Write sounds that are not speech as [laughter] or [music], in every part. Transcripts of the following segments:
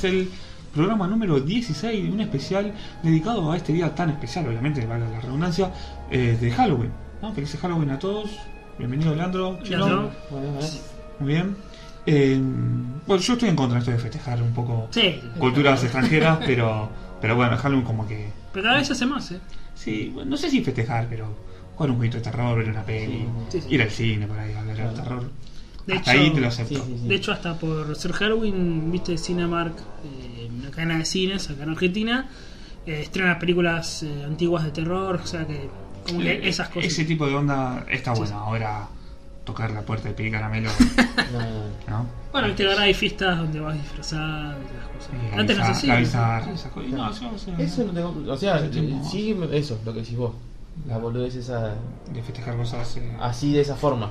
es el programa número 16, un especial dedicado a este día tan especial, obviamente, vale la redundancia, eh, de Halloween. ¿no? Feliz Halloween a todos. Bienvenido, Leandro. Leandro. Muy bien. Eh, bueno, yo estoy en contra de esto de festejar un poco Sí. culturas extranjeras, [laughs] pero, pero bueno, Halloween como que... Pero cada vez se hace más, ¿eh? Sí, bueno, no sé si festejar, pero jugar un jueguito de terror, ver una peli, Sí, sí. ir al cine por ahí a ver el terror. De hecho- ahí te lo acepto. Sí, sí, sí. De hecho, hasta por ser Halloween, viste, Cinemark, eh, una cadena de cines acá en Argentina, eh, estrena películas eh, antiguas de terror, o sea que, como que Eh, esas cosas. Ese tipo de onda está Sí, bueno. Ahora tocar la puerta y pedir caramelo, No, no, no. ¿no? Bueno, viste, ahora hay fiestas donde vas disfrazado y esas cosas. Antes no ¿no? bizarra, esas cosas. No, yo, o sea, Eso no tengo. O sea, tipo- sí, eso, lo que decís vos. La boludez esa. de festejar cosas eh, Así de esa forma.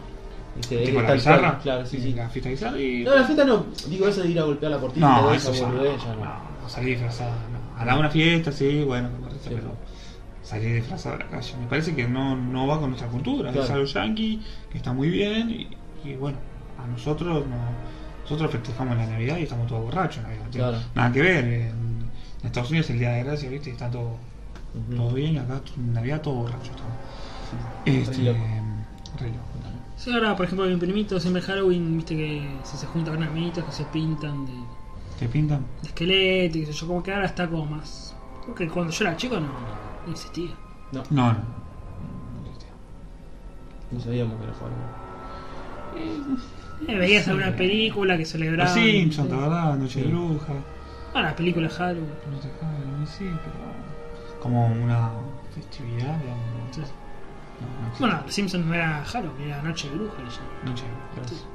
Es la cual, Claro, sí, sí. La fiesta bizarra y. No, la fiesta no. Digo eso de ir a golpear la portilla y No, todo eso esa ya boludez, ya no. no, disfrazada, no. A la una fiesta, sí, bueno, me parece, Sí. pero salir disfrazada a la calle me parece que no, no va con nuestra cultura. Es Claro. algo yankee, que está muy bien, y, y bueno, a nosotros no. Nosotros festejamos la Navidad y estamos todos borrachos en Navidad. no tiene Claro. Nada que ver. En, en Estados Unidos el Día de Gracia, ¿viste? Está todo, Ujú. todo bien, y acá en Navidad todo borracho estamos. Este, Re loco. Sí, ahora, por ejemplo, mi primito siempre Halloween, viste que se juntan con amiguitos que se pintan de, ¿Te pintan? de esqueleto y qué sé yo, como que ahora está como más. Porque cuando yo era chico no, no existía. No, No, no. no sabíamos que era Halloween. Eh, veías alguna película que celebraba. Los Simpsons, la verdad, Noche de. Bruja. Ah, la película de Halloween. No te Halloween, sí, pero como una festividad, digamos. No- no. Bueno, los Simpsons no era Halloween, era Noche de Bruja. le llamaban. Noche de Brujas. Sí.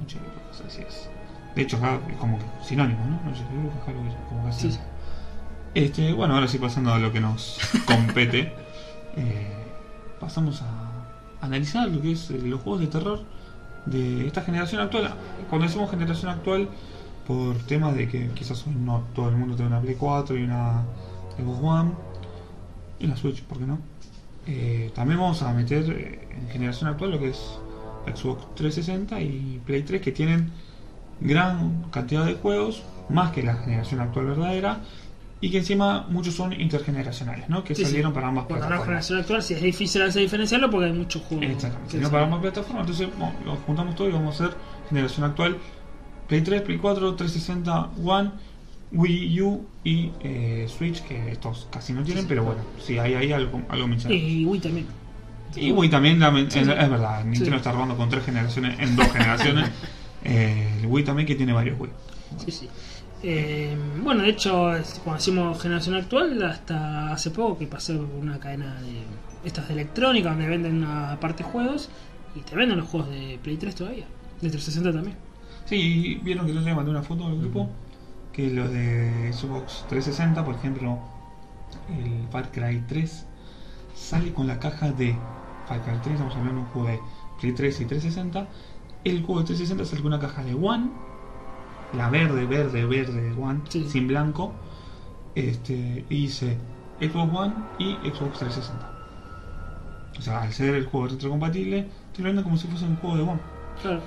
Noche de Brujas, así es. De hecho, es como que sinónimo, ¿no? Noche de Brujas, Halloween, como casi. Sí, sí. Este, bueno, ahora sí pasando a lo que nos compete, [laughs] eh, pasamos a analizar lo que es eh, los juegos de terror de esta generación actual. Cuando decimos generación actual, por temas de que quizás hoy no todo el mundo tiene una Play 4 y una Xbox One y una Switch, ¿por qué no? Eh, también vamos a meter eh, en generación actual lo que es Xbox 360 y Play 3 que tienen gran cantidad de juegos, más que la generación actual verdadera, y que encima muchos son intergeneracionales, ¿no? Que Sí, sí. salieron para ambas Cuando hablamos de plataformas. generación actual, sí es difícil hacer diferenciarlo porque hay muchos juegos. Exactamente, sino para ambas plataformas, entonces bueno, lo juntamos todo y vamos a hacer generación actual Play 3, Play 4, 360, One, Wii U y eh, Switch, que estos casi no tienen, pero bueno, sí, hay ahí algo, algo. Y Wii también. Y Wii también, la- Sí, es, es verdad, Nintendo está robando con tres generaciones, en dos generaciones. [laughs] Eh, el Wii también que tiene varios Wii. Sí, sí. Eh, bueno, de hecho, cuando decimos generación actual, hasta hace poco que pasé por una cadena de estas de electrónica donde venden aparte juegos y te venden los juegos de Play 3 todavía, de 360 también. Sí, vieron que yo le mandé una foto al grupo, que los de Xbox 360, por ejemplo, el Far Cry 3 sale con la caja de Far Cry 3, estamos hablando de un juego de Play 3 y 360. El juego de 360 sale con una caja de One, la verde, verde, verde de One, Sí. sin blanco, este, y dice Xbox One y Xbox 360. O sea, al ser el juego retrocompatible, te lo venden como si fuese un juego de One. Claro.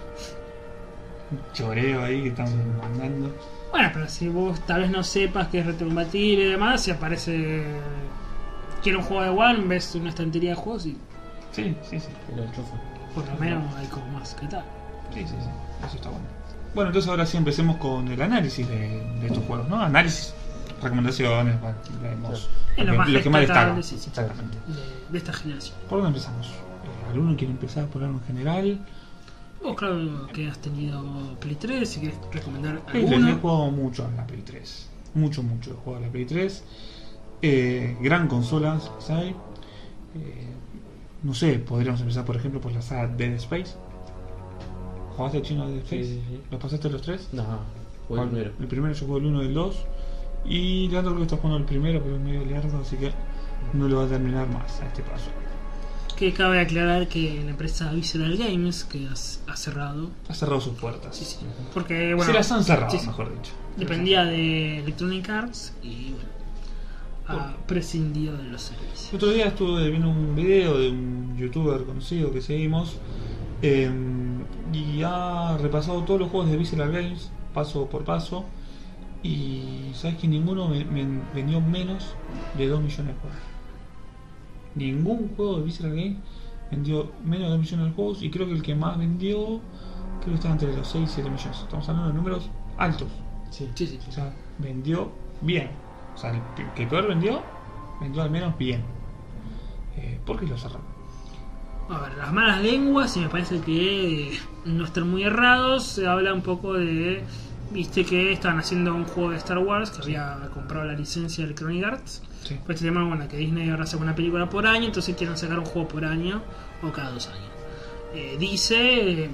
Un choreo ahí que están mandando. Bueno, pero si vos tal vez no sepas que es retrocompatible y demás, si aparece. Quiero un juego de One, ves una estantería de juegos y Sí, sí, sí. Lo enchufa. por lo menos hay como más que tal. Sí, sí, sí. Eso está bueno. Bueno, entonces ahora sí empecemos con el análisis de, de estos juegos, ¿no? Análisis, recomendaciones, bueno, leemos Es lo lo, más que, lo que más destaca. sí, sí. Exactamente. De, de esta generación. ¿Por dónde empezamos? Eh, ¿Alguno quiere empezar por algo en general? Vos, claro, que has tenido Play 3, si quieres recomendar Play 3, he jugado mucho a la Play 3. Mucho, mucho he jugado a la Play 3. Eh, gran consola, ¿sabes? Eh, no sé, podríamos empezar por ejemplo por la saga Dead Space. ¿Jugaste chino Dead Space? Sí, sí, sí. ¿Los pasaste los tres? No, el primero. El primero yo juego el 1 y el 2. Y Leandro creo que está jugando el primero, pero es medio largo, así que no lo va a terminar más a este paso. Que cabe aclarar que la empresa Visceral Games, que ha, cerrado. Ha cerrado sus puertas. Sí, sí. Porque, bueno. Se las han cerrado, sí, mejor dicho. Dependía de Electronic Arts y, bueno. Ha prescindido de los servicios. Otro día estuve viendo un video de un youtuber conocido que seguimos eh, y ha repasado todos los juegos de Visceral Games paso por paso. Y sabes que ninguno me, me vendió menos de 2 millones de juegos. Ningún juego de Visceral Game vendió menos de 2 millones de juegos. Y creo que el que más vendió, creo que estaba entre los 6 y 7 millones. Estamos hablando de números altos. Sí. Sí, sí. O sea, vendió bien. O sea, el que- peor vendió, vendió al menos bien. Eh, ¿Por qué lo cerraron? A ver, las malas lenguas, y me parece que eh, no están muy errados, se habla un poco de. Viste que estaban haciendo un juego de Star Wars que había comprado la licencia de Electronic Arts. Sí. Pues este tema, bueno, que Disney ahora saca una película por año, entonces quieren sacar un juego por año o cada dos años. Eh, dice eh,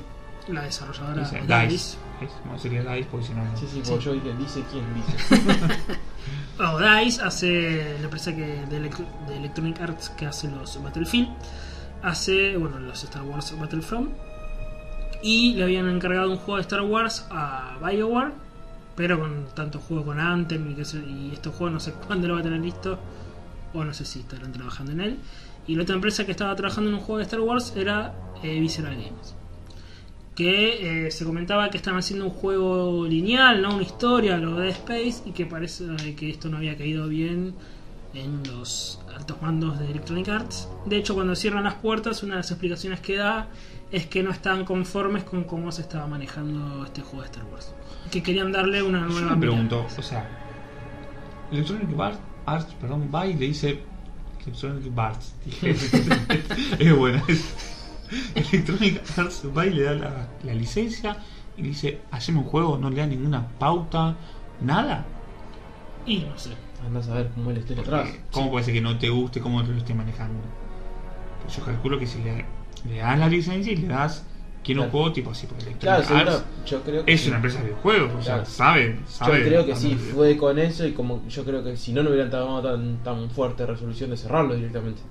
la desarrolladora Dice DICE. Dice. No sería Dice porque si no. Sí, sí, yo dije, dice quién dice. [laughs] O DICE hace la empresa que de, de Electronic Arts que hace los Battlefield, hace bueno los Star Wars Battlefront y le habían encargado un juego de Star Wars a BioWare, pero con tanto juego con Anthem y, estos juegos no sé [laughs] cuándo lo va a tener listo o no sé si estarán trabajando en él. Y la otra empresa que estaba trabajando en un juego de Star Wars era eh, Visceral Games que eh, se comentaba que estaban haciendo un juego lineal, no una historia, lo de Space, y que parece eh, que esto no había caído bien en los altos mandos de Electronic Arts. De hecho, cuando cierran las puertas, una de las explicaciones que da es que no estaban conformes con cómo se estaba manejando este juego de Star Wars. Que querían darle una Yo nueva me mirada. pregunto, o sea, Electronic Bar- Arts, perdón, va y le dice Electronic Arts. [laughs] es buena. Electronic Arts va y le da la, la licencia y le dice, haceme un juego, no le da ninguna pauta, nada. Y no sé. Andás a ver cómo es la historia atrás. Porque, ¿Cómo puede ser que no te guste cómo lo esté manejando? Pues yo calculo que si le, le das la licencia y le das Claro. juego tipo así, porque Claro, seguro, yo creo que es sí. una empresa de videojuegos, o sea, Claro. sabe, Yo sabe. creo que sí, fue con eso y como yo creo que si no, no hubieran tomado tan, tan fuerte resolución de cerrarlo directamente.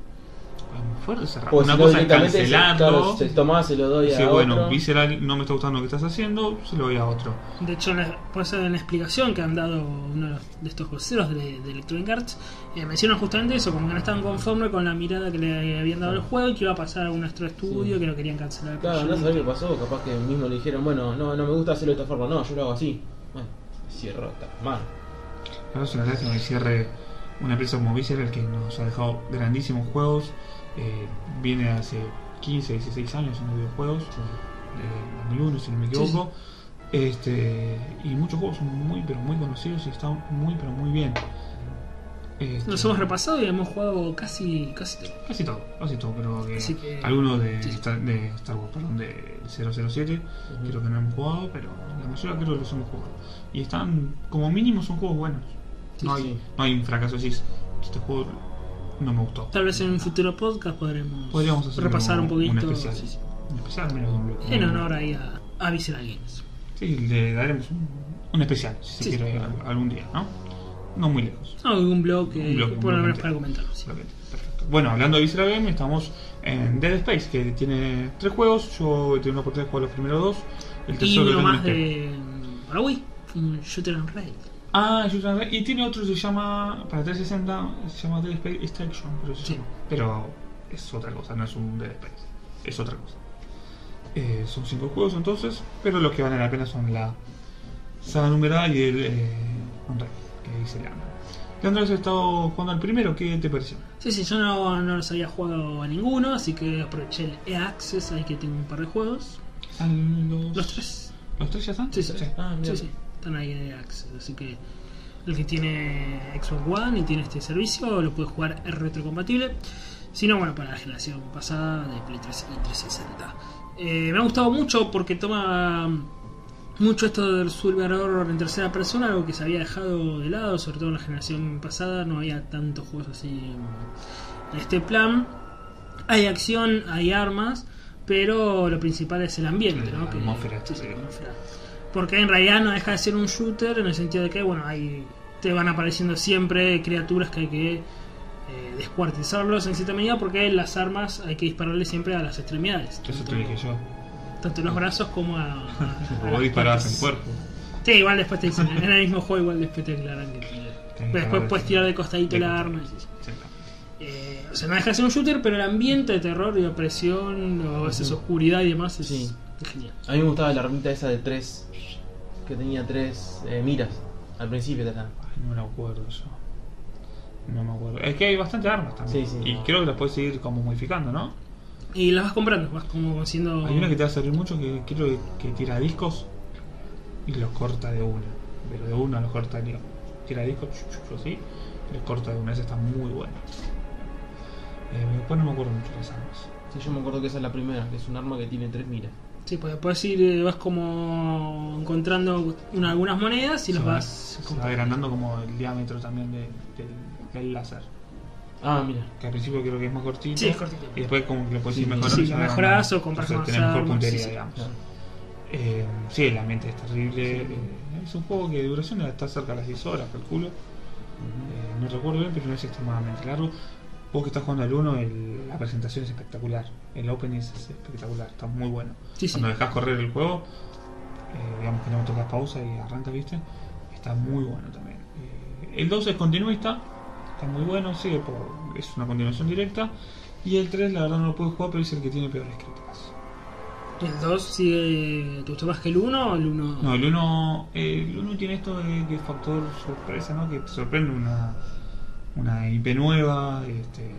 Muy fuerte cerrar. Porque Una si no, cosa es directamente, cancelarlo. claro, se toma, se lo doy Sí, a bueno, otro. Visceral no me está gustando lo que estás haciendo, se lo doy a otro. De hecho, la- por eso en la explicación que han dado uno de estos voceros de, de Electronic Arts, eh, mencionan justamente eso, como que no estaban conformes con la mirada que le habían dado al juego y que iba a pasar a un nuestro estudio, Sí. que lo querían cancelar. el Claro, proyecto. ver qué pasó, capaz que mismo le dijeron, bueno, no, no me gusta hacerlo de esta forma, no, yo lo hago así. Bueno, cierro, está mal. Pero es una lástima que cierre una empresa como Visceral que nos ha dejado grandísimos juegos. Eh, viene hace 15, 16 años en los videojuegos, de 2001 si no me equivoco. Este, y muchos juegos son muy, pero muy conocidos y están muy, pero muy bien. Este, Nos hemos repasado y hemos jugado casi, casi todo. Casi todo, casi todo, pero que, Así que- algunos de, sí. Star, de Star Wars, perdón, de 007, Ujú. creo que no hemos jugado, pero la mayoría creo que los hemos jugado. Y están, como mínimo, son juegos buenos. Sí, no, hay, no hay un fracaso, decís, este juego no me gustó. Tal vez en un futuro podcast podremos Podríamos repasar un poquito. un especial. sí, sí. Un especial menos de un bloque. En honor ahí a, a Visceral Games. Sí, le daremos un, un especial, si Sí, se quiere, algún día, ¿no? No muy lejos. No, algún blog, que, Un blog, un por lo menos para comentarlo. Bloque, Perfecto. Bueno, hablando de Visceral Game, estamos en Dead Space, que tiene tres juegos. Yo he tenido una oportunidad de jugar los primeros dos. El Y lo tengo más de. para Wii, un Shooter and Raid. Ah, y tiene otro que se llama, para 360, se llama Dead Space Extraction, pero, Sí. pero es otra cosa, no es un Dead Space, es otra cosa. Eh, son cinco juegos entonces, pero los que valen la pena son la saga numerada y el eh, Unreal, que se llama. Leandro, has estado jugando al primero, ¿qué te pareció? Sí, sí, yo no, no los había jugado a ninguno, así que aproveché el E-Access, ahí que tengo un par de juegos. ¿Están los, Los tres. ¿Los tres ya están? Sí, sí, Ah, mira. sí, sí, están ahí en E-Access, así que el que tiene Xbox One y tiene este servicio lo puede jugar retrocompatible. Si no, bueno, para la generación pasada de Play 3 y 360. Eh, me ha gustado mucho porque toma mucho esto del Silver Horror en tercera persona, algo que se había dejado de lado, sobre todo en la generación pasada, no había tantos juegos así en este plan. Hay acción, hay armas, pero lo principal es el ambiente, La ¿no? Que- atmósfera, sí. la atmósfera. Porque en realidad no deja de ser un shooter en el sentido de que, bueno, hay, te van apareciendo siempre criaturas que hay que eh, descuartizarlos en cierta medida porque las armas hay que dispararle siempre a las extremidades. Eso tanto- te dije yo. tanto en los brazos como a. a- [laughs] a partes. en cuerpo. Sí, igual después te dicen, en el mismo juego igual después te aclaran que. que Después puedes de- tirar de costadito de la arma. y sí. Eh, o sea, no deja de ser un shooter, pero el ambiente de terror y opresión, o a veces oscuridad y demás es, Sí. es genial. A mí me gustaba la armita esa de tres que tenía tres eh, miras al principio de la. Ay, no me acuerdo yo. No me acuerdo. Es que hay bastante armas también. Sí, sí. Y creo que las puedes seguir como modificando, ¿no? Y las vas comprando, vas como haciendo. Hay una que te va a servir mucho que creo que, que tira discos y los corta de una. Pero de una los corta de Tira discos, así, y los corta de una. Esa está muy buena. Eh, después no me acuerdo mucho de las armas. Sí, yo me acuerdo que esa es la primera, que es un arma que tiene tres miras. Sí, pues puedes ir, eh, vas como encontrando una- algunas monedas y Se los va- vas Se va agrandando como el diámetro también de- del, del láser. Ah, mira. Que al principio creo que es más cortito. Sí, es cortito. Y después como que lo puedes Sí, ir mejorando. sí, agrandando. o compras más tenés mejor puntería, sí, sí. digamos. Claro. Eh, sí, el ambiente es terrible. eh, es un juego que de duración está cerca de las 10 horas, calculo. Eh, no recuerdo bien, pero no es extremadamente largo. Vos que estás jugando al 1, el- la presentación es espectacular. El opening es espectacular, está muy bueno. Sí, sí. Cuando dejas correr el juego, eh, digamos que no tocas pausa y arranca, ¿viste? Está muy bueno también. Eh, el 2 es continuista, está muy bueno, sigue por, es una continuación directa. Y el 3, la verdad, no lo puedo jugar, pero es el que tiene peores críticas. ¿El 2 sigue. ¿Te gustó más que el 1 o el 1? No, el 1 el uno tiene esto de es factor sorpresa, ¿no? Que te sorprende una, una IP nueva, este,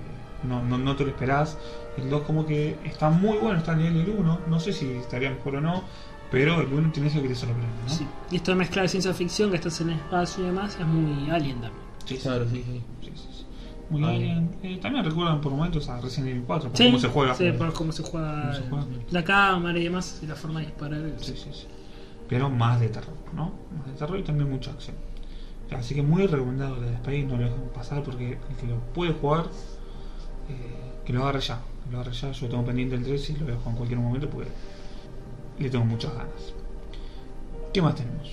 no, no, no te lo esperás. El 2 como que está muy bueno, está a nivel del 1, no sé si estaría mejor o no, pero el 1 tiene eso que te sorprende, ¿no? Sí. Y esto de mezcla de ciencia ficción, que estás en el espacio y demás, es muy alien también. Sí, Claro, sí, sí. sí. Muy Ah, bien. Eh, también recuerdan por momentos a Resident Evil 4, por Sí, cómo se juega. Sí, por cómo se juega, Cómo se juega. la cámara y demás, y la forma de disparar. Sí, sí, sí. Pero más de terror, ¿no? Más de terror y también mucha acción. Así que muy recomendado la de Space, no lo dejen pasar porque el que lo puede jugar, eh, que lo agarre ya. Que lo agarre ya, yo tengo pendiente el 3 y lo voy a jugar en cualquier momento porque le tengo muchas ganas. ¿Qué más tenemos?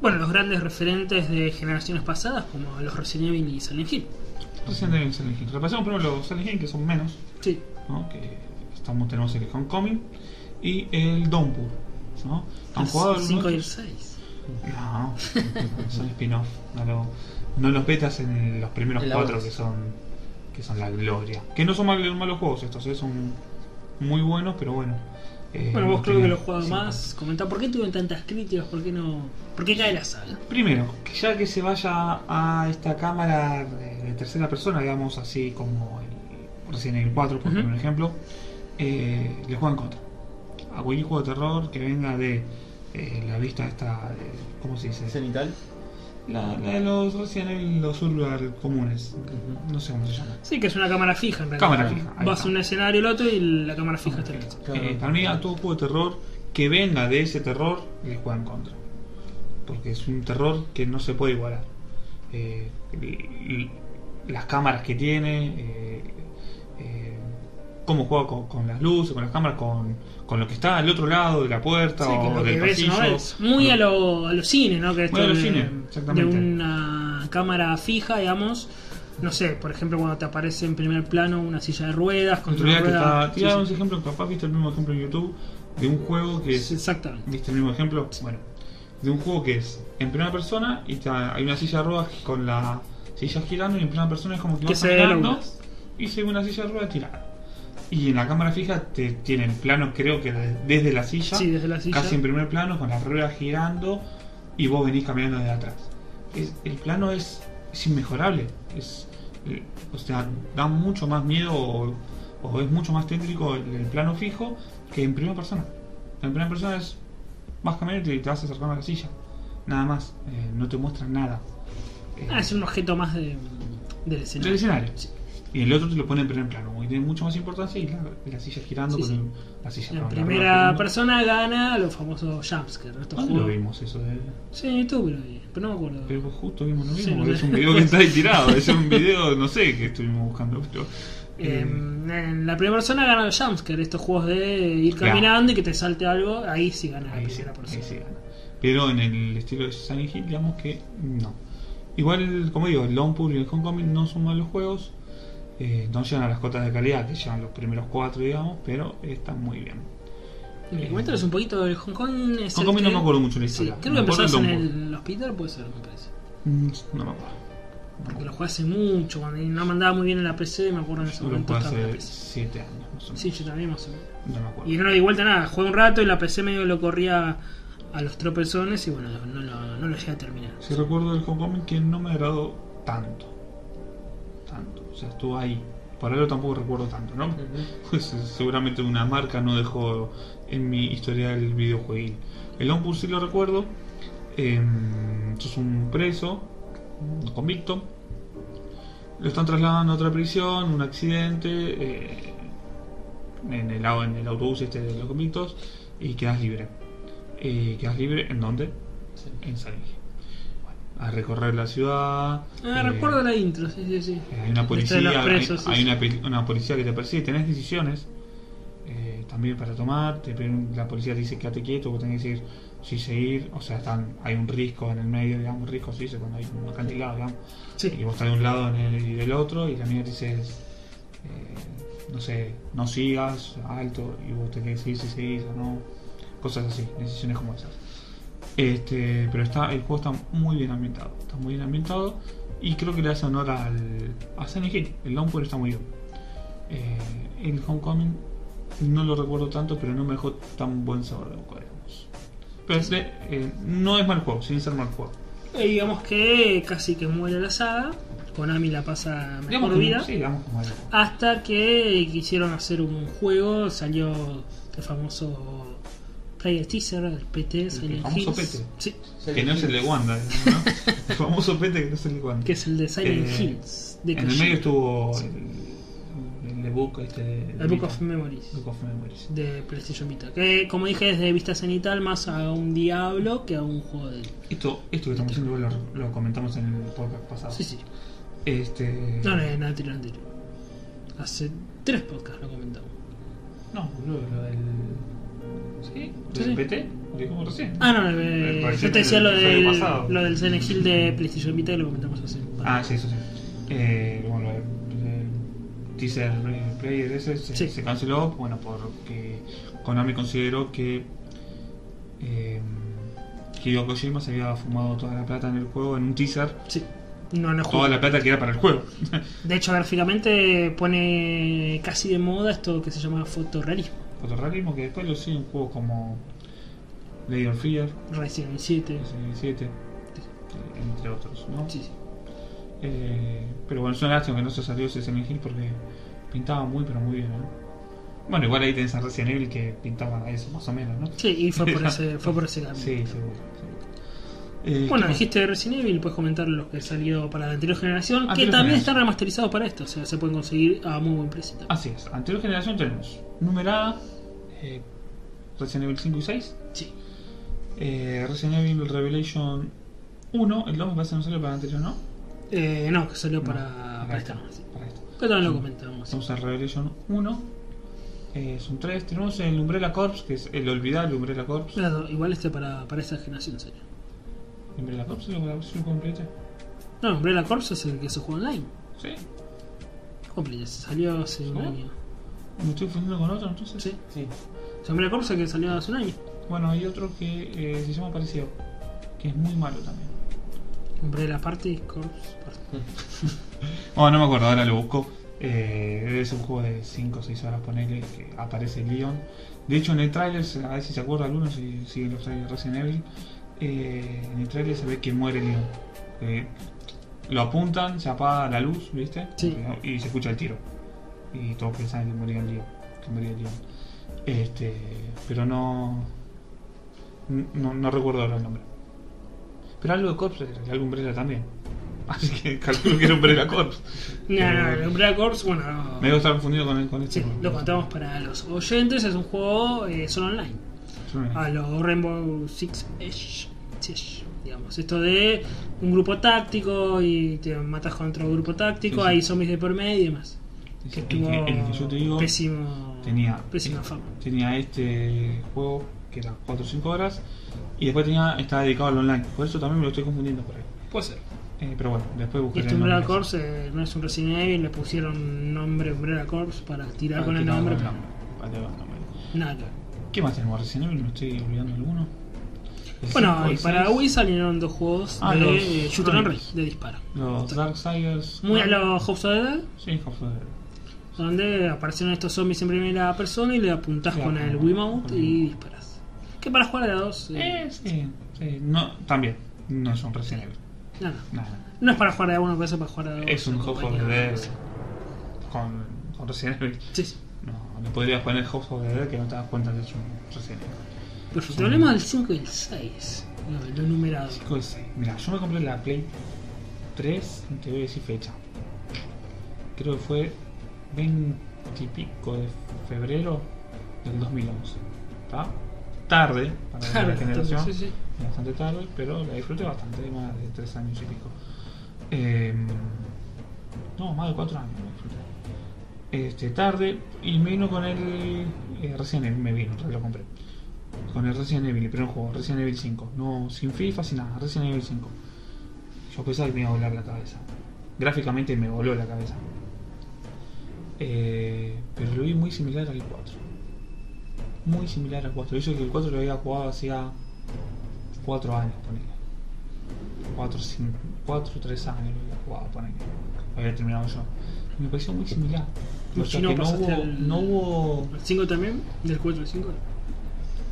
Bueno, los grandes referentes de generaciones pasadas, como los Resident Evil y Silent Hill. Resident Evil y Silent Hill. Repasemos primero los Silent Hill, que son menos, Sí, ¿no? Que estamos, tenemos el Homecoming y el Downpour, ¿no? ¿Han jugado el alguno 5 de y el esos? 6. No, son spin-off. No, lo- no los petas en los primeros En cuatro voz. que son que son la gloria. Que no son mal- malos juegos estos, eh, son muy buenos, pero bueno. eh, Bueno, vos creo que tienen- lo has jugado sí. más. Comentá, ¿por qué tuvieron tantas críticas? ¿Por qué no? ¿Por qué cae la saga? Primero, que ya que se vaya a esta cámara de, de tercera persona, digamos así como el Resident Evil 4, por un ejemplo, eh, le juegan contra. A cualquier juego de terror que venga de eh, la vista esta, de, ¿cómo se dice? Cenital. La, la de los los Urban comunes. No sé cómo se llama. Sí, que es una cámara fija en realidad. Cámara fija, ahí Vas está. a un escenario al otro y la cámara fija está en otro. Claro. Eh, para mí, a todo juego de terror que venga de ese terror, le juegan contra. Porque es un terror que no se puede igualar. Eh, las cámaras que tiene, eh, eh, cómo juega con, con las luces, con las cámaras, con, con lo que está al otro lado de la puerta Sí, o lo del que ves. ¿no? Es muy a lo, a lo cine, ¿no? Que esto Muy a lo de, cine, de exactamente. una cámara fija, digamos. No sé, por ejemplo, cuando te aparece en primer plano una silla de ruedas realidad que rueda. está, Sí, tiraba sí. unos ejemplos, capaz viste el mismo ejemplo en YouTube de un juego que es Exactamente. ¿Viste el mismo ejemplo? Bueno, de un juego que es en primera persona y ta- hay una silla de ruedas con la silla girando y en primera persona es como que, Que vas lunas. y se ve una silla de ruedas tirada. Y en la cámara fija te tiene el plano, creo que de- desde la silla, Sí, desde la silla. casi en primer plano, con las ruedas girando y vos venís caminando de atrás. Es- el plano es, es inmejorable. Es, eh, o sea, da mucho más miedo o, o es mucho más tétrico el, el plano fijo que en primera persona. En primera persona es vas caminando y te vas acercando a la silla. Nada más. Eh, no te muestran nada. Eh, Ah, es un objeto más de, del escenario. del escenario. Sí. Y el otro te lo pone en primer plano, y tiene mucho más importancia y la, la silla girando Sí, con sí. el- la silla la primera persona gana los famosos jumpscares. Estos ¿Cuándo lo vimos eso de.? Sí, en YouTube lo vi, pero no me acuerdo. Pero justo vimos lo Sí, mismo, no sé. es un video que está ahí [laughs] tirado, es un video, no sé, que estuvimos buscando, pero... Eh, en la primera persona gana los jumpscares, estos juegos de ir Claro. caminando y que te salte algo, ahí sí gana la ahí, sí, primera ahí persona. sí gana. Pero en el estilo de Silent Hill, digamos que no. Igual, como digo, el Downpour y el Homecoming no son malos juegos, eh, no llegan a las cotas de calidad que llevan los primeros cuatro, digamos, pero están muy bien. Y Cuéntanos un poquito del Hong Kong. Es el Homecoming no me acuerdo mucho la Sí, historia. creo me que del en el hospital, puede ser, me parece. Mm, No me acuerdo. Porque lo jugué hace mucho, cuando no mandaba muy bien en la PC, me acuerdo en ese Yo lo momento la hace PC. 7 años, más o menos. Sí, yo también más o menos. No me acuerdo. Y no le di vuelta nada, jugué un rato y la PC medio lo corría a los tropezones y bueno, no lo, no lo llegué a terminar. Sí recuerdo del Homecoming que no me agradó tanto. Sea, estuvo ahí. Por algo tampoco recuerdo tanto, ¿no? [laughs] Seguramente una marca no dejó en mi historial videojueguil. El Ompur sí lo recuerdo. Eh, sos un preso, un convicto. Lo están trasladando a otra prisión, un accidente. eh, en, el, en el autobús este de los convictos. Y quedas libre. Eh, quedas libre en dónde? Sí. En Hill. A recorrer la ciudad. Ah, eh, recuerdo la intro, sí, sí, sí. eh, Hay una policía, hay- presos, hay, sí, una, una policía que te persigue, tenés decisiones eh, también para tomar, te la policía te dice quédate quieto, vos tenés que decir si seguir, o sea, están, hay un risco en el medio, digamos, risco se dice cuando hay un acantilado, digamos, Sí. y vos estás de un lado en el- y del otro, y la te dice, eh, no sé, no sigas, alto, y vos tenés que decidir si seguís o no, cosas así, decisiones como esas. Este, pero está, el juego está muy bien ambientado, está muy bien ambientado y creo que le hace honor al, a Silent Hill. El Downpour está muy bien. Eh, el Homecoming no lo recuerdo tanto, pero no me dejó tan buen sabor de boca, digamos. Pero eh, no es mal juego, sin ser mal juego. Eh, digamos que casi que muere la saga. Konami la pasa Digamos mejor que- vida. Sí, digamos. Hasta que quisieron hacer un juego, salió el famoso Player Teaser, el PT, Silent famoso Hills. PT. Sí, Que no es el de Wanda, ¿no? [laughs] el famoso pete que no es el de Wanda. que es el de Silent Eh, Hills. De en el medio estuvo el, el, el book este de, el Book of Memories. Book of Memories. de PlayStation Vita. Que como dije es de vista cenital más a un Diablo que a un juego de. Esto, esto que estamos haciendo lo, lo comentamos en el podcast pasado. Sí, sí. Este. No, no, no, anterior, anterior. Hace tres podcasts lo comentamos. No, boludo, lo del. ¿Sí? ¿Lo Sí, del sí. PT? Lo dijimos recién. Ah, no, Eh, yo te decía lo del, pasado. lo del Silent Hill de PlayStation Vita que lo comentamos hace. Ah, sí, eso sí. Eh, bueno, el, teaser player ese se, Sí. se canceló, bueno, porque Konami consideró que eh, Hideo Kojima se había fumado toda la plata en el juego en un teaser, Sí. No, no toda la plata que era para el juego. De hecho, gráficamente pone casi de moda esto que se llama fotorrealismo. Fotorrealismo que después lo sigue en juegos como Lady of Fear, Resident Evil 7. Resident Evil 7, eh, entre otros, ¿no? Sí, sí. Eh, pero bueno, es una lástima que no se salió ese Silent Hill porque pintaba muy, pero muy bien, ¿no? Bueno, igual ahí tenés a Resident Evil que pintaba eso, más o menos, ¿no? Sí, y fue por [laughs] ese, fue por ese camino. Sí, seguro. Eh, Bueno, dijiste Resident Evil, puedes comentar los que salió para la anterior generación, que también están remasterizados para esto, o sea, se pueden conseguir a muy buen precio. Así es, anterior generación tenemos numerada eh, Resident Evil 5 y 6, Sí. eh, Resident Evil Revelation 1, el 2 me parece no salió para el anterior, ¿no? Eh, no, que salió No, para, para esta. sí. para esta. Que también lo comentamos. Estamos en Revelation 1, eh, son 3, tenemos el Umbrella Corps, que es el olvidable Umbrella Corps. Claro, igual este para, para esta generación sería. Umbrella Corps lo lo completé. No, Umbrella Corps es el que se juega online. Sí, Complete, salió hace un año. me estoy confundiendo con otro entonces. Sí. Sí. Es Umbrella Corps es el que salió hace un año. Bueno, hay otro que eh, se llama parecido, que es muy malo también. Umbrella Party Corps. Party. [laughs] Oh, no me acuerdo, ahora lo busco. Eh, es un juego de 5 o 6 horas, ponele, que aparece Leon. De hecho, en el trailer, a ver si se acuerda alguno, si siguen los trailers de Resident Evil, eh, en el trailer se ve que muere Leon. Eh, lo apuntan, se apaga la luz, ¿viste? Sí. Y se escucha el tiro. Y todos pensaban que moría Leon. Que moría Leon. Este, pero no, no. No recuerdo ahora el nombre. Pero algo de Corps era, y algo Umbrella también. [laughs] Así que calculo que era Umbrella Corps. No, no, el Umbrella Corps, bueno, no. Me debo estar confundido con, con este. Sí, lo contamos para los oyentes, es un juego eh, solo online. A lo Rainbow Six Edge, Digamos. Esto de un grupo táctico y te matas contra un grupo táctico, Sí, sí. hay zombies de por medio y demás. Que el, tuvo que, el que yo te digo pésimo, tenía, pésima fama. tenía este juego que era 4 o 5 horas y después tenía estaba dedicado al online. Por eso también me lo estoy confundiendo por ahí. Puede ser. Eh, pero bueno, después Y este el Umbrella. Corps eh, no es un Resident Evil, le pusieron nombre Umbrella Corps para tirar Ah, con el nombre, pero de nombre. Vale, va, nombre. nada. ¿Qué más tenemos? Resident Evil, me estoy olvidando alguno. Bueno, y para Wii salieron dos juegos Ah, de los eh, Shooter and. Ray, de disparo. Los Darksiders. Muy a los House of the Dead, Sí, House of the Dead. donde aparecieron estos zombies en primera persona y le apuntás Claro, con el con- Wiimote y disparas. Que para jugar de a dos. eh, Eh, sí, sí. No, también. No es un Resident Evil. no, no. Nada. No es para jugar de a uno, pero es para jugar de a dos. Es un House of the Dead con, con Resident Evil. Sí, sí. No, le podrías poner House of the Dead que no te das cuenta que es un Resident Evil. Perfecto. Hablemos del 5 y el 6. Lo, lo numerado. Chico de seis. Mira, yo me compré la Play 3, te voy a decir fecha. Creo que fue 20 y pico de febrero del 2011. ¿Está? Tarde para la Claro, generación. sí, sí. Bastante tarde, pero la disfruté bastante, más de 3 años y pico. Eh, no, más de 4 años la disfruté. Este, tarde, y me vino con el eh, Evil, me vino, lo compré. Con el Resident Evil, el primer juego, Resident Evil 5. No, sin FIFA, sin nada, Resident Evil 5. Yo pensaba que me iba a volar la cabeza. Gráficamente me voló la cabeza. Eh, pero lo vi muy similar al 4. Muy similar al 4. Eso que el 4 lo había jugado hacía 4 años, ponele. 4, 5, 4, 3 años lo había jugado, ponele. Lo había terminado yo. Me pareció muy similar. O sea ¿no que no pasaste hubo, al- no hubo ¿El 5 también? ¿Del 4 al 5?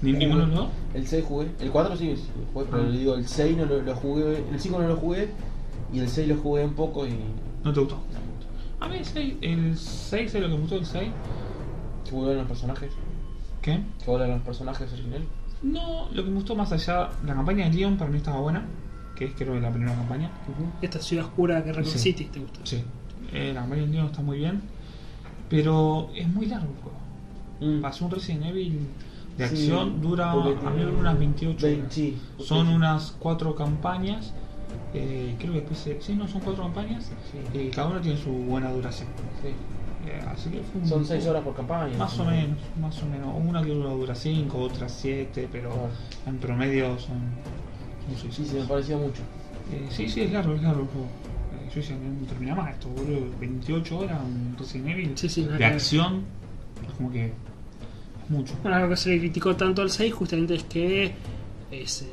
Ni ninguno, ¿no? El 6 jugué. El 4 sí, sí jugué, pero Ah. le digo, el 6 no lo, lo jugué. El 5 no lo jugué. Y el 6 lo jugué un poco y. No te gustó. A mí el 6, el 6 es lo que me gustó del 6. Que vuelven los personajes. ¿Qué? Que vuelven los personajes originales. No, lo que me gustó más allá, la campaña de Leon para mí estaba buena, que es creo que la primera campaña. Esta ciudad oscura que Raccoon Sí. City, ¿te gusta? Sí. Eh, la campaña de Leon está muy bien, pero es muy largo el juego. Mm. Ser un Resident Evil de Sí, acción dura, porque a mí dura unas 28 vein- horas. sí, Son sí. unas 4 campañas, eh, creo que después se- sí, no, son 4 campañas, Sí. y cada una tiene su buena duración. Sí. Eh, así que fue un Son 6 juego- horas por campaña. Más o menos, más o menos. Una que dura, dura 5, otra 7, pero Claro. en promedio son, son seis Sí, sí, me pareció mucho. Eh, sí, sí, es largo, es largo el juego. Eh, yo decía, no termina más esto, boludo. 28 horas, un Resident Evil Sí, sí, de acción. Es como que mucho. Bueno, algo que se le criticó tanto al 6 justamente es que eh, se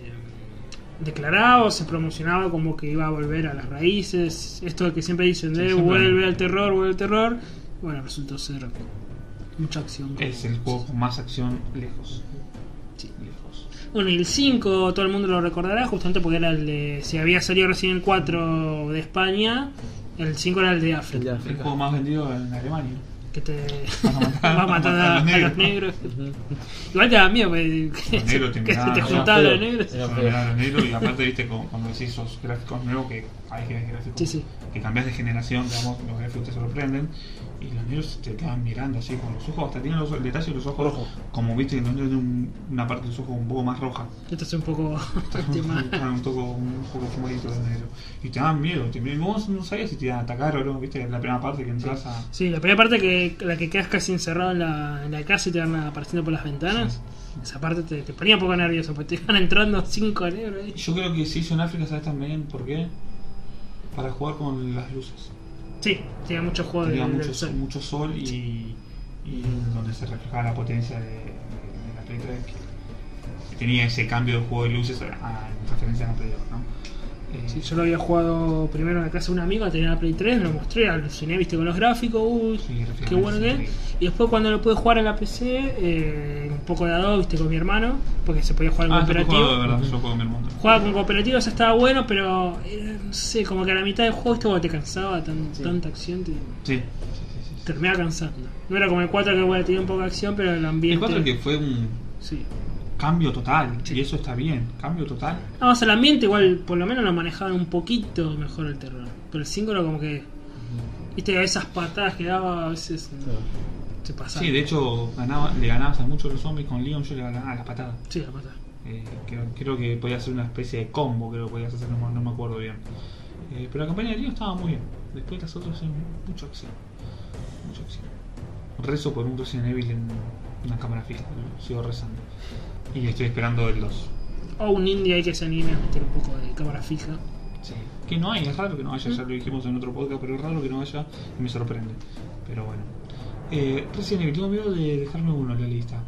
declaraba o se promocionaba como que iba a volver a las raíces. Esto que siempre dicen de Sí, siempre. vuelve al terror, vuelve al terror. Bueno, resultó ser mucha acción. Es el juego con más acción lejos. Sí. Lejos. Bueno, y el 5 todo el mundo lo recordará justamente porque era el de... Si había salido recién el 4 de España, el 5 era el de África. El de El África. juego más vendido en Alemania. Que te Vas a matar- va a matar a, los negros. Igual te da miedo que, que, negros te que se te juntaban los negros. Los y aparte viste como cuando decís esos gráficos nuevos que hay que gráficos Sí, sí. que cambias de generación, digamos, los gráficos te sorprenden y los negros te quedan mirando así con los ojos, hasta tienen los, el detalle de los ojos Rojo. como viste que los negros tienen un- una parte de los ojos un poco más roja. Esto es un poco [laughs] tema. un poco un poco fumadito de negro. Y te dan miedo, te, vos no sabías si te iban a atacar o no, viste, la primera parte que entras a. Sí, la primera parte que la que quedas casi encerrado en la, en la casa y te van apareciendo por las ventanas. Esa parte te, te ponía un poco nervioso porque te iban entrando cinco negros ahí. Yo creo que se hizo en África, ¿sabes también por qué? Para jugar con las luces. Sí, tenía muchos juegos de, Tenía del mucho, sol. mucho sol y, y donde se reflejaba la potencia de, de la Play 3 que, que tenía ese cambio de juego de luces a, a- en referencia a la Play 2, ¿no? Eh, Sí, yo lo había jugado primero en la casa de un amigo, tenía la Play 3, me lo mostré, aluciné, viste, con los gráficos, uy, Sí, qué bueno que es. Y después cuando lo pude jugar en la PC, eh, un poco de a dos, viste, con mi hermano, porque se podía jugar en Ah, cooperativo. juego, de verdad, yo juego en el mundo. Jugaba con cooperativo, eso estaba bueno, pero eh, no sé, como que a la mitad del juego esto te cansaba, tan, Sí. tanta acción, te Sí, sí, sí. sí, sí. terminaba cansando. No era como el 4 que bueno, tenía un poco de acción, pero el El ambiente... 4 que fue un Sí. Cambio total, Sí. y eso está bien, cambio total. Vamos al ambiente, igual por lo menos lo manejaban un poquito mejor el terror. Pero el 5 era como que... Viste, esas patadas que daba a veces no, se pasaba. Sí, de hecho, ganaba, le ganabas a muchos los zombies con Leon, yo le ganaba a las patadas. Sí, la patada. Eh, creo, creo que podía ser una especie de combo, creo que podías hacer, no, me- no me acuerdo bien. Eh, pero la campaña de Leon estaba muy bien. Después las otras eran mucha acción. Mucha acción. Rezo por un Resident Evil en una cámara fija, sigo rezando. Y estoy esperando el 2. O un indie ahí que se anime a meter un poco de cámara fija. Sí. Que no hay, es raro que no haya, ya lo dijimos en otro podcast, pero es raro que no haya y me sorprende. Pero bueno. Eh, Resident Evil, tengo miedo de dejarme uno en la lista.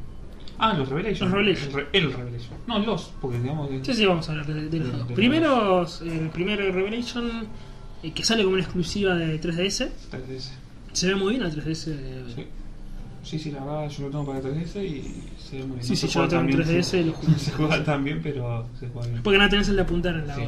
Ah, los Revelation. Los Revelation. El, el Revelation. No, los, porque digamos. Sí, sí, vamos a hablar de, de los De- dos. de Primero, el primer Revelation, eh, que sale como una exclusiva de 3DS. 3DS. Se ve muy bien la 3DS. eh, Sí. Sí, sí, la verdad yo lo tengo para 3DS y muy bien. Sí, No sí, se yo lo juega tengo en tan bien, 3DS y lo juego No en se juega tan bien, pero se juega bien. Porque no tenés el de apuntar en la Sí,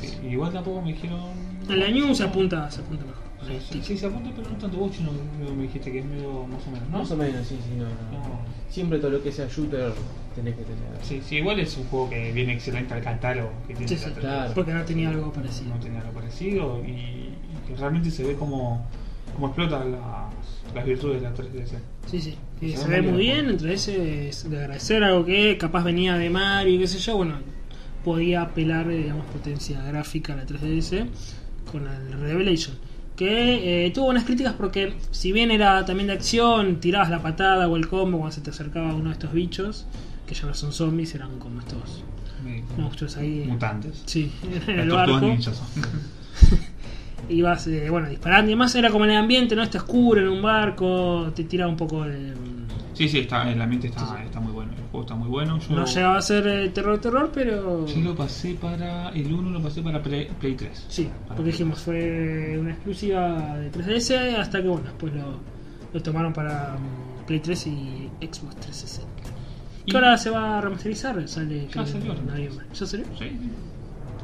sí. 3DS. Igual tampoco me dijeron. En la New se apunta, se apunta mejor. Sí, sí, sí, se apunta, pero no tanto. Vos chino, me dijiste que es medio más o menos, ¿no? Más o menos, sí, sí, no, no. No. Siempre todo lo que sea shooter tenés que tener. Sí, sí, igual es un juego que viene excelente al catálogo que tiene Sí, sí, 3DS. claro. Porque no tenía algo parecido. No tenía algo parecido y, y que realmente se ve como, como explota las, las virtudes de la 3DS. Sí, sí. Y Se se ve muy bien. bien, entre ese es de agradecer algo que capaz venía de Mario y qué sé yo, bueno, podía apelar, digamos, potencia gráfica a la 3DS con el Revelation. Que eh, tuvo unas críticas porque si bien era también de acción, tirabas la patada o el combo cuando se te acercaba uno de estos bichos, que ya no son zombies, eran como estos monstruos ahí. Mutantes. Sí, [laughs] en el barco. ninjas. [laughs] ibas eh, bueno disparando y demás era como en el ambiente no está oscuro en un barco te tiraba un poco de Sí, sí, está, el ambiente está, Sí, sí. está muy bueno. El juego está muy bueno. Yo, no llegaba a ser eh, terror terror pero yo lo pasé para. El 1 lo pasé para Play, Play 3. sí Para porque dijimos fue una exclusiva de 3DS hasta que bueno después lo, lo tomaron para mm, Play 3 y Xbox 360 Y- que ahora se va a remasterizar sale creo, salió, ¿ya salió? Sí, sí.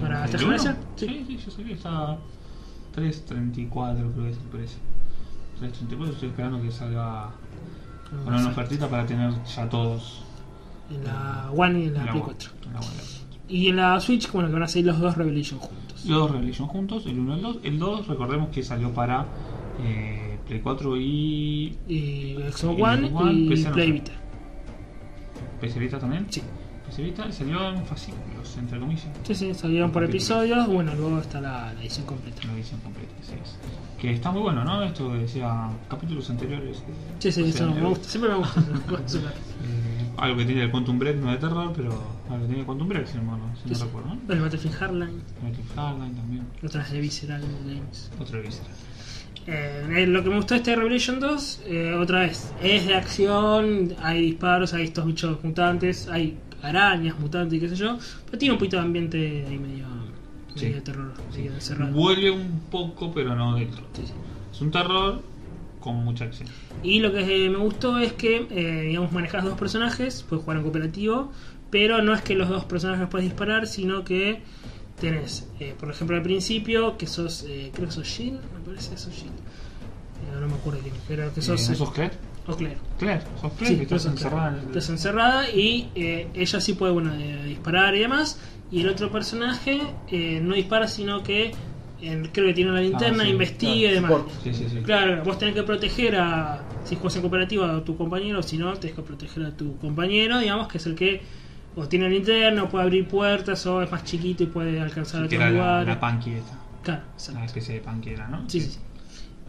¿Para ¿El esta generación? Sí. sí, ya salió. Está 3.34, creo que es el precio. 3.34, estoy esperando que salga. Bueno, una ofertita para tener ya todos. en la One y en la la Play web, 4 en la web. y en la Switch bueno que van a salir los dos Revelation juntos Los dos Revelation juntos, el 1 y el 2. El 2, recordemos que salió para eh, Play 4 y. y Xbox One One, y PC Play. Vita PC Vita también. sí PC Vita salió en entre comillas. Sí, sí, salieron por episodios. Bueno, luego está la, la edición completa. La edición completa, así es. Que está muy bueno, ¿no? Esto que decía capítulos anteriores. Sí, sí, eso me gusta. Siempre me gusta. [laughs] Eh, algo que tiene el Quantum Break, no de terror, pero algo que tiene el Quantum Break, si, no, si no Sí, sí. recuerdo, ¿no? El Battlefield Hardline, Metal Hardline también. otras de Visceral Games. Otro Visceral. Eh, eh, lo que me gustó de este Revelation 2, eh, otra vez, es de acción, hay disparos, hay estos bichos mutantes, hay arañas mutantes y qué sé yo, pero tiene un poquito de ambiente ahí medio, Sí. medio de terror, así que encerrado. Vuelve un poco, pero no del todo. Sí, sí. Es un terror con mucha acción. Y lo que eh, me gustó es que, eh, digamos, manejas dos personajes, puedes jugar en cooperativo, pero no es que los dos personajes puedes disparar, sino que tenés, eh, por ejemplo, al principio, que sos, eh, creo que sos Jill, me parece que sos Jill. Eh, no me acuerdo quién, pero que sos... Eh, ¿no eh, sos Claire? O Claire. Claire, sos Claire, Sí, que estás encerrada en el... Estás encerrada y eh, ella sí puede bueno, eh, disparar y demás. Y el otro personaje eh, no dispara, sino que eh, creo que tiene una linterna, Ah, sí, investiga claro, y demás. support. Sí, sí, sí. Claro, vos tenés que proteger a. Si juegas en cooperativa a tu compañero, si no, tenés que proteger a tu compañero, digamos, que es el que o tiene linterna, o puede abrir puertas, o es más chiquito y puede alcanzar que otros era la, la punky esta. Claro, Una exacto. especie de punky era, ¿no? Sí, sí, sí.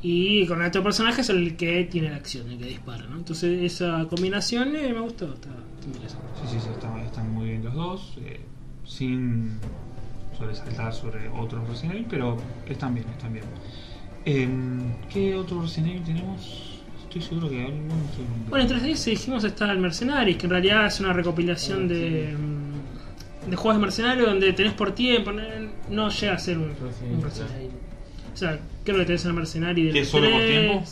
Y con el otro personaje es el que tiene la acción, el que dispara, ¿no? Entonces esa combinación eh, me gustó, está, está interesante. Sí, sí, sí, están, están muy bien los dos, eh, sin sobresaltar sobre otros Resident Evil, pero están bien, están bien. Em, ¿Qué otro Resident Evil tenemos? Estoy seguro que algún estoy viendo. Bueno, en 3DS dijimos está el Mercenaries, que en realidad es una recopilación de, mm, de juegos de mercenarios donde tenés por tiempo, no, llega a ser un, Resident un Resident Evil. O sea, creo que tenés el Mercenario del ¿Que es solo por 3. tiempo?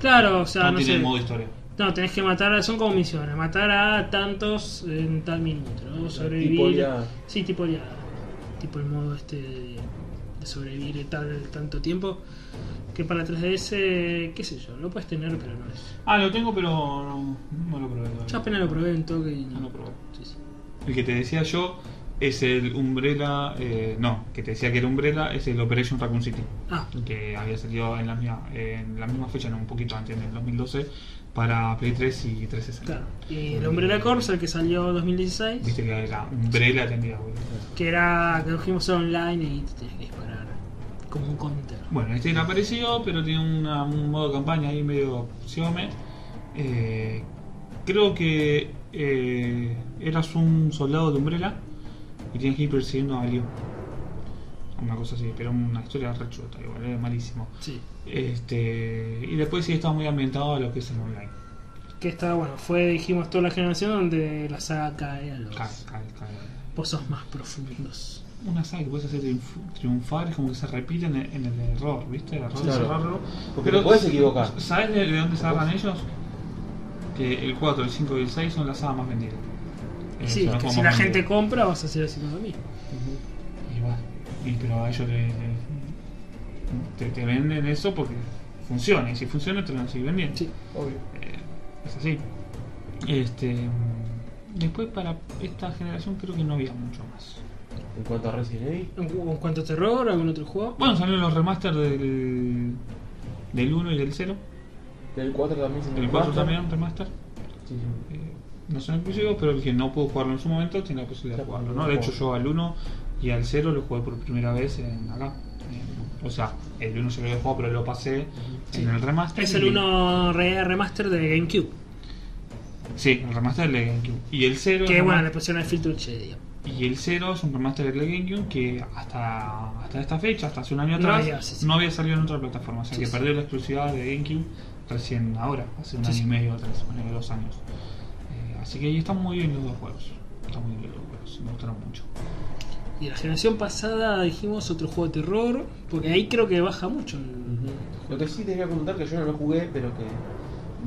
Claro, o sea, no, no, tiene sé. modo historia. No, tenés que matar, son como misiones, matar a tantos en tal minuto, ¿no? sobrevivir. Tipo ya- Sí, tipo ya. Tipo el modo este de, de sobrevivir tal tanto tiempo. Que para 3DS, qué sé yo, lo puedes tener, pero no es. Ah, lo tengo, pero no, no lo probé todavía. Yo apenas lo probé en toque y No no. lo probé. Sí, sí. El que te decía yo es el Umbrella, eh, no, que te decía que era Umbrella, es el Operation Raccoon City. Ah, que había salido en la misma, en la misma fecha, no, un poquito antes, en el 2012, para Play 3 y 360. claro. Y el Umbrella Corps, el que salió en 2016, Viste que era Umbrella tendría, boludo. que era que cogimos online y te tenías que disparar como un counter. Bueno, este era parecido, pero tiene una- un modo de campaña ahí medio siome. Eh, creo que eh, eras un soldado de Umbrella y tienes que ir persiguiendo a Leon. Una cosa así, pero una historia re chota, igual, era malísimo. Sí. Este, y después sí estaba muy ambientado a lo que es el online. Que está, bueno, fue, dijimos, toda la generación donde la saga cae a los Cae, cae, cae. pozos más profundos. Una saga que puedes hacer triunf- triunfar es como que se repite en el, en el error, ¿viste? El error de Claro. cerrarlo. Porque podés equivocar. ¿Sabes de, de dónde se agarran ellos? que el 4, el 5 y el 6 son las sagas más vendidas. Eh, Sí, que si la gente compra vas a hacer haciendo lo mismo. Y bueno, y pero a ellos le, le- te, te venden eso porque funciona. Y si funciona, te lo van a seguir vendiendo. Sí. Obvio. Eh, es así. Este, después, para esta generación, creo que no había mucho más. En cuanto a Resident Evil, ¿En, cu- en cuanto a terror, algún otro juego? Bueno, salieron los remasters del, del 1 y del 0. del 4 también se Del 4 también, remaster. Sí, sí. Eh, no son exclusivos, pero el que no pudo jugarlo en su momento tiene la posibilidad de jugarlo. lo ¿no? De hecho, yo al 1 y al 0 lo jugué por primera vez en acá. En- o sea, el 1 se lo había jugado, pero lo pasé Sí. en el remaster. Es el y- 1 re- remaster de GameCube. Sí, el remaster de GameCube. Y el 0 Que es bueno, le pusieron el filtro HD. Y el 0 es un remaster de GameCube que hasta, hasta esta fecha, hasta hace un año No atrás, había, sí, sí. no había salido en otra plataforma. O sea Sí, que sí. perdió la exclusividad de GameCube recién ahora, hace un Sí, año sí. y medio, tres, bueno, dos años. Así que ahí están muy bien los dos juegos. Están muy bien los dos juegos, me gustaron mucho. Y la generación pasada dijimos otro juego de terror, porque ahí creo que baja mucho. Ujú. Lo que sí te voy a comentar que yo no lo jugué, pero que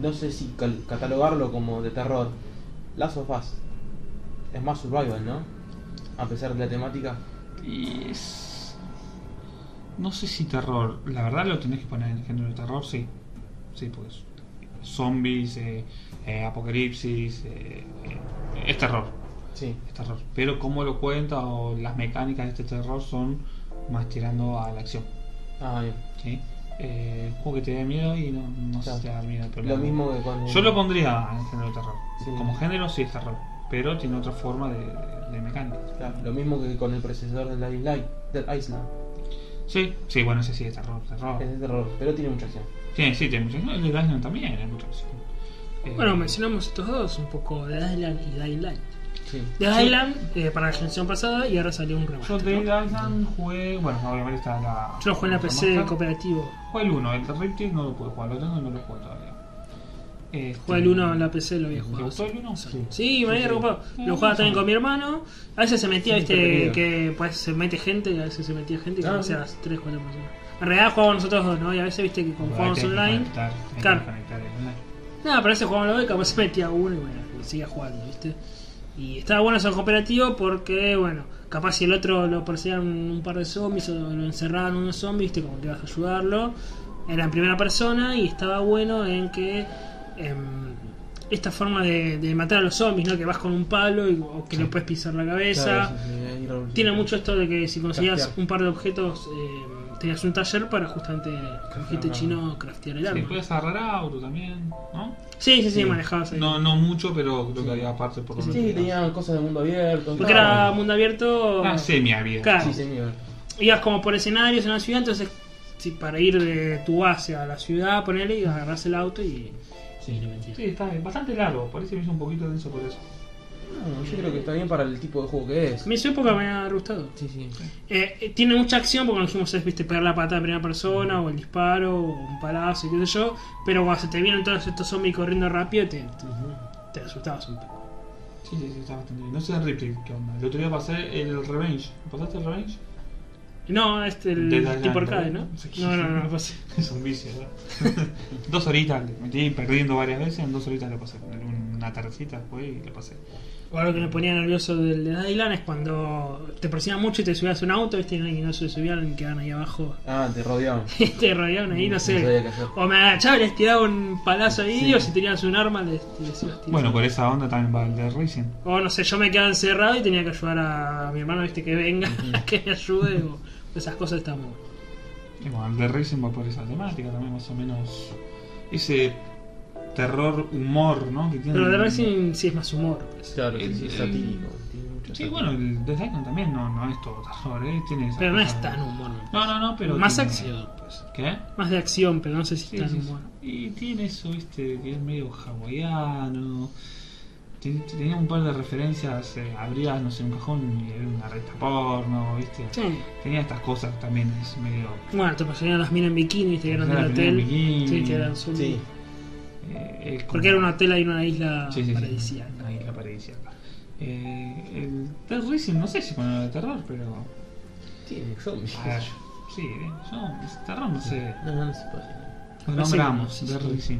no sé si catalogarlo como de terror. Last of Us es más survival, ¿no? A pesar de la temática. Y es. No sé si terror. La verdad lo tenés que poner en el género de terror, sí. Sí, pues. Zombies, eh, eh, apocalipsis. eh, es terror. Sí. Es terror. Pero cómo lo cuenta o las mecánicas de este terror son más tirando a la acción. Ah, bien. ¿sí? Eh, un juego que te dé miedo y no, no sé si te da miedo. Pero Lo mismo que cuando. Yo lo pondría en género de terror. Sí. Como género sí es terror. Pero tiene otra forma de, de, de mecánica. Claro, lo mismo que con el procesador del Island. Del Island. Sí, sí, bueno, ese sí es terror. terror. Es de terror, pero tiene mucha acción. Sí, sí, tiene mucho. El de Island también hay mucha acción. Eh, Bueno, mencionamos estos dos, un poco de Island y Dying Light. Sí. De Sí. Island eh, para la generación pasada y ahora salió un Yo remaster. de ¿no? Island jugué. Bueno, obviamente está la. Yo lo jugué en la PC remaster. cooperativo. Jugué el 1, el de Riptide no lo pude jugar, lo tengo y no lo jugué todavía. Este, Jugué el 1 en la PC, lo había ¿Te jugado. gustó el 1? Sí. Sí, me había Sí, sí. recopado. Sí, Lo jugaba también con mi hermano. A veces se metía, viste, que pues se mete gente y a veces se metía gente Ah, conocías sí. 3, 4 personas. En realidad jugábamos nosotros dos, ¿no? Y a veces, viste, que con jugábamos online. Conectar, Claro. Nada, pero a veces jugábamos los dos y capaz se metía uno y bueno, seguía jugando, viste. Y estaba bueno eso en cooperativo porque, bueno, capaz si el otro lo perseguían un par de zombies o lo encerraban unos zombies, viste, como que ibas a ayudarlo. Era en primera persona y estaba bueno en que. Em, esta forma de, de matar a los zombies, ¿no? Que vas con un palo y, o que Sí. le puedes pisar la cabeza. Claro, sí, sí, ahí revoluciona. Tiene mucho esto de que si conseguías Craftear. un par de objetos, eh, tenías un taller para justamente, dijiste arma. chino, craftear el Sí, arma. puedes agarrar auto también, ¿no? Sí, sí, sí, Sí. manejabas ahí. No, no mucho, pero creo que había partes por Sí, donde sí, tenían cosas de mundo abierto. Porque era mundo abierto. Ah, semi-abierto. Claro. Ibas como por escenarios en la ciudad, entonces si para ir de tu base a la ciudad, ponerle y agarras el auto y, Sí. está bien, bastante largo, parece que me hizo un poquito denso por eso. No, yo creo que está bien para el tipo de juego que es. A mí en su época me ha gustado. Sí, sí. Eh, eh, tiene mucha acción porque no dijimos es viste pegar la pata en primera persona o el disparo o un palazo y qué sé yo, pero cuando se te vienen todos estos zombies corriendo rápido te, te, te asustabas un poco. Sí, sí, sí, está bastante bien. No sé el Riptide, ¿qué onda? El otro día pasé el Revenge. ¿Pasaste el Revenge? No, este el tipo arcade, ¿no? No, no, no, no pasé. [laughs] Es un vicio, ¿verdad? [laughs] dos horitas, le metí perdiendo varias veces, en dos horitas le pasé. En una tardecita fue y le pasé. O algo que me ponía nervioso del de Dylan es cuando te persiguen mucho y te subías a un auto ¿viste? y no se subían y quedaban ahí abajo. Ah, te rodeaban. [laughs] Te rodeaban ahí, no No sé. qué hacer. O me agachaba y les tiraba un palazo ahí, Sí. o si tenías un arma les, les. Bueno, por esa onda también va el de Racing. O no sé, yo me quedaba encerrado y tenía que ayudar a mi hermano, viste, que venga, que me ayude, o esas cosas estaban muy buenas. Y bueno, el de Racing va por esa temática también, más o menos. Ese terror, humor, ¿no? Que tiene Pero de Racing sí es más humor. pues. Claro, sí, El- sí, es el- satírico. Sí, bueno, el de también no, no es todo terror, ¿eh? Tiene esas Pero no es tan humor. No, no, no, pero. más tiene- acción, pues. ¿Qué? Más de acción, pero no sé si Sí, tan sí. humor. Y tiene eso, viste, que es medio hawaiano. Ten- Tenía un par de referencias, eh, abrías, no sé, un cajón y había una recta porno, viste. Sí. Tenía estas cosas también, es medio. Bueno, te perseguían las minas en bikini, te dieron del Las minas en hotel. bikini. Sí, te eran zombies. Sí. eh, como- Porque era un hotel ahí en una isla Sí, sí, sí, paradisíaca. Una isla paradisíaca. Eh, el Death Racing, no sé si ponerlo de terror, pero. Tiene zombies. A ver, sí, eh, terror, no sé. No, no, no se puede. Lo nombramos, sí. Racing.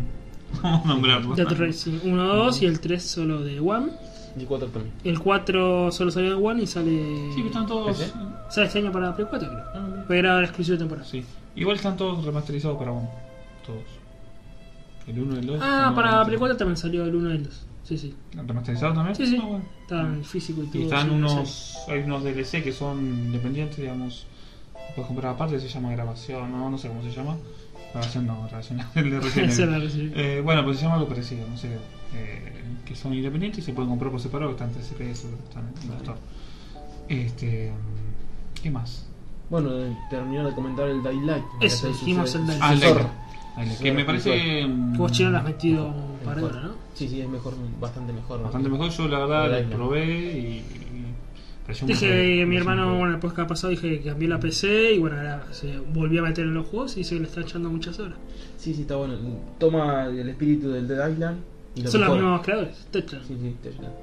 [laughs] Vamos a nombrarlo. Dead Racing 1, 2 y el 3 solo de One. Y 4 también. El 4 solo salió de One y sale. Sí, que están todos. ¿Ese? Sale este año para Play 4, creo. Ah. Pero era exclusivo de temporada. Sí. Igual están todos remasterizados para One. Todos. El 1 y el 2. Ah, para Play 4 también salió el 1 y el 2. Sí, sí. ¿Remasterizados también? Sí, sí. Ah, bueno. Está en físico y todo. Y están sí, unos. Hay unos DLC que son independientes, digamos. Puedes comprar aparte, se llama grabación, no, no sé cómo se llama. Grabación no, grabación el de sí. recién. La. Eh, bueno, pues se llama algo parecido, no sé. eh, que son independientes y se pueden comprar por separado, que están en TCPS, están en el store. Este. mm, ¿Qué más? Bueno, eh, terminar de comentar el Daylight. Eso, dijimos el Daylight. Ah, el. Daylight. Que me parece. mm, Que vos chino lo has metido un par de Mejor. horas, ¿no? Sí, sí, es mejor, bastante mejor. Bastante mejor, yo la verdad lo probé y. Dije que mi hermano, bueno, el podcast pasado dije que cambié la PC y bueno, ahora se volvió a meter en los juegos y que le está echando muchas horas. Sí, sí, está bueno. Toma el espíritu del Dead Island y lo Son los mejora. mismos creadores. Techland. Sí, sí, Techland.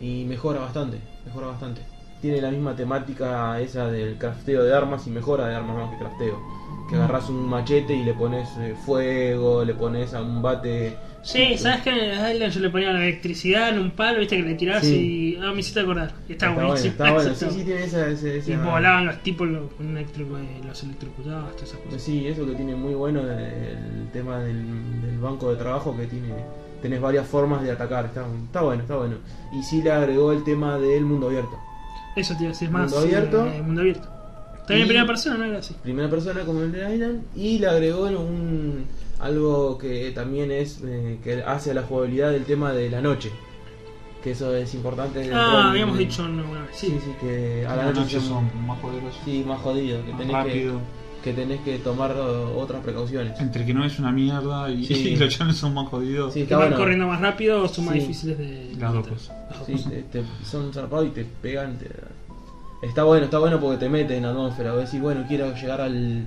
Y mejora bastante, mejora bastante. Tiene la misma temática esa del crafteo de armas y mejora de armas más que crafteo. Que agarras un machete y le pones eh, fuego, le pones a un bate. Sí, ¿sabes que en el Island yo le ponía la electricidad en un palo, viste que le tirabas Sí. y. Ah, me hiciste acordar. Está, bueno, está bueno. [laughs] Sí, sí, tiene esa. esa, esa- Y volaban los tipos eh, los electrocutados, todas esas cosas. Sí, eso que tiene muy bueno el tema del, del banco de trabajo que tiene. Tenés varias formas de atacar, está, está bueno, está bueno. Y sí le agregó el tema del mundo abierto. Eso te iba a decir más. Mundo abierto. eh, mundo abierto. También en primera persona, ¿no era así? primera persona como el de Island y le agregó un algo que también es eh, que hace a la jugabilidad del tema de la noche que eso es importante Ah, del- habíamos dicho no, una vez. sí Sí, sí que a la noche son son más poderosos, sí más jodido que más tenés que, rápido. que tenés que tomar otras precauciones Entre que no es una mierda y, Sí. [laughs] y los chones son más jodidos. Sí. Que van bueno. corriendo más rápido o son más Sí. difíciles de. Las dos cosas. Sí, te, te- son zarpados y te pegan te- está bueno está bueno porque te meten en la atmósfera vos decís bueno quiero llegar al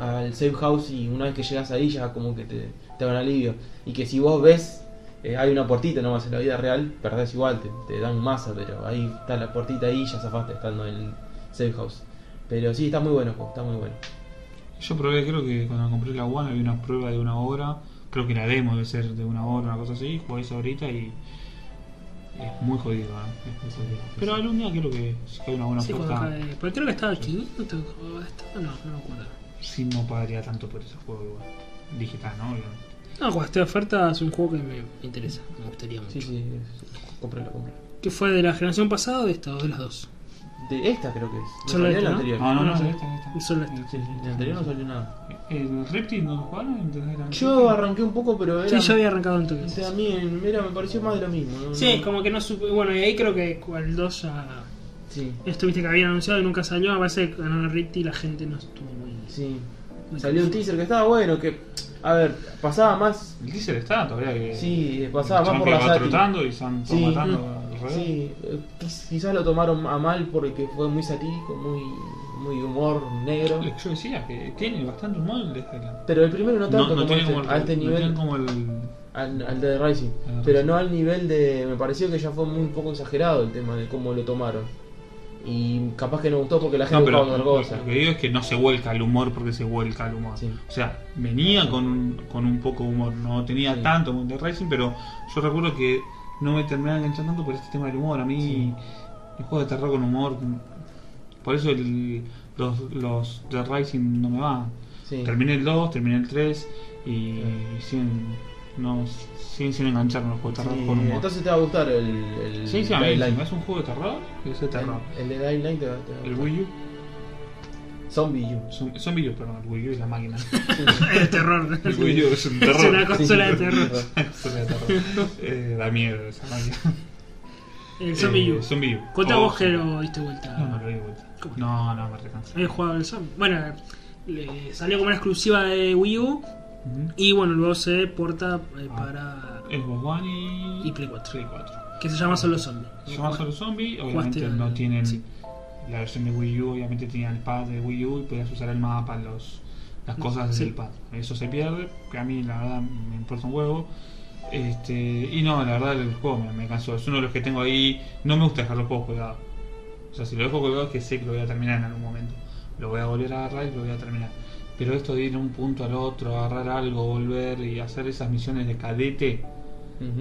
al safe house y una vez que llegas ahí ya como que te, te da un alivio y que si vos ves eh, hay una puertita nomás en la vida real perdés igual te, te dan masa pero ahí está la puertita ahí y ya zafaste estando en el safe house pero sí está muy bueno está muy bueno Yo probé, creo que cuando compré la One había una prueba de una hora. Creo que la demo debe ser de una hora, una cosa así. Jugué eso ahorita y. Es muy jodido, ¿eh? Es muy jodido. Pero algún día creo que si cae una buena Sí, oferta, cae. Pero creo que estaba 500 o No, no me acuerdo. Sí no pagaría tanto por ese juego igual. Digital, ¿no? Obviamente. No, cuando esté de oferta es un juego que me interesa, me gustaría mucho. sí sí cómpralo cómpralo ¿Qué fue de la generación pasada o de esta o de las dos? de esta creo que es no Solo esta, la ¿no? anterior No, no, no, esta, esta. solo esta. Sí, sí, en la anterior no salió nada ¿El Reptil no lo jugaron? Yo arranqué un poco pero Sí, era yo había arrancado en O a mí era, me pareció más de lo mismo. ¿no? Sí, como que no supe. Bueno, y ahí creo que el 2 ya. Sí, Esto viste que habían anunciado y nunca salió. A veces ganó el Ripti y la gente no estuvo. Sí. Salió un teaser que estaba bueno, que... A ver, pasaba más... El teaser está todavía que. Sí, pasaba más por la sátira. y están Sí. matando. Sí, eh, quiz- quizás lo tomaron a mal porque fue muy satírico, muy, muy humor negro. Lo que yo decía, que tiene bastante humor el de Highland. Pero el primero no tanto No, no como tiene este, como el, a este no nivel, tiene como el. al, al de Rising. Pero no al nivel de... Me pareció que ya fue muy poco exagerado el tema de cómo lo tomaron. Y capaz que no gustó porque la gente No, pero otra lo, cosa. lo que digo es que no se vuelca el humor porque se vuelca el humor. Sí. O sea, venía con un, con un poco de humor, no tenía Sí. tanto de Racing, pero yo recuerdo que no me terminaba enganchando tanto por este tema del humor. A mí, el juego de terror con humor, por eso el- los, los de Racing no me van. Sí. Terminé el 2, terminé el 3 y, Sí. siguen, no, siguen sin engancharme los juegos de terror Sí, con humor. entonces te va a gustar el, el sí, sí, a mí hace un juego de terror, es de terror. El, el de Dying Light te va, te va a El. Wii U, Zombie U. son videos, perdón, el Wii U es la máquina. [laughs] Es de terror. El Wii U es un Es terror. una consola de terror. Consola de terror. [laughs] Eh, da miedo esa máquina. El Zombie Eh, U. Zombie U. Oh, vos que sí. lo diste vuelta. No, no lo di vuelta. ¿Cómo? No, no, me recansa. Había jugado el Zombie. Bueno, le salió como una exclusiva de Wii U. Y bueno, luego se porta eh, Ah. para. Xbox One y... Y Play 4. Play 4. Que se llama Solo Zombie. Se llama solo Zombie, obviamente no tienen sí. la versión de Wii U, obviamente tenía el pad de Wii U y podías usar el mapa, los, las cosas Sí. del pad. Eso se pierde, que a mí la verdad me importa un huevo. Este, y no, la verdad el juego me, me cansó, es uno de los que tengo ahí, no me gusta dejar los juegos colgados. O sea, si lo dejo colgado es que sé que lo voy a terminar en algún momento. Lo voy a volver a agarrar y lo voy a terminar. Pero esto de ir de un punto al otro, agarrar algo, volver y hacer esas misiones de cadete,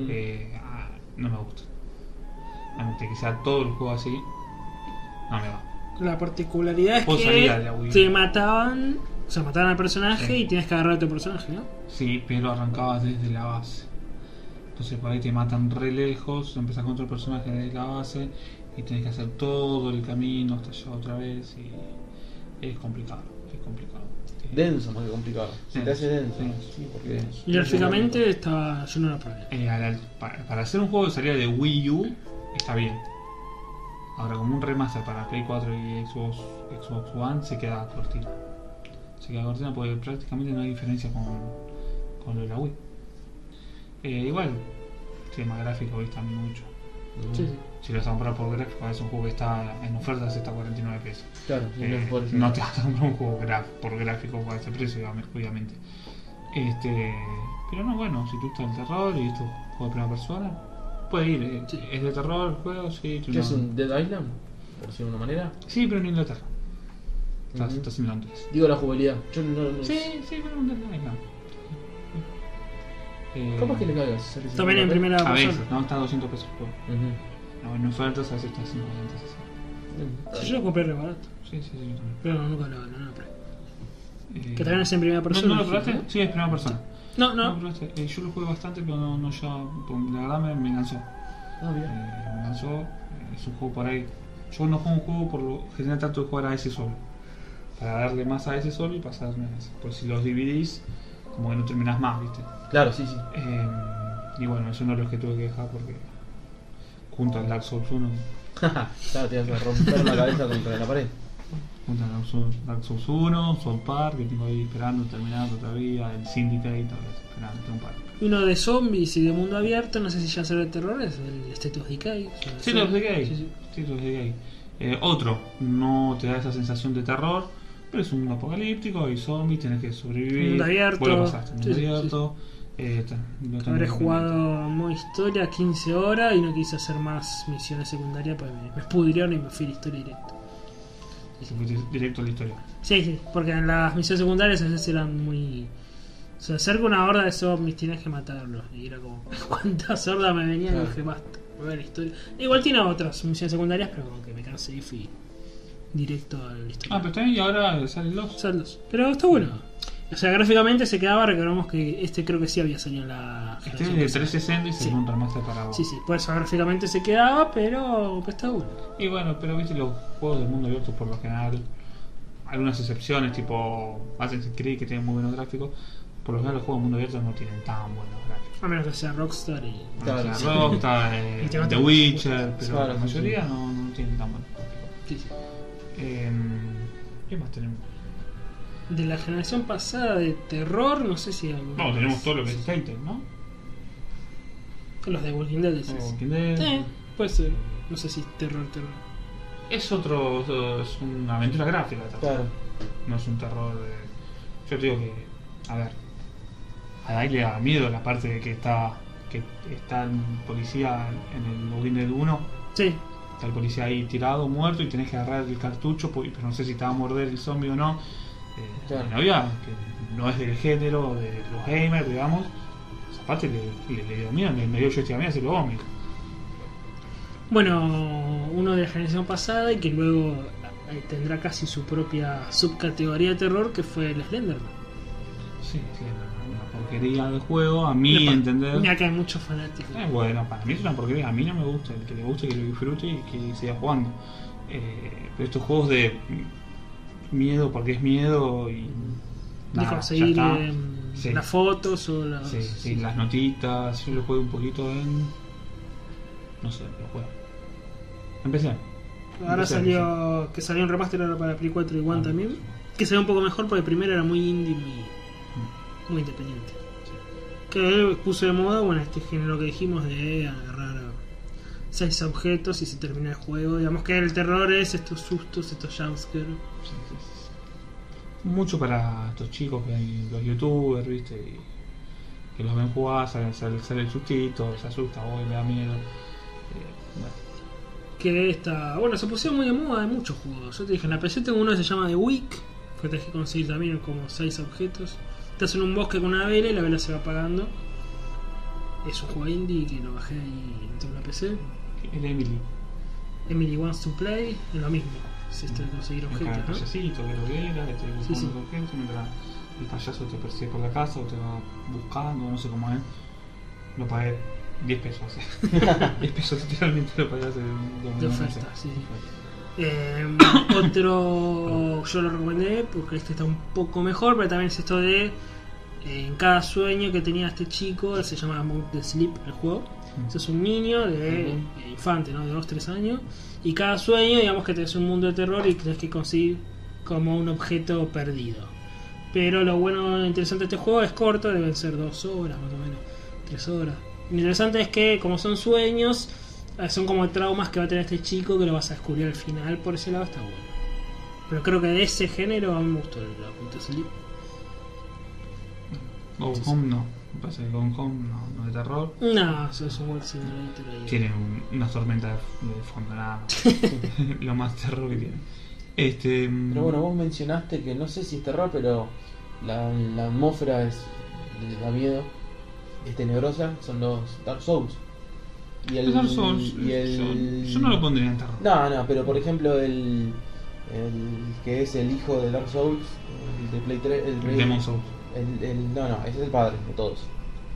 eh, ah, no me gusta. Realmente que sea todo el juego así, no me va. La particularidad es Puedo que te mataban, o sea, mataban al personaje Sí. y tienes que agarrar a tu personaje, ¿no? Sí, pero arrancabas desde la base. Entonces por ahí te matan re lejos, empezás contra el personaje desde la base y tenés que hacer todo el camino hasta allá otra vez y es complicado, es complicado. Denso más que complicado. Se te hace denso. Sí, porque. Y gráficamente estaba, yo no lo probé. Eh, a la- para, para hacer un juego de salida de Wii U está bien. Ahora como un remaster para Play 4 y Xbox, Xbox One se queda cortina. Se queda cortina porque prácticamente no hay diferencia con, con lo de la Wii. Eh, igual, tema gráfico está mucho. Ujú. Sí, sí. Si lo vas a comprar por gráfico, es un juego que está en ofertas, está a 49 pesos. Claro, Eh, no es por eso. no te vas a comprar un juego graf- por gráfico por ese precio, obviam- obviamente. Este, pero no, bueno, si tú estás el terror y esto es juego de primera persona, puede ir. eh, Sí. Es de terror el juego, sí. ¿Qué no- es un Dead Island? Por decirlo de una manera. Sí, pero en Inglaterra. Estás, Ujú. estás en Londres. Digo la jugabilidad. Yo no. no Sí, sí, pero un Dead Island. Eh, Capaz que le caigas. sale También en 50 primera A persona. veces, no, está a 200 pesos el juego. No, en ofertas a veces está a 50, 60. Sí, yo lo compré re barato, Sí, sí, sí. yo también. pero nunca lo, no lo probé. Eh, Que también es en primera ¿No, persona. ¿No lo probaste? Sí, es primera persona. No, No, no. lo probaste. Eh, yo lo jugué bastante, pero no, no ya. porque La verdad me, me cansó. Ah, mira. Eh, me cansó. eh, Es un juego por ahí. Yo no juego un juego por lo general trato de jugar a ese solo. Para darle más a ese solo y pasarme a ese. Por si los dividís, como que no terminás más, ¿viste? Claro, sí, sí. Eh, y bueno, es uno de los que tuve que dejar porque. Junto al Dark Souls 1. claro, te vas a romper la cabeza contra la pared. Junto al Dark Souls, Dark Souls 1, Soul Park, que tengo ahí esperando, terminando todavía. El Syndicate, esperando, tengo un par. Uno de zombies y de mundo abierto, no sé si ya será de terror, es el State of Decay. Sí, gay. Sí, sí. Sí, los de gay. Eh, otro, no te da esa sensación de terror, pero es un mundo apocalíptico, hay zombies, tenés que sobrevivir. Mundo abierto. Vos lo pasaste, mundo Sí, sí, abierto. Eh, tengo Habré jugado modo historia 15 horas y no quise hacer más misiones secundarias porque me, me pudrieron y me fui a la historia directa. Se fue di- directo a la historia. Sí, sí, porque en las misiones secundarias a veces eran muy. Se acerca una horda de zombies, tienes que matarlos. Y era como, [laughs] ¿cuántas hordas me venían? Claro. Y dije, basta, voy a la historia. Igual tiene otras misiones secundarias, pero como que me cansé y fui directo a la historia. Ah, pero está bien, y ahora salen dos. Saldos. Pero está bueno. O sea, gráficamente se quedaba, recordamos que este creo que sí había salido en la Este es de pasada. 360 y se Sí. un remaster para vos. Sí, sí, por eso gráficamente se quedaba, pero pues, está bueno. Y bueno, pero viste los juegos del mundo abierto por lo general, algunas excepciones tipo Assassin's Creed que tienen muy buenos gráficos, por lo general los juegos del mundo abierto no tienen tan buenos gráficos. A menos que sea Rockstar y. Claro, sea. Rockstar, [laughs] eh, Y The Witcher, pero Claro, la mayoría sí. no, no tienen tan buenos gráficos. Sí, sí. Eh, ¿Qué más tenemos? De la generación pasada de terror, no sé si. algo No, más. tenemos todo lo que es Telltale, ¿no? Los de Walking Dead, decís. Walking Dead. Eh, puede ser. No sé si terror, terror. Es otro, es una aventura gráfica. Claro. No es un terror de... Yo te digo que, a ver, a Dai le da miedo la parte de que está que está el policía en el Walking Dead 1, Sí, está el policía ahí tirado, muerto, y tenés que agarrar el cartucho, pues, pero no sé si te va a morder el zombie o no. Eh, Claro. Mi novia, que no es del género de los gamers, digamos, esa parte le, le, le dio miedo, me, me dio yo a mí hacerlo vómito. Bueno, uno de la generación pasada y que luego eh, tendrá casi su propia subcategoría de terror que fue el Slenderman. Sí, sí, una, porquería de juego, a mí Mira, entender. Mira que hay muchos fanáticos. Eh, bueno, para mí es una porquería, a mí no me gusta, el que le guste que lo disfrute y que siga jugando. Eh, pero estos juegos de miedo porque es miedo y nada, conseguir ya está. eh, Sí. las fotos o las. Sí, sí, las notitas, yo lo juego un poquito en... No sé, lo juego. Empecé. Ahora Empecé, salió. Que salió un remaster ahora para Play 4 y One Ah, también. sí. Que se ve un poco mejor porque primero era muy indie, muy, Mm. muy independiente. Que puso de moda, bueno, este género que dijimos de agarrar seis objetos y se termina el juego. Digamos que el terror es estos sustos, estos jumpscares. Sí, sí, sí. Mucho para estos chicos que hay, los youtubers, viste, y que los ven jugar, sale, sale, sale el sustito, se asusta, hoy le da miedo. Eh, bueno. Que está. Bueno, se pusieron muy de moda de muchos juegos. Yo te dije, en la PC tengo uno que se llama The Week, que tenés que conseguir también como 6 objetos. Estás en un bosque con una vela y la vela se va apagando. Es un juego indie que lo bajé ahí en una PC. El Emily. Emily Wants to Play, es lo mismo. Es esto de conseguir objetos, ¿no? payasito, que lo viera, que te Sí, sí. objetos, mientras el payaso te persigue por la casa o te va buscando, no sé cómo es. Lo pagué 10 pesos. o sea. 10 pesos literalmente lo pagué hace dos De oferta, sí. Eh, [coughs] otro yo lo recomendé porque este está un poco mejor, pero también es esto de eh, en cada sueño que tenía este chico, se llama Mount the Sleep el juego. Ese es un niño de infante, ¿no? De 2-3 años. Y cada sueño, digamos que tenés un mundo de terror y tenés que conseguir como un objeto perdido. Pero lo bueno, interesante de este juego es corto, deben ser 2 horas más o menos, 3 horas. Lo interesante es que como son sueños, eh, son como traumas que va a tener este chico que lo vas a descubrir al final, por ese lado está bueno. Pero creo que de ese género a mí me gustó el. Go. Home no. Parece que Go Home no, no es de terror. No, eso es un World Simulator ahí. Tiene un- una tormenta de, fondo, nada más. [laughs] [laughs] Lo más terror que tiene. Este, Pero bueno, vos mencionaste que no sé si es terror, pero la, la atmósfera es da miedo, es tenebrosa, son los Dark Souls. Y el, Los Dark Souls, y el- yo, yo no lo pondría en terror. No, no, pero por ejemplo el, el que es el hijo de Dark Souls, el de Play 3, el, Demon Souls. El- el- no, no, ese es el padre de todos.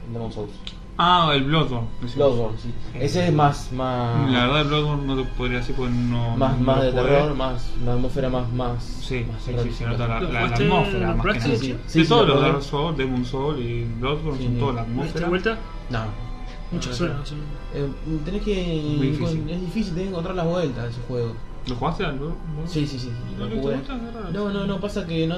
El Demon Souls. Ah, el Bloodborne. decimos. Bloodborne, sí. Ese es más, más, La verdad, el Bloodborne no te podría decir porque no. más, no más de terror, más, una atmósfera más, más, Sí, más sí, sí, terrorífica. se nota la, ¿Lo la, la atmósfera más que nada. Sí, De sí, todos lo los. Dark Souls, Demon Souls y Bloodborne Sí, son sí. toda la ¿Diste atmósfera. vuelta? No. Muchas horas. Eh, tenés que. Muy difícil. Es difícil, tenés que encontrar las vueltas de ese juego. ¿Lo jugaste al Bloodborne? Sí, sí, sí. sí, ¿No lo jugué. No, no, no, pasa que no,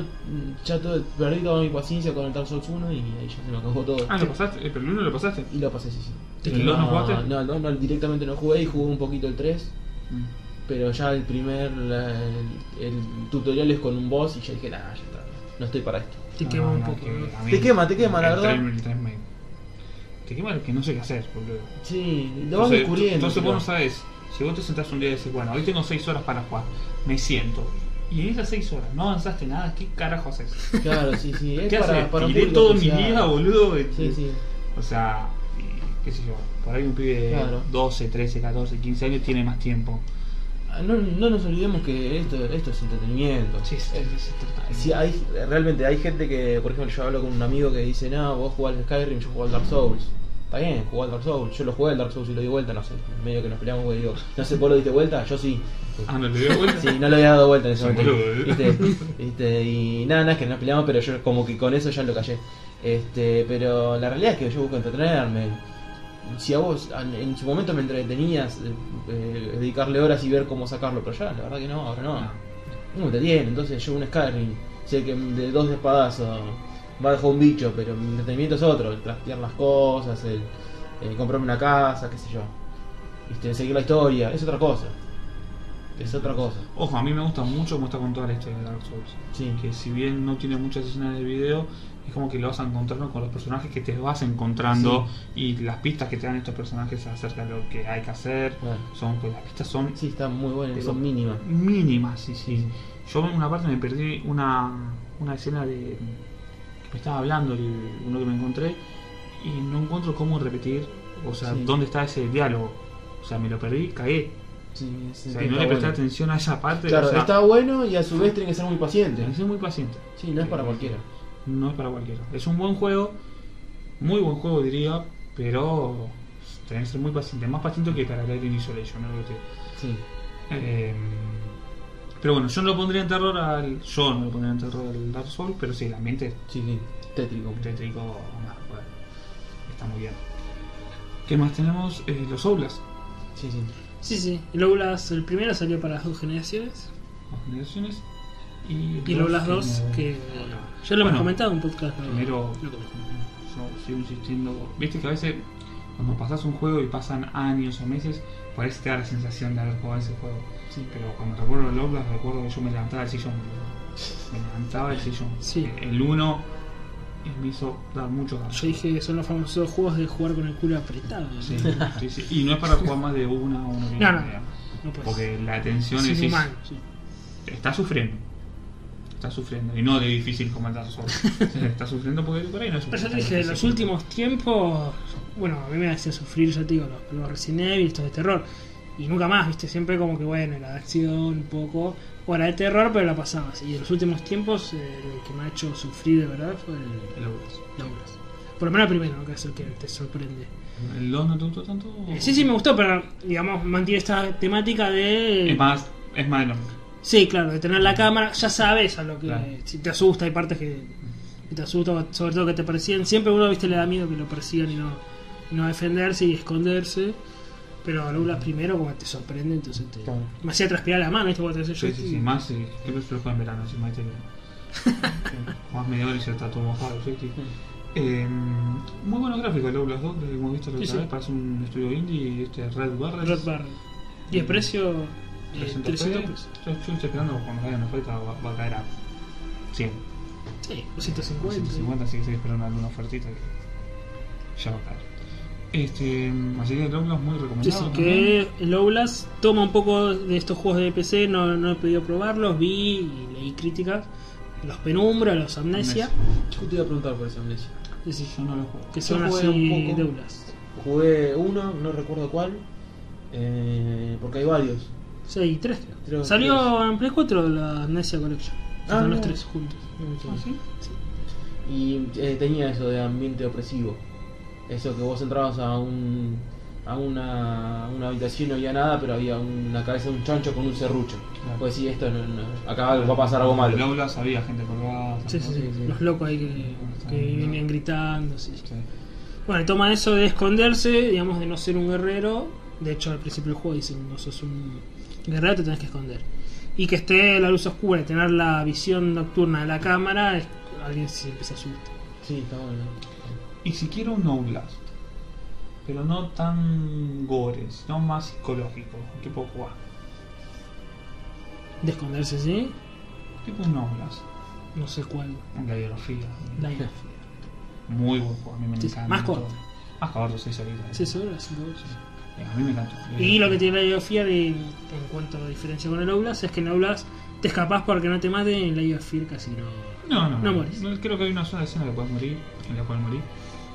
ya todo, perdí toda mi paciencia con el Dark Souls 1 y ahí ya se me acabó todo. Ah, lo pasaste, eh, pero el uno lo pasaste. Y lo pasé, sí, sí. ¿Y el dos no jugaste? No, no, no, directamente no jugué y jugué un poquito el 3. Mm. Pero ya el primer. la- el, el tutorial es con un boss y ya dije, nah, ya está. No estoy para esto. Te No, quema un no, poco. Te quema, te quema, la verdad. el Te quema que no sé qué hacer, boludo. Sí, lo vas Entonces, descubriendo. entonces vos no sabes, si vos te sentás un día y decís, bueno, hoy tengo 6 horas para jugar, me siento. Y en esas 6 horas no avanzaste nada, ¿qué carajo haces? Claro, sí, sí. Es [laughs] ¿Qué para, haces? para Tiré todo mi día, boludo. Sí, sí. O sea, qué sé yo, por ahí un pibe de Claro. 12, 13, 14, 15 años tiene más tiempo. Ah, No, no nos olvidemos que esto, esto es entretenimiento. Sí, sí. Sí, hay, realmente hay gente que, por ejemplo, yo hablo con un amigo que dice, no, vos jugás al Skyrim, yo juego al Dark Souls. Está bien, jugá al Dark Souls. Yo lo jugué al Dark Souls y lo di vuelta, no sé. Medio que nos peleamos, güey, digo, no sé, vos lo diste vuelta, yo sí. Ah, no le dio vuelta. Sí, no lo había dado vuelta en ese momento. eh. ¿Viste? ¿Viste? Y nada, nada, es que nos peleamos, pero yo como que con eso ya lo callé. Este, pero la realidad es que yo busco entretenerme. Si a vos en, su momento me entretenías, eh, eh, dedicarle horas y ver cómo sacarlo, pero ya, la verdad que no, ahora no. No. No te tiene, entonces yo un Skyrim, sé que de dos de espadazos va a dejar un bicho, pero mi entretenimiento es otro, el trastear las cosas, el, comprarme una casa, qué sé yo. ¿Viste? Seguir la historia, es otra cosa. Es otra cosa. Ojo, a mí me gusta mucho cómo está contada la historia de Dark Souls. Sí. Que si bien no tiene muchas escenas de video, es como que lo vas a encontrar con los personajes que te vas encontrando y las pistas que te dan estos personajes acerca de lo que hay que hacer. Son, pues las pistas son Sí, está muy Pero- son mínimas. mínimas, sí, sí. Yo en una parte me perdí una, una escena de me estaba hablando el, uno que me encontré y no encuentro cómo repetir, o sea, Sí. dónde está ese diálogo. O sea, me lo perdí, cagué. Sí, sí, O sea, y no le presté bueno. atención a esa parte. Claro, o sea, está bueno y a su vez tiene que ser muy paciente. tenés que ser muy paciente. Sí, no es para cualquiera. No es para cualquiera. Es un buen juego, muy buen juego diría, pero tenés que ser muy paciente. Más paciente que para Alien Isolation, ¿no? Sí. Eh, pero bueno, yo no lo pondría en terror al. Yo no lo pondría en terror al Dark Souls, pero sí, el ambiente Sí, sí. Tétrico. tétrico bueno, está muy bien. ¿Qué más tenemos? Eh, los Outlast, Sí, sí. Sí, sí. El Outlast, el primero salió para las dos generaciones. las generaciones. Y, Y el Outlast 2, no- que ya lo hemos Bueno, comentado en un podcast. ¿no? Primero, Lo yo sigo insistiendo. Viste que a veces, cuando pasas un juego y pasan años o meses, ahí te da la sensación de haber jugado ese juego. Sí. Pero cuando recuerdo el Outlast, recuerdo que yo me levantaba del sillón. Me levantaba del sillón. Sí. El 1 me hizo dar mucho ganas. Yo dije que son los famosos juegos de jugar con el culo apretado. ¿no? Sí, sí, sí. Y no es para jugar más de una o una No, no. media. No puedes. Porque la atención Es es, inhumano, sí. está sufriendo. está sufriendo. Y no de difícil como el Dark Souls. [laughs] está sufriendo porque por ahí no es Pero yo te dije, en los últimos tiempos, bueno, a mí me hacía sufrir, ya te digo, los, los Resident Evil, estos de terror. Y nunca más, viste, siempre como que bueno, de acción un poco, o era de terror, pero la pasabas. Y en los últimos tiempos, eh, el que me ha hecho sufrir de verdad fue el El. Por lo menos el primero, que es el que te sorprende. ¿El 2 no te gustó tanto? Eh, sí, sí, me gustó, pero digamos, mantiene esta temática de. Es más, es más de lo mismo. Sí, claro, de tener la cámara, ya sabes a lo que. Claro. Si te asusta, hay partes que, que te asustan, sobre todo que te persiguen. Siempre uno, viste, le da miedo que lo persigan y no, y no defenderse y esconderse. Pero Laulas primero, como te sorprende, entonces te. Claro. Me hacía transpirar la mano, ¿viste? Cuando te Sí, sí, sí, más sí. Yo prefiero jugar en verano, si más te Más media hora y ya está todo mojado, sí, sí. Eh, muy buenos gráficos el Outlast 2 que hemos visto la otra sí. vez, parece un estudio indie, este Red Barrel. Red Bar. Y el precio. eh, 300 300 pesos. yo estoy esperando cuando caiga en oferta va, va a caer a 100. Sí, 250. 150, así que estoy esperando alguna ofertita que ya va a caer. Este, así que el Outlast muy Sí, recomendado. sí, ¿no? que toma un poco de estos juegos de PC, no, no he podido probarlos, vi y leí críticas, los Penumbra, los Amnesia, Yo te iba a preguntar por esa amnesia. sí, sí, Yo no lo juego. que son jugué así un poco. Jugué uno, no recuerdo cuál, eh, porque hay varios. Sí, hay tres creo. Salió en Play 4 la Amnesia Collection. Ah, Están los tres juntos. ¿Ah, sí? Y eh, tenía eso de ambiente opresivo. Eso que vos entrabas a un a una, una habitación y no había nada, pero había una cabeza de un chancho con un serrucho. Claro. Pues sí, esto no, no- acá va a pasar algo En el malo. Outlast había gente colgada. Sí, sí, sí, Sí. Los locos ahí que, que venían gritando. Sí. Sí. Bueno, y toma eso de esconderse, digamos, de no ser un guerrero. De hecho, al principio del juego dicen, no sos un guerrero, te tenés que esconder. Y que esté la luz oscura y tener la visión nocturna de la cámara, es- alguien se empieza a asustar. Sí, está bueno. Y si quiero un Outlast, pero no tan gore, sino más psicológico, ¿qué puedo jugar? De esconderse, ¿sí? Tipo un Outlast, No sé cuál. la biografía. La idea. Muy buen juego, a mí me Sí, encanta. más corto. Más corto, 6 horitas. Sí, eso era, cinco horas. A mí me encantó. Y lo que tiene la Geofear en, en cuanto a la diferencia con el Outlast es que en Outlast te escapas porque no te maten, en la Geofear casi no. No, no, No mueres. Creo que hay una sola escena que puedes morir, en la cual morir.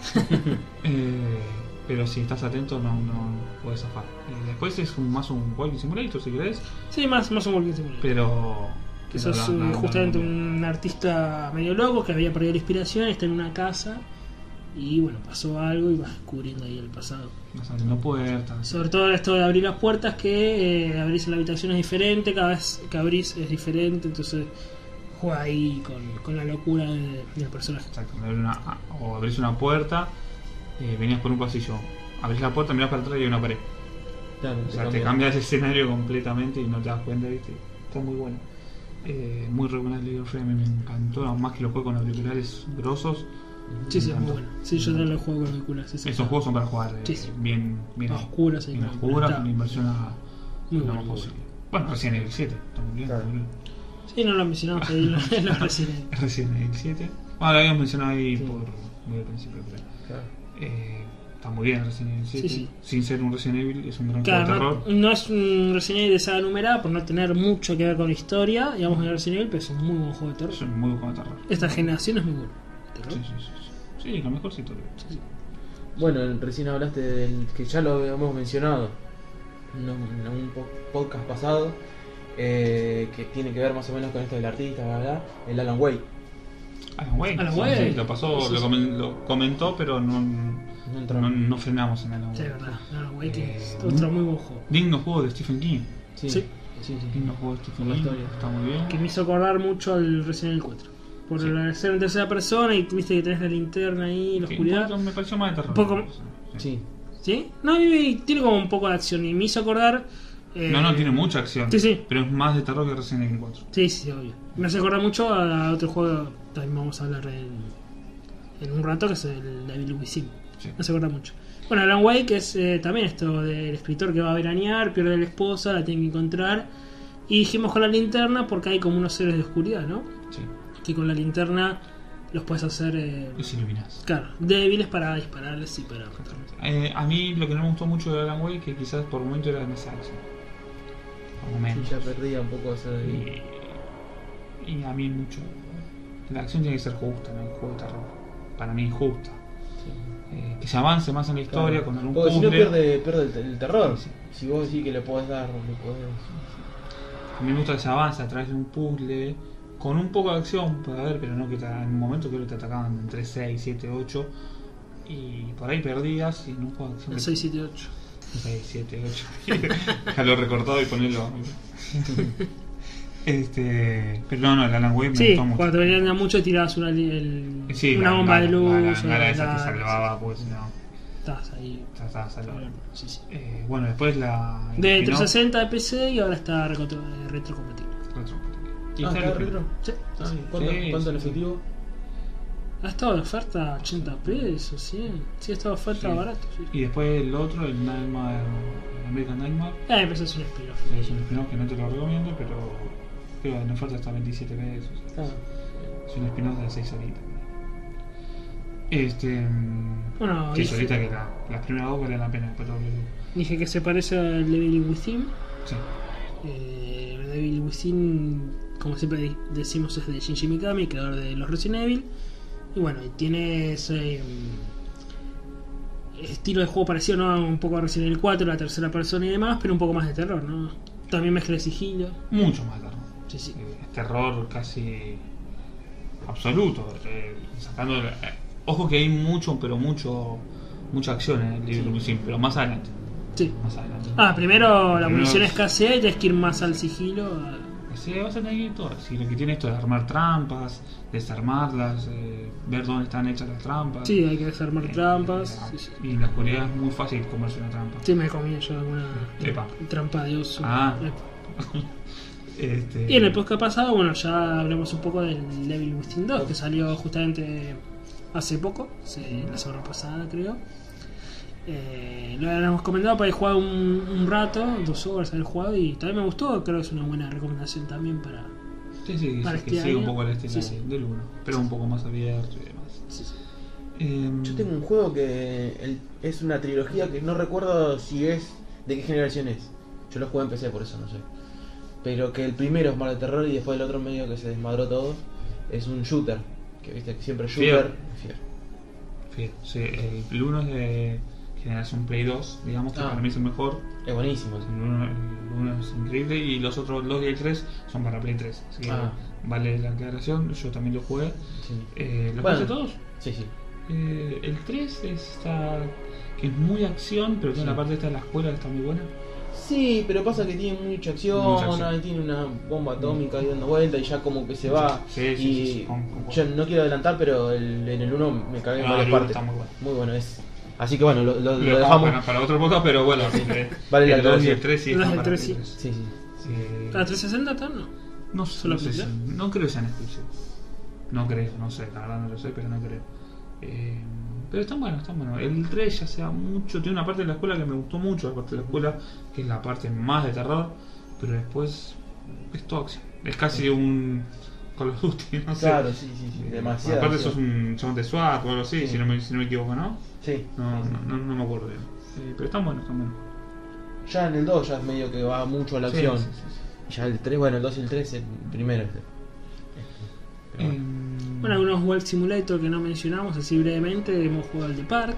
[laughs] Eh, pero si estás atento, no, no puedes zafar. Después es un- más un Walking Simulator, si querés, Sí, más, más un Walking Simulator. pero. Que pero sos la- eh, la- la- justamente un artista medio loco que había perdido la inspiración, está en una casa y bueno, pasó algo y vas descubriendo ahí el pasado. Vas abriendo puertas. Sobre todo esto de abrir las puertas, que eh, abrís en la habitación es diferente, cada vez que abrís es diferente, entonces juega ahí con, con la locura de- del personaje. Exacto, abrir una- ah, o abrís una puerta, eh, venías por un pasillo, abrís la puerta, mirás para atrás y hay una pared. Claro, O sea, te cambia ese escenario completamente y no te das cuenta, ¿viste? Está muy bueno. Eh, muy recomendable League of Legends, me encantó, más que lo juego con auriculares grosos. Sí, sí, muy bueno. Sí, yo también lo juego con auriculares. Esos está juegos son para jugar eh, Sí, sí. bien, bien oscuras, sí, bien oscuras, con inversión a Muy lo bueno, más posible. Bueno, Resident Evil 7, está muy bien. Claro. muy bien. Sí, no lo mencionamos ahí en los- en los Resident. Resident Evil 7. Bueno, lo habíamos mencionado ahí Sí. por muy al principio, pero. Claro. Eh, está muy bien Resident Evil 7. Sí, sí. Sin ser un Resident Evil, es un gran juego de no, terror. no es un Resident Evil de saga numerada por no tener mucho que ver con la historia, digamos, en Resident Evil, pero es un muy buen juego de terror. Es un muy buen juego de terror. Esta generación es muy buena. ¿Terror? Sí, sí, sí. Sí, Sí, lo mejor sí, todo. Sí, sí. Bueno, recién hablaste del que ya lo habíamos mencionado en un, podcast pasado, eh, que tiene que ver más o menos con esto del artista, bla, bla, el Alan Wake. Alan Wake. Alan sí, Wake. sí, lo pasó, Sí, sí, lo, sí. comen- lo comentó, pero no, No entró. no, no frenamos en Alan Sí, Wake. es verdad. Alan Wake Eh, es otro muy buen juego. Digno juego de Stephen King. Sí, Sí. sí, sí. Digno juego de Stephen Por la King. historia. Está muy bien. Que me hizo acordar mucho al Resident Evil 4. Por Sí. el ser en tercera persona y viste que tenés la linterna ahí, la Sí, un oscuridad. me pareció más de terror. Un poco- Sí. ¿Sí? No, y, y tiene como un poco de acción y me hizo acordar. Eh, No, no, tiene mucha acción. Sí, sí. Pero es más de terror que Resident Evil 4. Sí, sí, obvio. Me hace acordar mucho a otro juego, también vamos a hablar en, en un rato, que es el Devil Within. Sí. Me hace acordar mucho. Bueno, Alan Wake es eh, también esto del escritor que va a veranear, pierde a la esposa, la tiene que encontrar. Y dijimos con la linterna porque hay como unos seres de oscuridad, ¿no? Sí. Que con la linterna los puedes hacer, eh, Los iluminas. claro, débiles para dispararles y para matarlos. Eh, a mí lo que no me gustó mucho de Alan Wake que quizás por momento era demasiado acción. Por Sí, momentos. ya perdía un poco ese. Y Y a mí mucho. La acción tiene que ser justa, ¿no? El juego de terror. Para mí justa. Eh, que se avance más en la historia Claro. con algún Porque si no pierde, pierde el, el terror. Sí, Si vos decís que le podés dar, le podés. A mí me gusta que se avance a través de un puzzle. Con un poco de acción puede haber, pero no que te- en un momento creo que te atacaban entre 6, 7, 8. Y por ahí perdías y en un juego de acción. El 6, 7, 8. 6, 7, 8. Dejarlo recortado y ponerlo. este. Pero no, no, el Alan Wake me Sí, gustó mucho. cuando te venían a mucho tirabas una, el- Sí, una la- bomba la- de luz. La, la, esa la- te salvaba, pues si no. Estás ahí. Ya estaba salvado. Sí, sí. Eh, bueno, después la. el De spin-off- 360 de PC y ahora está retro, retrocompatible. Retro. Y Ah, está ¿está el- retro? Sí. Ah, ¿Cuánto, Sí, cuánto sí. efectivo? Ha estado de oferta 80 pesos, 100. Sí, ha estado de oferta Sí. barato. Sí. Y después el otro, el Nightmare. el American Nightmare. Eh, pero es un spin-off. Es un spin-off que no te lo recomiendo, pero. Creo que en oferta está 27 pesos. Ah, Es un spin-off de 6 horitas. Este. Bueno, 6 dije, horitas que la, las primeras dos valen la pena, lo dije que se parece al Devil Within. Sí. Eh, el Devil Within, como siempre de- decimos, es de Shinji Mikami, creador de los Resident Evil. Y bueno, tiene ese mm, estilo de juego parecido ¿no? un poco a Resident Evil 4, la tercera persona y demás, pero un poco más de terror, ¿no? También mezcla de sigilo. Mucho más terror. Sí, sí. Eh, es terror casi absoluto. eh, sacando. eh, ojo que hay mucho, pero mucho. Mucha acción en el libro, sí, pero más adelante. Sí. Más adelante. Ah, primero la Primero- munición escasea y tienes que ir más al sigilo. a- Sí, vas a tener que todo. Sí, lo que tiene esto de armar trampas, desarmarlas, eh, ver dónde están hechas las trampas. Sí, hay que desarmar Eh, trampas. eh, Sí, sí. Y en la oscuridad es muy fácil comerse una trampa. Sí, me comí yo alguna Epa. trampa de oso. Ah. [laughs] Este, Y en el podcast pasado, bueno, ya hablamos un poco del Devil Within 2, que salió justamente hace poco, sí, la semana pasada creo. Eh, lo habíamos comentado para haber jugado un, un rato, dos horas haber jugado y también me gustó, creo que es una buena recomendación también para... Sí, sí, que, para que este sigue un año. poco el estilo Sí, sí. del 1, pero un poco más abierto y demás. Sí, sí. Em, Yo tengo un juego que el- es una trilogía que no recuerdo si es de qué generación es. Yo lo jugué en PC por eso, no sé. Pero que el primero es más de terror y después el otro medio que se desmadró todo es un shooter. Que viste que siempre shooter. Fier. Fiel, sí, el 1 es de generación Play 2, digamos que Ah. para mí es el mejor. Es buenísimo. El 1 es increíble y los otros 2 y el 3 son para Play 3. Así que Ah. vale la aclaración, yo también lo jugué. Sí, Eh, ¿Lo Bueno. jugaste todos? sí. sí. Eh, el 3 está que es muy acción, pero tiene Sí. la parte esta de la escuela que está muy buena. Sí, pero pasa que tiene mucha acción, Mucha acción. tiene una bomba atómica ahí dando vuelta y ya como que se va. Sí, sí, y sí, sí, con- con- yo no quiero adelantar, pero el- en el 1 me cagué en Ah, varias uno partes. está muy bueno. Muy bueno es. Así que bueno, lo, lo- lo dejamos para, para otro podcast, pero bueno, eh, Vale la el 2 y el 3 sí El dos están y el para tres Play sí. 3. Sí, sí. Eh, ¿La 360 está? No. No sé, ¿Solo no, sé si- no creo que sean exclusivos. No creo, no sé, la verdad no lo sé, pero no creo. Eh, pero están buenos, están buenos. El 3 ya sea mucho, tiene una parte de la escuela que me gustó mucho, la parte de la escuela, que es la parte más de terror, pero después es todo acción. Es casi un Call of Duty, no sé. Claro, sí, sí, sí. Eh, Demasiado. Aparte sos un chabón de SWAT o algo así, Sí. si, no me, si no me equivoco, ¿no? Sí. No, sí, no, no, no me acuerdo bien. Pero están buenos, están buenos. Ya en el 2 ya es medio que va mucho a la Sí, acción. sí, sí, sí. Ya el 3, bueno, el 2 y el 3 el primero. Este. Pero bueno. Em, Bueno, algunos World Simulator que no mencionamos así brevemente, hemos jugado el de Park,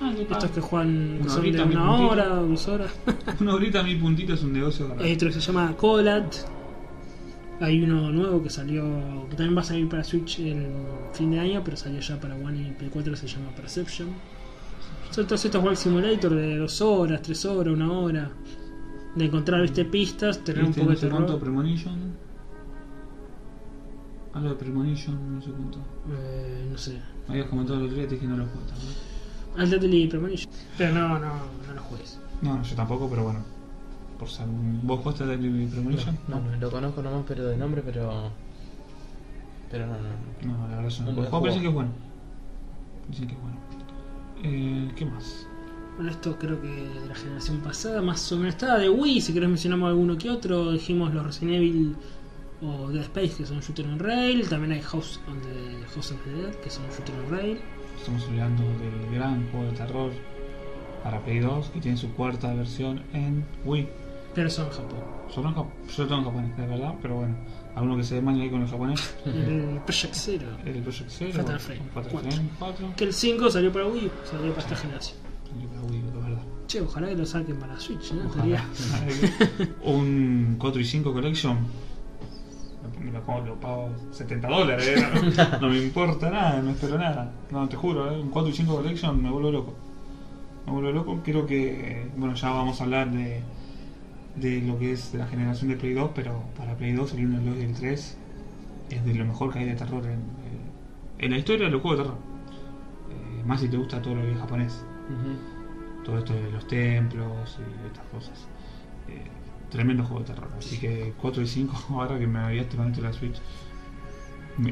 ah, de estos que juegan Una son de horita, mi una hora, dos horas. [laughs] Una horita mi puntito es un negocio. Hay otro que se llama Colat. Hay uno nuevo que salió, que también va a salir para Switch el fin de año, pero salió ya para One y Play 4, se llama Perception. Son todos estos World Simulator de dos horas, tres horas, una hora. De encontrar, viste, pistas, tener un poco no de sé cuánto terror. Premonition. Algo de Premonition, no sé cuánto. Eh, no sé. Habías comentado el otro día, te dije no lo jugué también. Al Deadly Premonition. Pero no, no, no lo juegues. No, no, yo tampoco, pero bueno. Por ser un... ¿Vos jugaste a Deadly Premonition? No, no, lo conozco nomás pero de nombre, pero. Pero no, no, no. No, la verdad yo no. Buen juego parece que es bueno. Dicen que es bueno. Eh, ¿Qué más? Bueno, esto creo que de la generación pasada, más o menos. Estaba de Wii, si querés mencionamos alguno que otro. Dijimos los Resident Evil o Dead Space, que son shooter on rail. También hay House, on the, House of the Dead, que son shooter on rail. Estamos hablando del gran juego de terror para Play 2 que tiene su cuarta versión en Wii. Pero son en Japón. Solo en Jap- yo lo tengo en japonés, de verdad, pero bueno. Alguno que se maña ahí con el japonés. El Project Zero. El Project Zero. Fatal Frame Fatal 4. Frame 4. Que el 5 salió para Wii, salió para esta generación. Salió para Wii, de verdad. Che, ojalá que lo saquen para Switch, ¿no? Ojalá. [laughs] Un 4 y 5 Collection. Me lo, pago- lo pago 70 dólares, ¿eh? no, no me importa nada, no espero nada. No, te juro, ¿eh? un 4 y 5 Collection me vuelvo loco. Me vuelvo loco. Creo que, bueno, ya vamos a hablar de, de lo que es la generación de Play 2, pero para Play 2 el 1 y el 3 es de lo mejor que hay de terror en, eh, en la historia de los juegos de terror. Eh, más si te gusta todo lo que es japonés todo esto de los templos y estas cosas. Eh, tremendo juego de terror. Así que 4 y 5, [laughs] ahora que me había de la Switch.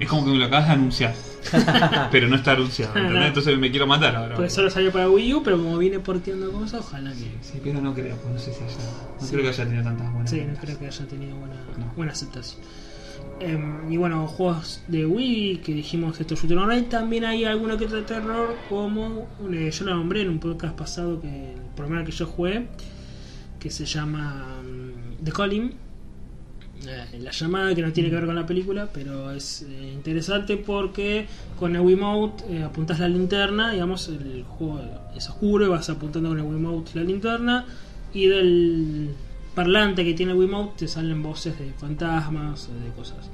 Es como que me lo acabas de anunciar. [laughs] pero no está anunciado, ¿entendés? No. Entonces me quiero matar ahora. Pues solo salió para Wii U, pero como viene porteando cosas, ojalá que. Sí, pero no creo, pues no sé si haya. No Sí. creo que haya tenido tantas buenas. Sí, no creo que haya tenido buena, No. buena aceptación. Em, y bueno, juegos de Wii que dijimos esto Shooter Online, también hay alguno que otro de terror, como eh, yo lo nombré en un podcast pasado, que el programa que yo jugué, que se llama mm, The Calling. Eh, la llamada que no tiene que ver con la película, pero es eh, interesante porque con el Wiimote eh, apuntás la linterna, digamos, el juego es oscuro y vas apuntando con el Wiimote la linterna y del parlante que tiene el Wiimote te salen voces de fantasmas o de cosas.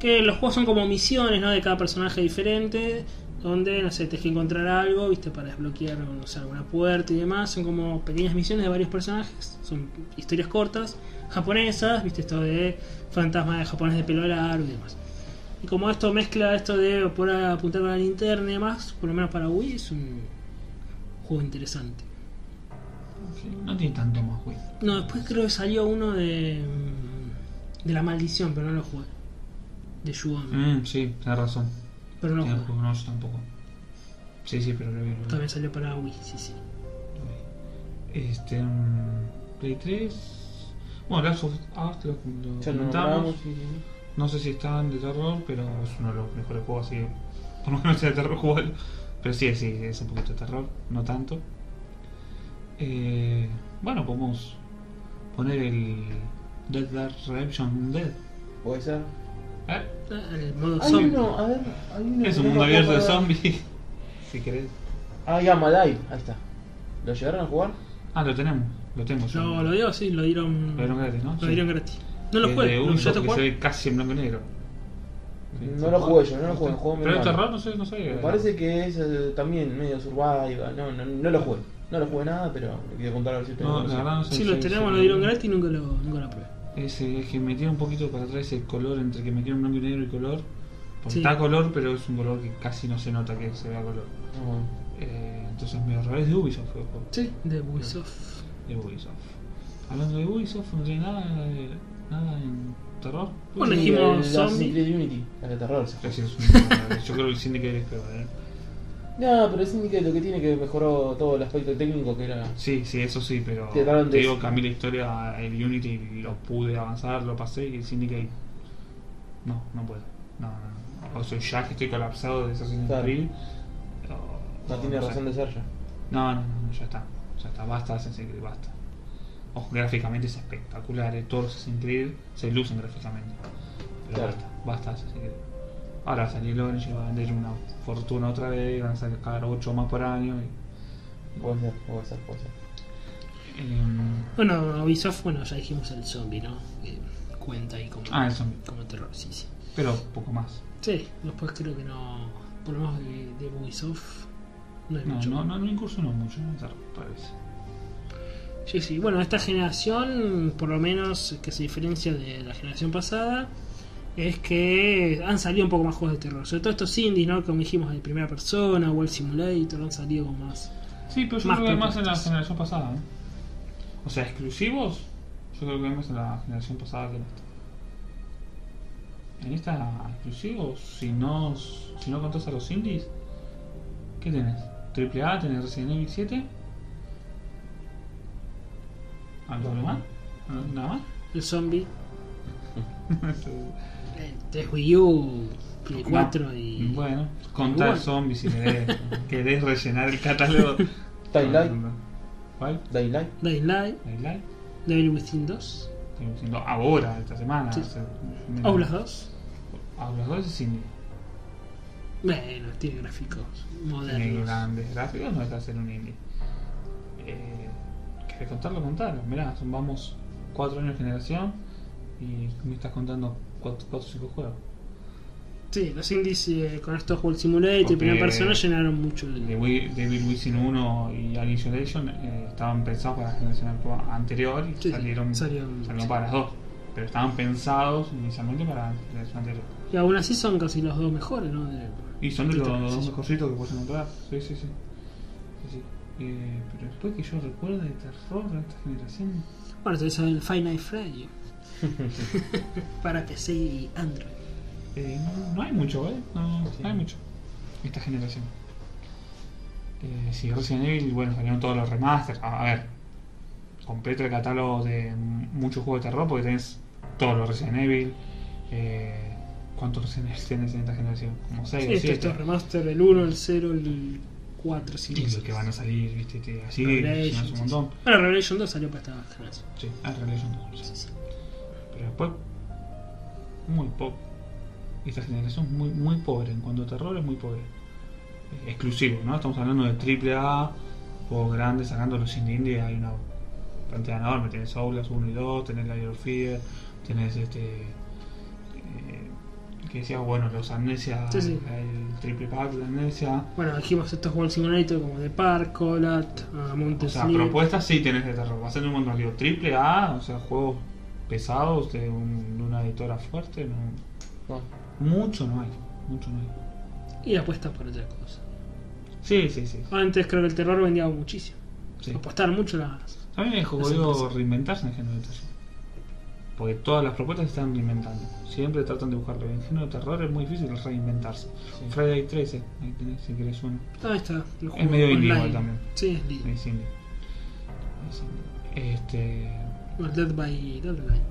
Que los juegos son como misiones, ¿no? De cada personaje diferente, donde, no sé, tienes que encontrar algo, ¿viste? Para desbloquear, no sé, alguna puerta y demás. Son como pequeñas misiones de varios personajes, son historias cortas, japonesas, ¿viste? Esto de fantasmas de japonés de pelo largo y demás. Y como esto mezcla esto de poder apuntar con la linterna y demás, por lo menos para Wii, es un juego interesante. Sí, No tiene tanto más, güey. No, después creo que salió uno de. mm, de la maldición, pero no lo jugué. De Yuon. Mm, sí, tienes razón. Pero no jugué. no, yo tampoco. Sí, sí, pero. Lo vi. También salió para Wii, sí, sí. Este. mm, Play 3. Bueno, Last of Us lo, lo Ya lo comentamos. No sé si están de terror, pero es uno de los mejores juegos así. Por lo menos sea de terror jugarlo. Pero sí, sí, es un poquito de terror, no tanto. Eh, bueno, podemos poner el Dead Dark Redemption Dead. Puede ser. ¿Eh? Ah, El modo Hay zombie. uno, a ver, hay uno. Es un mundo abierto de zombies. [laughs] si querés. Ah, Gamma Live, ahí está. ¿Lo llegaron a jugar? Ah, lo tenemos, lo tengo yo. No, lo digo, sí, lo dieron. Lo dieron gratis, ¿no? Lo Sí. dieron gratis. No lo jugué, ¿lo llegaste a se ve casi en blanco y negro. Sí, No ¿se lo juega? jugué yo, no lo jugué, juego Pero es terror, no sé, no sé. Me parece que es eh, también medio survival. No, no, no lo jugué. No lo jugué nada, pero me quería contar a ver si ustedes No, lo la no sé. Sí, lo tenemos, sí. lo dieron gratis y nunca lo, nunca lo probé. Ese es que metieron un poquito para atrás el color entre que metieron blanco y negro y color. Porque Sí. está color, pero es un color que casi no se nota que se vea color. Ah, bueno. Eh, entonces medio raro. Es de Ubisoft fue el juego. Sí, de Ubisoft. De Ubisoft. Hablando de Ubisoft, no tiene nada, de- nada en terror. Bueno, Sí, dijimos el zombie. Assassin's Creed Unity, la de terror. Casi es un- yo creo que el Syndicate es peor, ¿eh? No, pero el Syndicate lo que tiene que mejoró todo el aspecto técnico que era. Sí, sí, eso sí, pero Trataron te de- digo que a mí la historia, el Unity lo pude avanzar, lo pasé y el Syndicate no, no puedo. No, no, no. O sea, ya que estoy colapsado de Assassin's Claro. Creed. No tiene razón de ser ya. No, no, no, ya está. Ya está, basta Assassin's Creed, basta. Ojo, gráficamente es espectacular, ¿eh? todos los Assassin's Creed se lucen gráficamente. Pero Claro. basta, basta Assassin's Creed. Ahora salir Orange, va a vender una fortuna otra vez, van a sacar 8 más por año. Y, Puede ser, puede ser, puede ser. em, Bueno, Ubisoft, bueno, ya dijimos el zombie, ¿no? Que cuenta ahí como, Ah, el zombie. como terror, sí, sí. pero poco más. Sí, después creo que no. Por lo menos de, de Ubisoft no No, mucho. no, no, no incursionó mucho en el. Sí, sí. Bueno, esta generación, por lo menos que se diferencia de la generación pasada, es que han salido un poco más juegos de terror. Sobre todo estos indies, ¿no? Como dijimos, de primera persona, World Simulator, han salido como más. Sí, pero yo Más creo que más en la generación pasada. ¿eh? O sea, exclusivos, yo creo que más en la generación pasada que en esta. En esta, exclusivos, si no, si no contás a los indies, ¿qué tenés? ¿Triple A? ¿Tenés Resident Evil 7? ¿Algo más? ¿Nada más? El zombie, [laughs] el 3 Wii U, Play 4 y. Bueno, contar zombies si querés, [laughs] querés rellenar el catálogo. [laughs] Daylight. ¿Cuál? Daylight. Dying Light. Daylight. Devil Within 2. Estoy diciendo ahora, esta semana. Sí. Outlast 2. Outlast 2 es indie. Bueno, tiene gráficos modernos. grandes gráficos, no deja de ser un indie. Eh, ¿Querés contarlo? Contalo. Mirá, son- vamos 4 años de generación y me estás contando 4 o 5 juegos. Sí, los indies eh, con estos World Simulator y primera persona llenaron mucho el. Devil Within 1 y Alien Isolation eh, estaban pensados para la generación actual- anterior y Sí, salieron, salieron- salieron para las dos. Pero estaban pensados inicialmente para la generación anterior. Y aún así son casi los dos mejores, ¿no? De- Y son de los, Sí, los sí. mejorcitos que puedes encontrar. Sí, sí, sí. sí, sí. Eh, pero después que yo recuerdo de terror de esta generación. Bueno, tenés el Five Nights Freddy. [laughs] para PC y Android. eh, no, no hay mucho, ¿eh? No, hay mucho. Esta generación. Eh, sí, Resident Evil, bueno, salieron todos los remasters. A, ver, completo el catálogo de muchos juegos de terror porque tenés todos los Resident Evil. Eh, ¿Cuántos tienes en esta generación? Como 6 Sí, o estos, 7. estos remaster, el 1, el 0, el 4, 5. Y los que van a salir, viste, así, Revelation, un montón. sí. Bueno, Revelation 2 salió para esta generación. Sí, ah, Revelation 2, sí. Sí, sí. Pero después, muy poco. Esta generación es muy, muy pobre. En cuanto a terror, es muy pobre. Eh, exclusivo, ¿no? Estamos hablando de triple A, juegos grandes, sacando los indie indie. Hay una pantalla enorme. Tenés Outlast 1 y 2, tenés of Fear, tenés este. Que decía, bueno, los Amnesia, Sí, sí. el triple pack de Amnesia. Bueno, dijimos estos World Simulator como The Park, Colat, uh, O sea, Sleep. propuestas sí tenés de terror. Va a ser un montón. Digo, triple A, o sea, juegos pesados de, un- de una editora fuerte, no. Bueno, Mucho no hay, mucho no hay. Y apuestas por otra cosa. Sí, sí, sí. Antes creo que el terror vendía muchísimo. sí. Apostaron mucho las. También jodido empresas. reinventarse en el género de terror. Porque todas las propuestas se están reinventando. Siempre tratan de buscarlo. En el género de terror es muy difícil reinventarse. Sí. Friday 13, ahí tenés, si querés uno. Ahí está. el Es medio indie también. Sí, es indie. Es indie. Es indie. Este. Bueno, Dead by Deadline.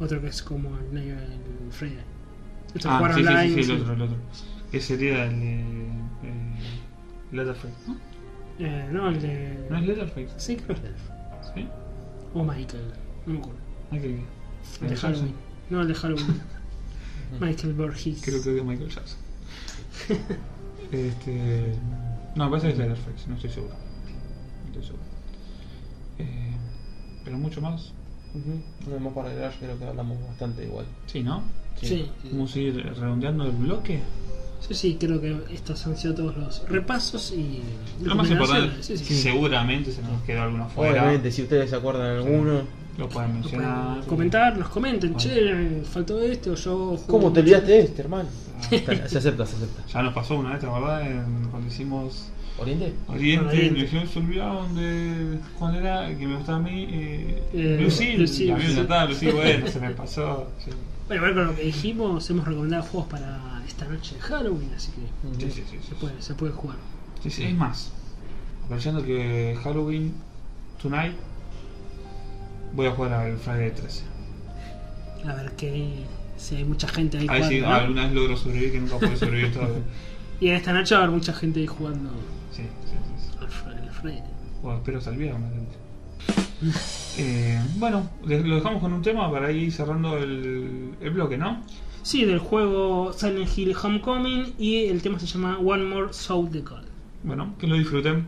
Otro que es como el, el Friday. Esto Ah, sí, sí, online. sí, sí, sí. el otro, el otro. Que sería el de. Eh, Leatherface, ¿no? Eh, no, el de. ¿No es Leatherface? Sí, creo que es. ¿Sí? O Michael. No me acuerdo. Ah, que- El ¿El de Jackson? Halloween. No, el de Halloween. Michael Burgess. Creo que odio a Michael Jackson. [laughs] este. No, parece que es Leatherface, no estoy seguro. No estoy seguro. Eh, pero mucho más. No hay más para yo creo que hablamos bastante igual. Sí, ¿no? Sí, sí. Vamos a ir redondeando el bloque. Sí, sí, creo que estos han sido todos los repasos y. Lo más importante. Sí, sí. seguramente se nos quedó alguno fuera. Obviamente, si ustedes se acuerdan de alguno. Lo pueden Lo mencionar. pueden comentar, nos comenten, Bueno. che, faltó este o yo. ¿Cómo te olvidaste de este, hermano? Está- se acepta, se acepta. Ya nos pasó una vez, ¿te acordás? En- Cuando hicimos ¿Oriente? Oriente, Oriente. me dijeron, se olvidaron de. ¿Cuál era? El que me gustaba a mí. Eh, Eh, Lucille. Lucille, A mí me sí. encantaba Lucille, bueno, [laughs] se me pasó. Sí, Bueno, a ver con lo que dijimos, hemos recomendado juegos para esta noche de Halloween, así que sí, sí. sí, se sí. puede, se puede jugar. Sí, sí, Es más, aprovechando que Halloween Tonight, voy a jugar al Friday 13. A ver que si hay mucha gente ahí A ver si jugando. ¿no? alguna vez logro sobrevivir, que nunca pude sobrevivir todavía. [laughs] Y en esta noche va a haber mucha gente ahí jugando Sí, sí, sí. sí. al al Friday. Bueno, espero viernes. [laughs] Eh, bueno, lo dejamos con un tema para ir cerrando el, el bloque, ¿no? Sí, del juego Silent Hill Homecoming y el tema se llama One More Soul the Call. Bueno, que lo disfruten.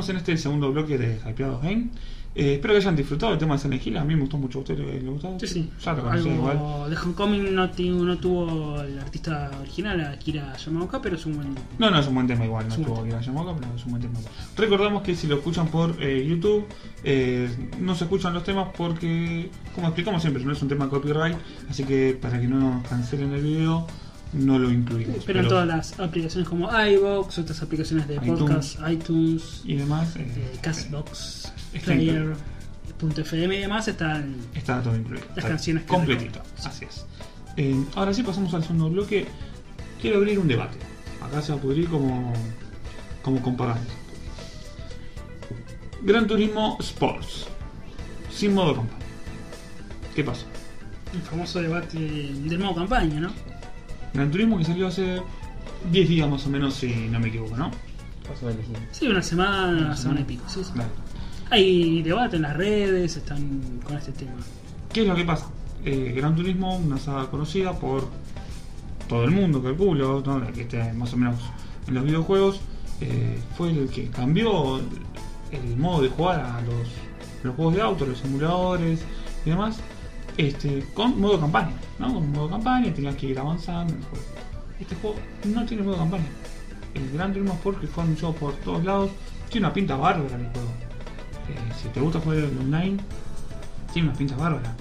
Estamos en este segundo bloque de Hypeados Game. Eh, espero que hayan disfrutado el tema de Silent Hill. A mí me gustó mucho. ¿A ustedes les gustó? Sí, sí. Ya lo conocí igual. De Homecoming no, no tuvo el artista original, Akira Yamaoka, pero es un buen. No, no, es un buen tema igual. No estuvo aquí la Yamaoka, pero es un buen tema igual. Recordamos que si lo escuchan por eh, YouTube, eh, no se escuchan los temas porque, como explicamos siempre, no es un tema copyright. Así que para que no nos cancelen el video, no lo incluimos. Pero en todas las aplicaciones como iVoox, otras aplicaciones de iTunes. podcast, iTunes, Y demás, eh, eh, Castbox, Player.fm y demás están. Está todo incluido. Las canciones que completito. Así es. Eh, ahora sí pasamos al segundo bloque. Quiero abrir un debate. Acá se va a pudrir como, como comparamos. Gran Turismo Sports. Sin modo campaña. ¿Qué pasa? El famoso debate del modo campaña, ¿no? Gran Turismo que salió hace 10 días más o menos, si no me equivoco, ¿no? Más o menos, sí. Sí, una semana, una semana y pico. Sí, sí. Hay debate en las redes, están con este tema. ¿Qué es lo que pasa? Eh, Gran Turismo, una saga conocida por todo el mundo, calculo, ¿no? La que esté más o menos en los videojuegos, eh, fue el que cambió el, el modo de jugar a los, los juegos de auto, los simuladores y demás, este, con modo campaña, ¿no? Con modo campaña tenías que ir avanzando en el juego. Este juego no tiene modo campaña. El Gran Turismo Sport que fue anunciado por todos lados, tiene una pinta bárbara el juego. Eh, si te gusta jugar el online, tiene unas pintas bárbaras.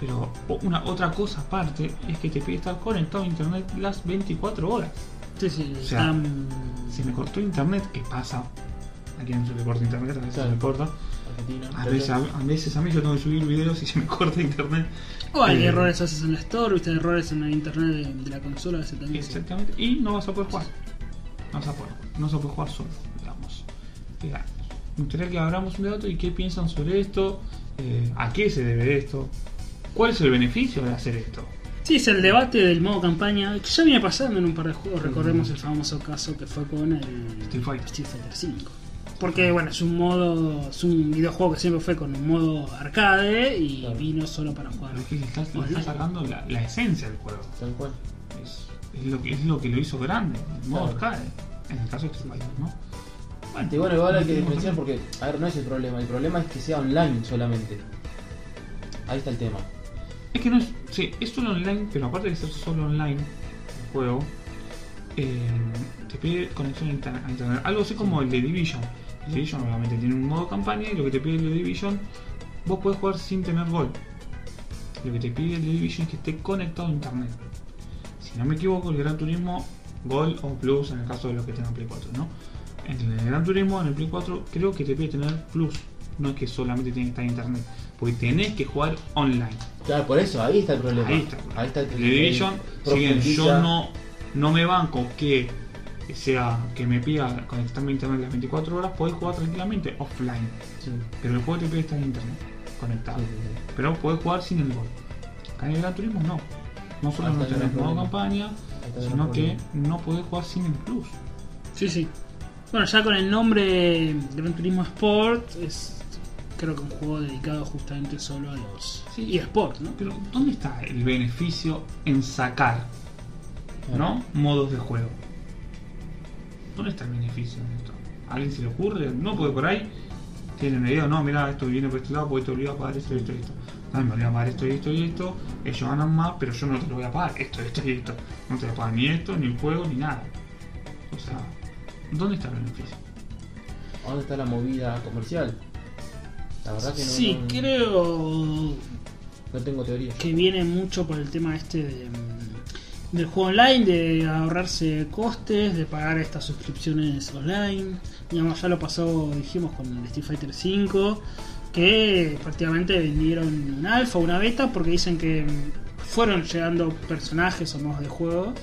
Pero una otra cosa aparte es que te pide estar conectado a internet las 24 horas. Sí, sí, O sea, están- Si me cortó internet, ¿qué pasa? Aquí no se le corta internet, a veces Claro. se me corta. Argentina. A veces a, a veces a mí yo tengo que subir videos y se me [laughs] corta internet. O hay Eh, errores a veces en la store, viste, errores en el internet de, de la consola. Exactamente. Y no vas a poder jugar. No vas a poder, no vas a poder jugar solo, digamos. Eh, Me gustaría que abramos un debate y qué piensan sobre esto, eh, a qué se debe esto, cuál es el beneficio de hacer esto. Sí, es el debate del modo campaña, que ya viene pasando en un par de juegos. Recordemos el famoso caso que fue con el Street Fighter. Street Fighter 5. Porque, bueno, es un modo, es un videojuego que siempre fue con un modo arcade y Claro. vino solo para jugar. Es que le estás, le online. estás sacando la, la esencia del juego. Tal cual. Es, es lo que, es lo que lo hizo grande, el modo Claro. arcade. En el caso de Street Fighter, ¿no? Y bueno, igual hay que diferenciar porque, a ver, no es el problema, el problema es que sea online solamente. Ahí está el tema. Es que no es. Sí, es solo online, pero aparte de ser solo online, el juego, eh, te pide conexión a internet. Algo así como el de Division. El Division obviamente tiene un modo campaña y lo que te pide el Division, vos podés jugar sin tener gol. Lo que te pide el Division es que esté conectado a internet. Si no me equivoco, el Gran Turismo, Gol o Plus en el caso de los que tengan Play 4, ¿no? En el Gran Turismo, en el Play 4, creo que te pide tener Plus. No es que solamente tiene que estar en internet. Porque tenés que jugar online. Claro, por eso, ahí está el problema. Ahí está. Ahí está el The Division, si bien yo no, no me banco que sea que me pida conectarme a internet las 24 horas, podés jugar tranquilamente offline. Sí, Pero el juego te pide estar en internet, conectado. sí, sí, sí. Pero podés jugar sin el gol. Acá en el Gran Turismo no. No solo no tenés modo campaña, sino que no podés jugar sin el plus. Sí, sí. Bueno, ya con el nombre Gran Turismo Sport, es creo que un juego dedicado justamente solo a los Sí. eSports, ¿no? Pero ¿dónde está el beneficio en sacar ¿no? modos de juego? ¿Dónde está el beneficio en esto? ¿A alguien se le ocurre? No, porque por ahí tienen una idea, no, mira, esto viene por este lado, porque te obliga a pagar esto, esto y esto. No, me obliga a pagar esto y esto y esto, ellos ganan más, pero yo no te lo voy a pagar, esto, esto y esto. No te lo pagan ni esto, ni el juego, ni nada. O sea, ¿dónde está el beneficio? ¿Dónde está la movida comercial? La verdad que no, sí, no, creo no tengo teoría. que viene mucho por el tema este de, mm, del juego online, de ahorrarse costes, de pagar estas suscripciones online. Digamos, ya lo pasó, dijimos, con el Street Fighter V, que prácticamente vendieron un alfa, una beta, porque dicen que fueron llegando personajes o modos de juegos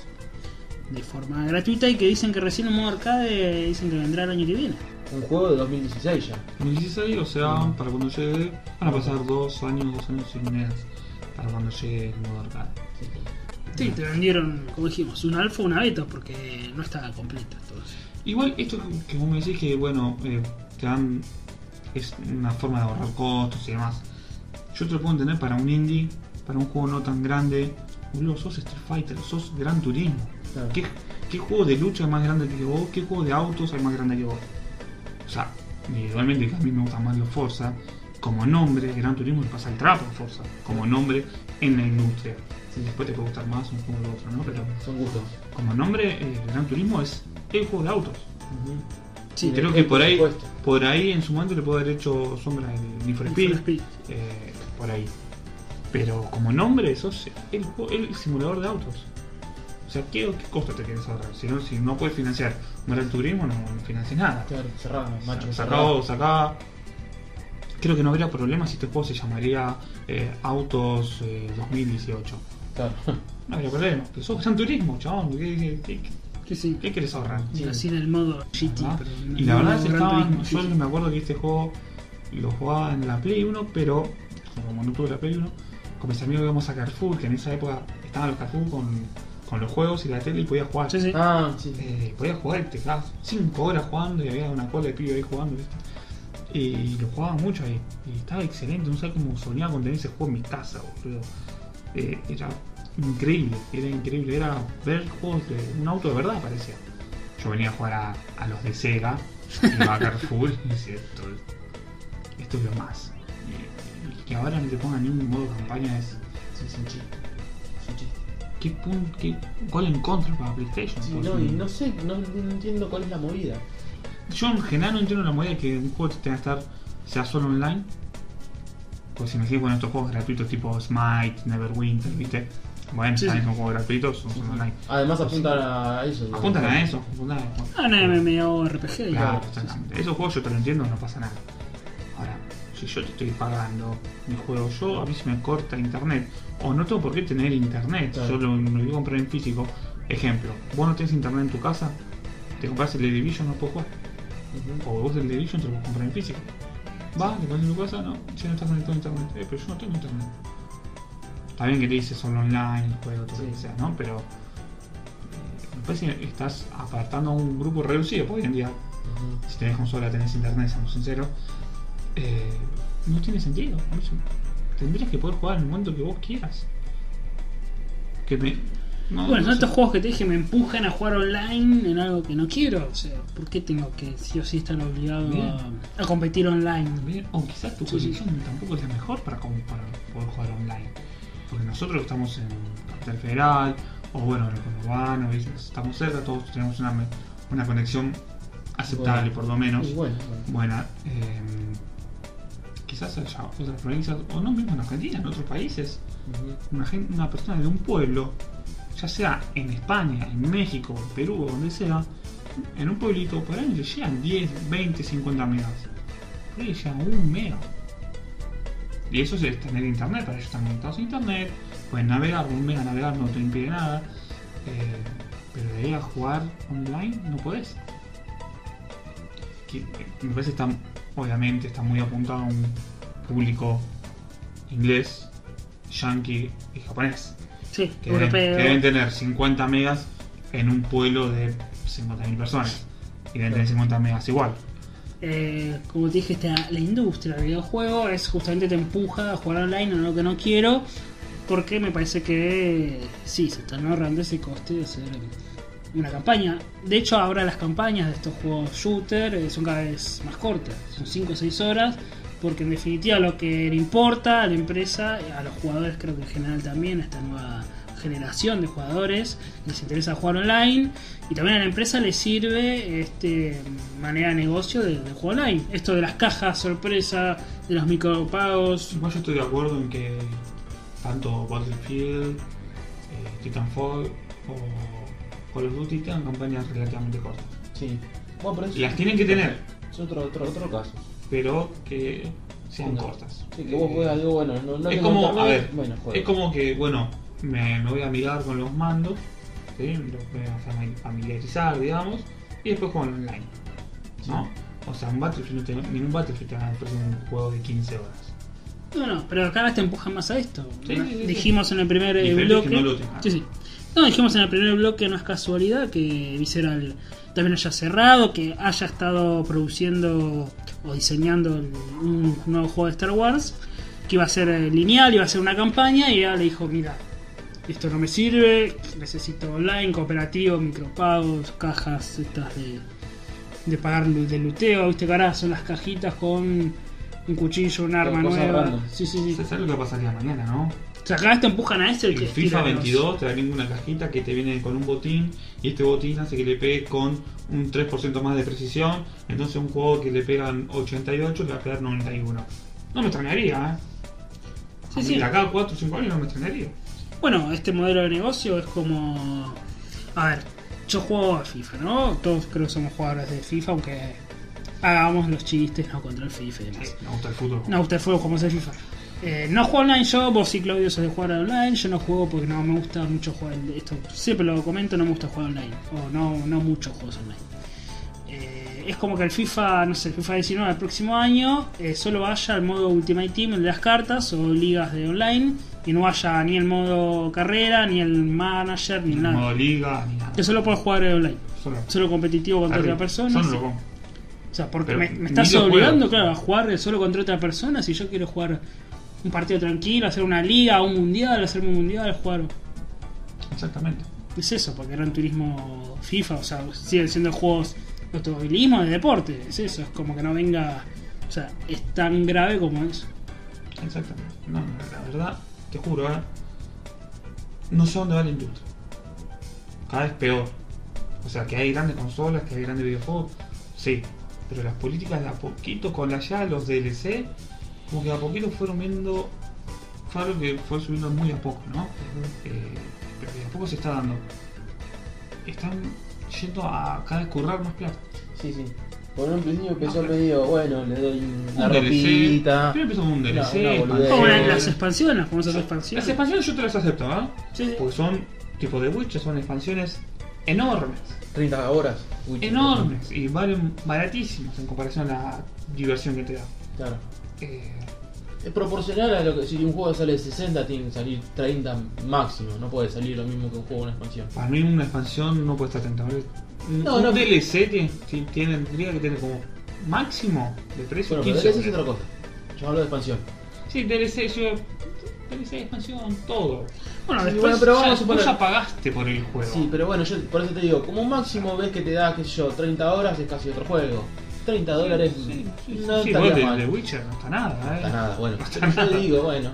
de forma gratuita y que dicen que recién en modo arcade dicen que vendrá el año que viene. Un juego de 2016 ya. 2016, o sea, para cuando llegue, van a pasar dos años, dos años y medio para cuando llegue el modo arcade. Sí. Sí, te vendieron, como dijimos, un alfa, una beta, porque no estaba completa. Entonces. Igual esto que vos me decís que bueno, eh, te dan es una forma de ahorrar costos y demás. Yo te lo puedo entender para un indie, para un juego no tan grande. Boludo, sos Street Fighter, sos Gran Turismo. Claro. ¿Qué, qué juego de lucha es más grande que vos? ¿Qué juego de autos es más grande que vos? O sea, individualmente que a mí me gustan más los Forza, como nombre, Gran Turismo le pasa el trapo a Forza, como nombre en la industria. Sí. Después te puede gustar más un juego u otro, ¿no? Pero Son gustos. como nombre, eh, Gran Turismo es el juego de autos. Sí, Creo Eh, que por ahí, supuesto. por ahí en su momento le puedo haber hecho sombra el Need for Need Speed, for Speed. eh, por ahí. Pero como nombre, sos el, el simulador de autos. O sea, ¿qué, qué costo te quieres ahorrar? Si no, si no puedes financiar un Gran Turismo, no, no financias nada. Claro, cerrado, macho. Sacado, sacá. Creo que no habría problema si este juego se llamaría eh, Autos eh, 2018. Claro. No habría problema. Pero sos Gran Turismo, chabón. ¿Qué, qué, qué, Sí, sí. qué querés ahorrar? Sí. Así en el modo GT. pero Y la verdad es que Gran estaban, Turismo, yo sí. me acuerdo que este juego lo jugaba en la Play 1, pero como no tuve la Play 1, con mis amigos íbamos a Carrefour, que en esa época estaban los Carrefour con, con los juegos y la tele y podía jugar. Sí, sí. Ah, sí. Eh, podía jugar y te quedabas 5 horas jugando y había una cola de pibe ahí jugando, ¿viste? Y lo jugaba mucho ahí. Y estaba excelente, no sé cómo soñaba con tener ese juego en mi casa, boludo. Eh, era increíble, era increíble. Era ver juegos de un auto de verdad, parecía. Yo venía a jugar a, a los de Sega, iba a Carrefour [laughs] y decía, esto, esto es lo más. Y, y que ahora no te pongan ni un modo campaña es. Es un chiste. Es un chiste. ¿Qué punto, qué, ¿Cuál en contra para PlayStation? Sí, no, y no sé, no, no entiendo cuál es la movida. Yo en general no entiendo la movida de que un juego tenga que estar sea solo online Pues si me sigues con estos juegos gratuitos tipo Smite, Neverwinter, ¿viste? Bueno, Sí, también sí. son juegos gratuitos, son son online. Además apuntan a eso. Apuntan a eso, apuntan a Ah, una MMORPG. Claro, digamos. exactamente. Esos juegos yo te lo entiendo, no pasa nada. Ahora, si yo te estoy pagando mi juego, yo a mí se me corta internet. O no tengo por qué tener internet, Claro. yo lo, lo voy a comprar en físico. Ejemplo, vos no tenés internet en tu casa, te compras el The Division, no puedo jugar. O vos el The Division te lo puedes comprar en físico. Va, le pones en tu casa, no, si no estás conectado a internet. Eh, pero yo no tengo internet. Está bien que te dice solo online, el juego, todo lo que sea, ¿no? Pero eh, me parece que estás apartando a un grupo reducido, porque hoy en día Ujú. si tenés consola, tenés internet, seamos sinceros, eh, no tiene sentido. Tendrías que poder jugar en el momento que vos quieras. Que me. No, Bueno, no son sé. estos juegos que te dije me empujan a jugar online en algo que no quiero. O sea, ¿por qué tengo que sí o sí estar obligado a, a competir online? Bien, O quizás tu Sí, sí. conexión tampoco es la mejor para, como para poder jugar online. Porque nosotros que estamos en Capital Federal, o bueno, en el conurbano, estamos cerca, todos tenemos una, una conexión aceptable Bueno. por lo menos. Bueno, eh, quizás haya otras provincias, o no mismo en Argentina, en otros países, una, gen- una persona de un pueblo, ya sea en España, en México, en Perú o donde sea, en un pueblito, por ahí le llegan 10, 20, 50 megas. Por ahí llegan un mega. Y eso es tener internet, para ellos están conectados a internet, pueden navegar, un mega navegar no te impide nada, eh, pero de ahí a jugar online no podés. Que, eh, me parece está, obviamente, está muy apuntado a un público inglés, yankee y japonés. Sí, Que deben, europeo. que deben tener 50 megas en un pueblo de 50.000 personas. Y deben tener 50 megas igual. Eh, como te dije, esta, la industria del videojuego es justamente te empuja a jugar online en lo que no quiero. Porque me parece que sí, se están ahorrando ese coste de hacer una campaña. De hecho, ahora las campañas de estos juegos shooter eh, son cada vez más cortas, son 5 o 6 horas. Porque en definitiva lo que le importa a la empresa, a los jugadores creo que en general también, a esta nueva generación de jugadores, les interesa jugar online y también a la empresa le sirve este manera de negocio de, de juego online. Esto de las cajas sorpresa, de los micropagos. Igual yo estoy de acuerdo en que tanto Battlefield, eh, Titanfall o Call of Duty tengan campañas relativamente cortas. Sí. Bueno, pero eso- Las tienen que tener, Es otro, otro, otro caso. pero que sean No. cortas. Sí, que vos juegas algo bueno. No, no es como, contarme, a ver, bueno, es como que, bueno, me, me voy a mirar con los mandos, ¿sí? los voy a fami- familiarizar, digamos, y después juego online, ¿no? O sea, un Battlefield, no te- ningún Battlefield te va a ofrecer un juego de 15 horas. No, no, pero cada vez te empujan más a esto. Sí, sí, sí, dijimos en el primer eh, bloque. que no lo tenga. sí, sí. No, dijimos en el primer bloque, no es casualidad que Visceral también haya cerrado, que haya estado produciendo o diseñando un nuevo juego de Star Wars, que iba a ser eh, lineal, iba a ser una campaña, y ella le dijo, mira, esto no me sirve, necesito online, cooperativo, micropagos, cajas estas de, de pagar de luteo, viste que ahora son las cajitas con un cuchillo, un arma nueva. Sí, sí, sí. ¿Sabes lo que pasaría mañana, no? O sea, cada vez te empujan a eso y El que FIFA tira los- 22 te da ninguna cajita que te viene con un botín y este botín hace que le pegue con un 3% más de precisión. Entonces un juego que le pegan 88 le va a pegar 91. No me extrañaría, ¿eh? Sí, A mí sí. De acá a 4 o 5 años no me extrañaría. Bueno, este modelo de negocio es como. A ver, yo juego a FIFA, ¿no? Todos creo que somos jugadores de FIFA, aunque hagamos los chistes no contra el FIFA y demás. Sí, me gusta el fútbol. No, usted juega como es el FIFA. Eh, no juego online yo, vos sí Claudio sos de jugar online, yo no juego porque no me gusta mucho jugar esto, siempre lo comento, no me gusta jugar online, o no, no muchos juegos online. Eh, es como que el FIFA, no sé, el FIFA 19 el próximo año eh, solo vaya al modo Ultimate Team, el de las cartas o ligas de online, y no vaya ni el modo carrera, ni el manager, ni Ni nada. modo liga, ni nada. Que solo puedes jugar online, Solo. solo competitivo contra otra persona. Solo. O sea, porque me, estás obligando, claro, a jugar solo contra otra persona. Si yo quiero jugar un partido tranquilo, hacer una liga, un mundial, hacerme un mundial, jugar. Exactamente. Es eso, porque Gran Turismo FIFA, o sea, siguen siendo juegos de automovilismo, de deporte. Es eso, es como que no venga. O sea, es tan grave como eso. Exactamente. No, no, la verdad, te juro, ¿eh? No sé dónde va la industria. Cada vez peor. O sea, que hay grandes consolas, que hay grandes videojuegos, sí. Pero las políticas de a poquito con la ya, los DLC, como que a poquito fueron viendo. Fue algo que fue subiendo muy a poco, ¿no? Eh, pero de a poco se está dando. Están yendo a cada vez currar más plata. Sí, sí. Por un principio empezó No, medio, bueno, le doy una Un DLC. ropita. Primero empezó con un DLC. Una boludez. Como Eh, las, expansiones, las famosas expansiones. Las expansiones yo te las acepto, ¿ah? Sí, sí. Porque son tipo de Witcher, son expansiones enormes. 30 horas. Uy, enormes y valen baratísimos en comparación a la diversión que te da. Claro. Eh, Es proporcional a lo que si un juego sale 60 tiene que salir 30 máximo, no puede salir lo mismo que un juego una expansión. para mí una expansión no puede estar tentable. No, un no. DLC tiene, ti- tiene- tendría que tener como máximo de precio Bueno, pero 15 DLC es otra cosa. Yo hablo de expansión. Sí, DLC, yo, DLC, expansión, todo. Bueno, después bueno, pero Ya- vamos a vos suponer- ya pagaste por el juego. Sí, pero bueno, yo por eso te digo, como máximo ves que te da, qué sé yo, 30 horas es casi otro juego. 30 dólares Sí, sí, no sí, estaría vos de, mal. de Witcher no está nada, No ¿eh? está nada, bueno. No está Yo nada. te digo, bueno.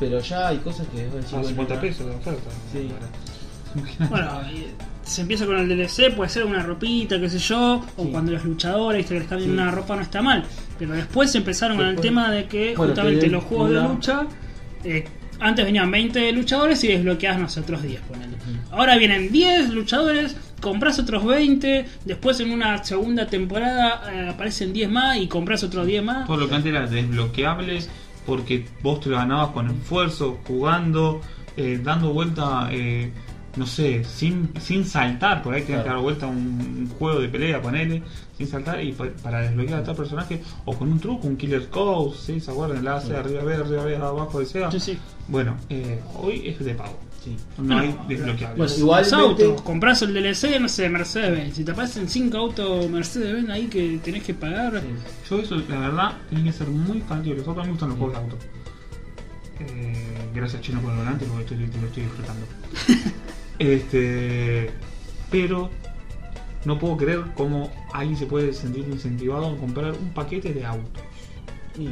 Pero ya hay cosas que Ah, bueno, 50 no. pesos de oferta. Sí. Bueno, y se empieza con el DLC, puede ser una ropita, qué sé yo, o Sí. cuando los luchadores que les cambian Sí. una ropa no está mal. Pero después empezaron con el Después- tema de que Bueno, justamente los juegos una- de lucha, eh, antes venían 20 luchadores y desbloqueabas no sé, otros 10, ponele. Ahora vienen 10 luchadores, compras otros 20, después en una segunda temporada eh, aparecen 10 más y compras otros 10 más. Todo lo que antes era desbloqueable porque vos te lo ganabas con esfuerzo, jugando, eh, dando vuelta, eh, no sé, sin, sin saltar, por ahí que Claro. dar vuelta a un, juego de pelea, ponele, sin saltar y pa- para desbloquear a tal personaje, o con un truco, un killer code, ¿sí? ¿Se acuerdan? El A, C, Sí. arriba B, arriba B, abajo de sea. Sí, sí. Bueno, eh, hoy es de pago, Sí. no hay desbloqueables. Bueno, Los igualmente- autos, compras el DLC, no sé, Mercedes-Benz. Si te aparecen 5 autos Mercedes-Benz ahí que tenés que pagar. Sí. Yo eso, la verdad, tiene que ser muy fanático de los autos. A mí me gustan los juegos de auto. Eh, gracias Chino por el volante porque estoy, lo estoy disfrutando. [laughs] este, pero no puedo creer cómo alguien se puede sentir incentivado a comprar un paquete de autos. Y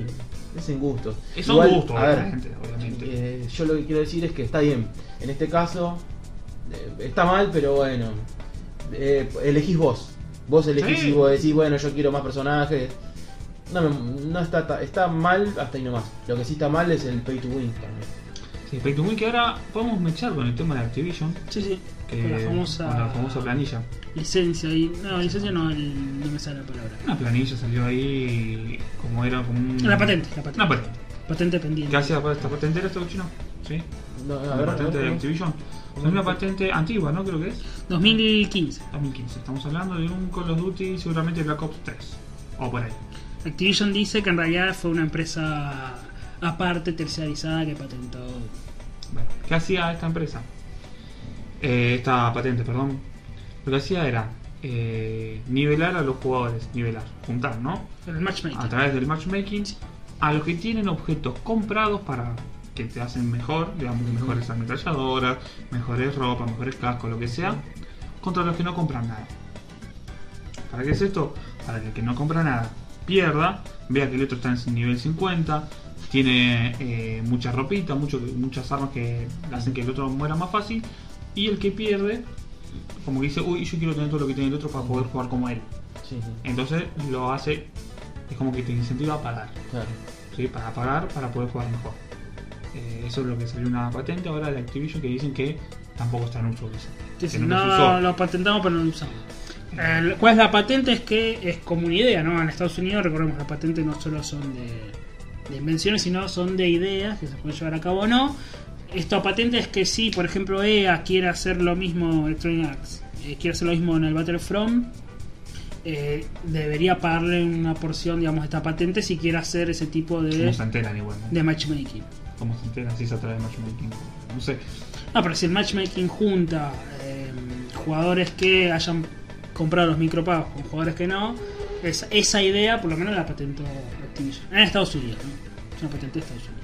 es en gusto. Es un gusto, a ver, obviamente, obviamente. eh, yo lo que quiero decir es que está bien. En este caso, eh, está mal, pero bueno. eh, elegís vos. Vos elegís Sí. y vos decís, bueno, yo quiero más personajes. No, no está, está mal hasta ahí nomás. Lo que sí está mal es el pay to win también. Sí, Pay to Win, que ahora podemos mechar con el tema de Activision, Sí, sí. que- con la famosa, con la famosa planilla. licencia y no licencia no el, no me sale la palabra Una planilla salió ahí como era como un... la patente la patente Una patente. patente pendiente ¿Qué hacía esta patente era esto chino? ¿Sí? No, La ver, patente de. Activision. ¿Cómo Es una patente antigua, ¿no? Creo que es. 2015 2015. Estamos hablando de un Call of Duty, seguramente Black Ops 3. O por ahí. Activision dice que en realidad fue una empresa aparte terciarizada que patentó Bueno, ¿qué hacía esta empresa? Eh, esta patente, perdón. Lo que hacía era eh, nivelar a los jugadores. Nivelar, juntar, ¿no? el matchmaking a través del matchmaking a los que tienen objetos comprados para que te hacen mejor, digamos, mejores ametralladoras, mejores ropas, mejores cascos, lo que sea, contra los que no compran nada. ¿Para qué es esto? Para que el que no compra nada pierda, vea que el otro está en nivel 50, tiene eh, mucha ropita, mucho, muchas armas que hacen que el otro muera más fácil, y el que pierde, como que dice, uy, yo quiero tener todo lo que tiene el otro para poder jugar como él. Sí, sí, Entonces lo hace, es como que te incentiva a pagar, claro. ¿sí? Para pagar para poder jugar mejor. Eh, eso es lo que salió una patente ahora de Activision que dicen que tampoco está en uso. Sí, no usó. lo patentamos pero no lo usamos El- ¿Cuál es la patente? Es que es como una idea, ¿no? En Estados Unidos, recordemos, las patentes no solo son de, de invenciones, sino son de ideas que se pueden llevar a cabo o no. Esta patente es que si, por ejemplo, EA quiere hacer lo mismo, Electronic Arts, eh, quiere hacer lo mismo en el Battlefront, eh, debería pagarle una porción, digamos, de esta patente si quiere hacer ese tipo ¿Cómo de, se enteran igual? ¿no? de matchmaking. ¿Cómo se enteran si es a través de matchmaking? No sé. No, pero si el matchmaking junta eh, jugadores que hayan comprado los micropagos con jugadores que no, esa idea por lo menos la patentó Activision. En Estados Unidos, ¿no? Es una patente de Estados Unidos.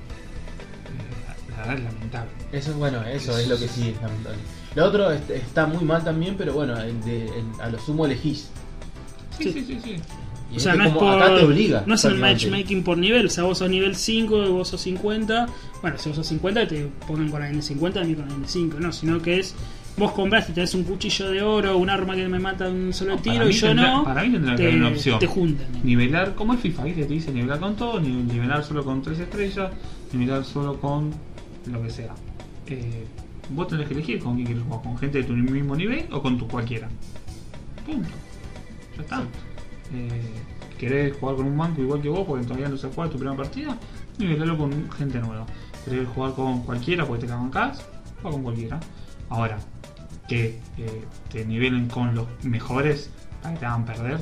La verdad es lamentable. Eso, bueno, eso es lo que sí es lamentable. Lo otro est- está muy mal también, pero bueno, el de- el- a lo sumo elegís. Sí, Sí. sí, sí, sí. Y O sea, este no es como por. acá te obliga. no es el prácticamente. matchmaking por nivel. O sea, vos sos nivel 5, vos sos 50. Bueno, si vos sos 50, te ponen con la N50, a mí con la N5. No, sino que es vos compras y tenés un cuchillo de oro, un arma que me mata de un solo No, tiro y yo tendrá- no, para mí tendrá que haber una opción. te juntan. Nivelar, como el FIFA, ¿viste? Te dice nivelar con todo, ni- nivelar solo con tres estrellas, nivelar solo con lo que sea. Eh, vos tenés que elegir con quién quieres jugar, con gente de tu mismo nivel o con tu cualquiera. Punto. Ya está. Eh, ¿Querés jugar con un banco igual que vos porque todavía no se juega tu primera partida? Nivelalo con gente nueva. ¿Querés jugar con cualquiera porque te la bancás? Juega con cualquiera. Ahora, que eh, te nivelen con los mejores para que te hagan perder.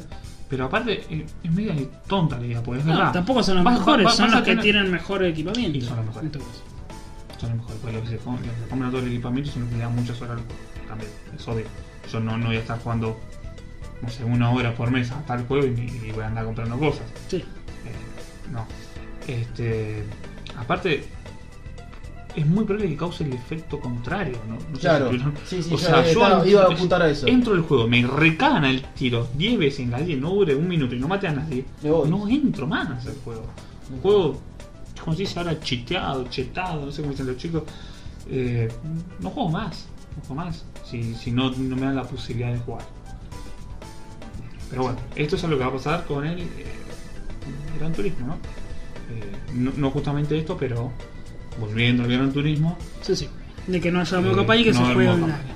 Pero aparte, eh, es media tonta la idea, porque es No, verdad. tampoco son los Vas- mejores, vas- son vas los que tienen mejor equipamiento. Y son los mejores. Entonces, Son los mejores, porque los que se compran todo el equipamiento son los que le dan muchas horas al juego. También, es obvio. Yo no, no voy a estar jugando, no sé, una hora por mes a tal juego y, y voy a andar comprando cosas. sí. Eh, no. Este. Aparte, es muy probable que cause el efecto contrario, ¿no? No sé Claro. si tuvieron- Sí, sí, o sea, yo iba a apuntar a eso. Entro al juego, me recana el tiro 10 veces en la 10, no dure un minuto y no mate a nadie. No entro más al juego. Un juego, como se dice ahora, chiteado, chetado, no sé cómo dicen los chicos. Eh, no juego más, no juego más. Si, si no, no me dan la posibilidad de jugar. Pero bueno, esto es lo que va a pasar con el eh, Gran Turismo, ¿no? Eh, no, no justamente esto, pero volviendo al Gran Turismo, Sí, sí. De que no haya Eh, modo campaña y que no se juegue online. campaña.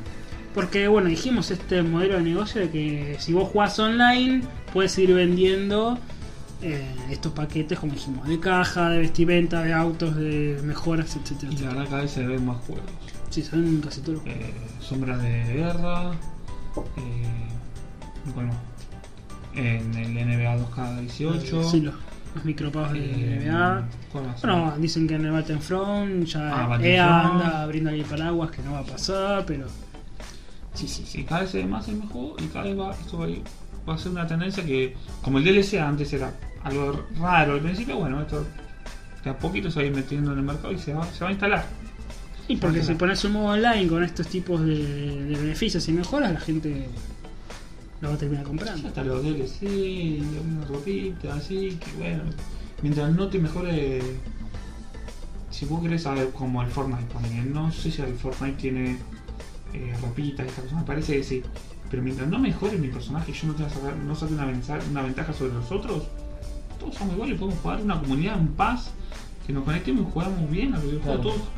Porque, bueno, dijimos este modelo de negocio de que si vos jugás online, puedes ir vendiendo eh, estos paquetes, como dijimos, de caja, de vestimenta, de autos, de mejoras, etcétera. y la verdad cada vez se ven más juegos. Sí, son casi todos los. Eh, Sombras de Guerra, eh, ¿cuál más? En el NBA 2K18. Sí, los, los micropagos de eh, NBA. Bueno, dicen que en el Battlefront ya Ah, EA anda abriendo ahí paraguas que no va a pasar, pero. Sí, sí, sí. Y cada vez ve más el juego y cada vez va, esto va, a ir- va a ser una tendencia que, como el DLC antes era algo raro al principio, bueno, esto de a poquito se va a ir metiendo en el mercado y se va, se va a instalar. Y porque si pones un modo online con estos tipos de, de beneficios y mejoras, la gente lo va a terminar comprando. Hasta los DLC, una ropita, así, que bueno, mientras no te mejore. Si vos querés saber como el Fortnite, ponele, no sé si el Fortnite tiene eh, ropita y estas cosas, me parece que sí. Pero mientras no mejore mi personaje y yo no tenga sacar, no saque una, venza- una ventaja sobre los otros, todos somos iguales, podemos jugar una comunidad, un paz, que nos conectemos y jugamos bien a los videojuegos Claro. todos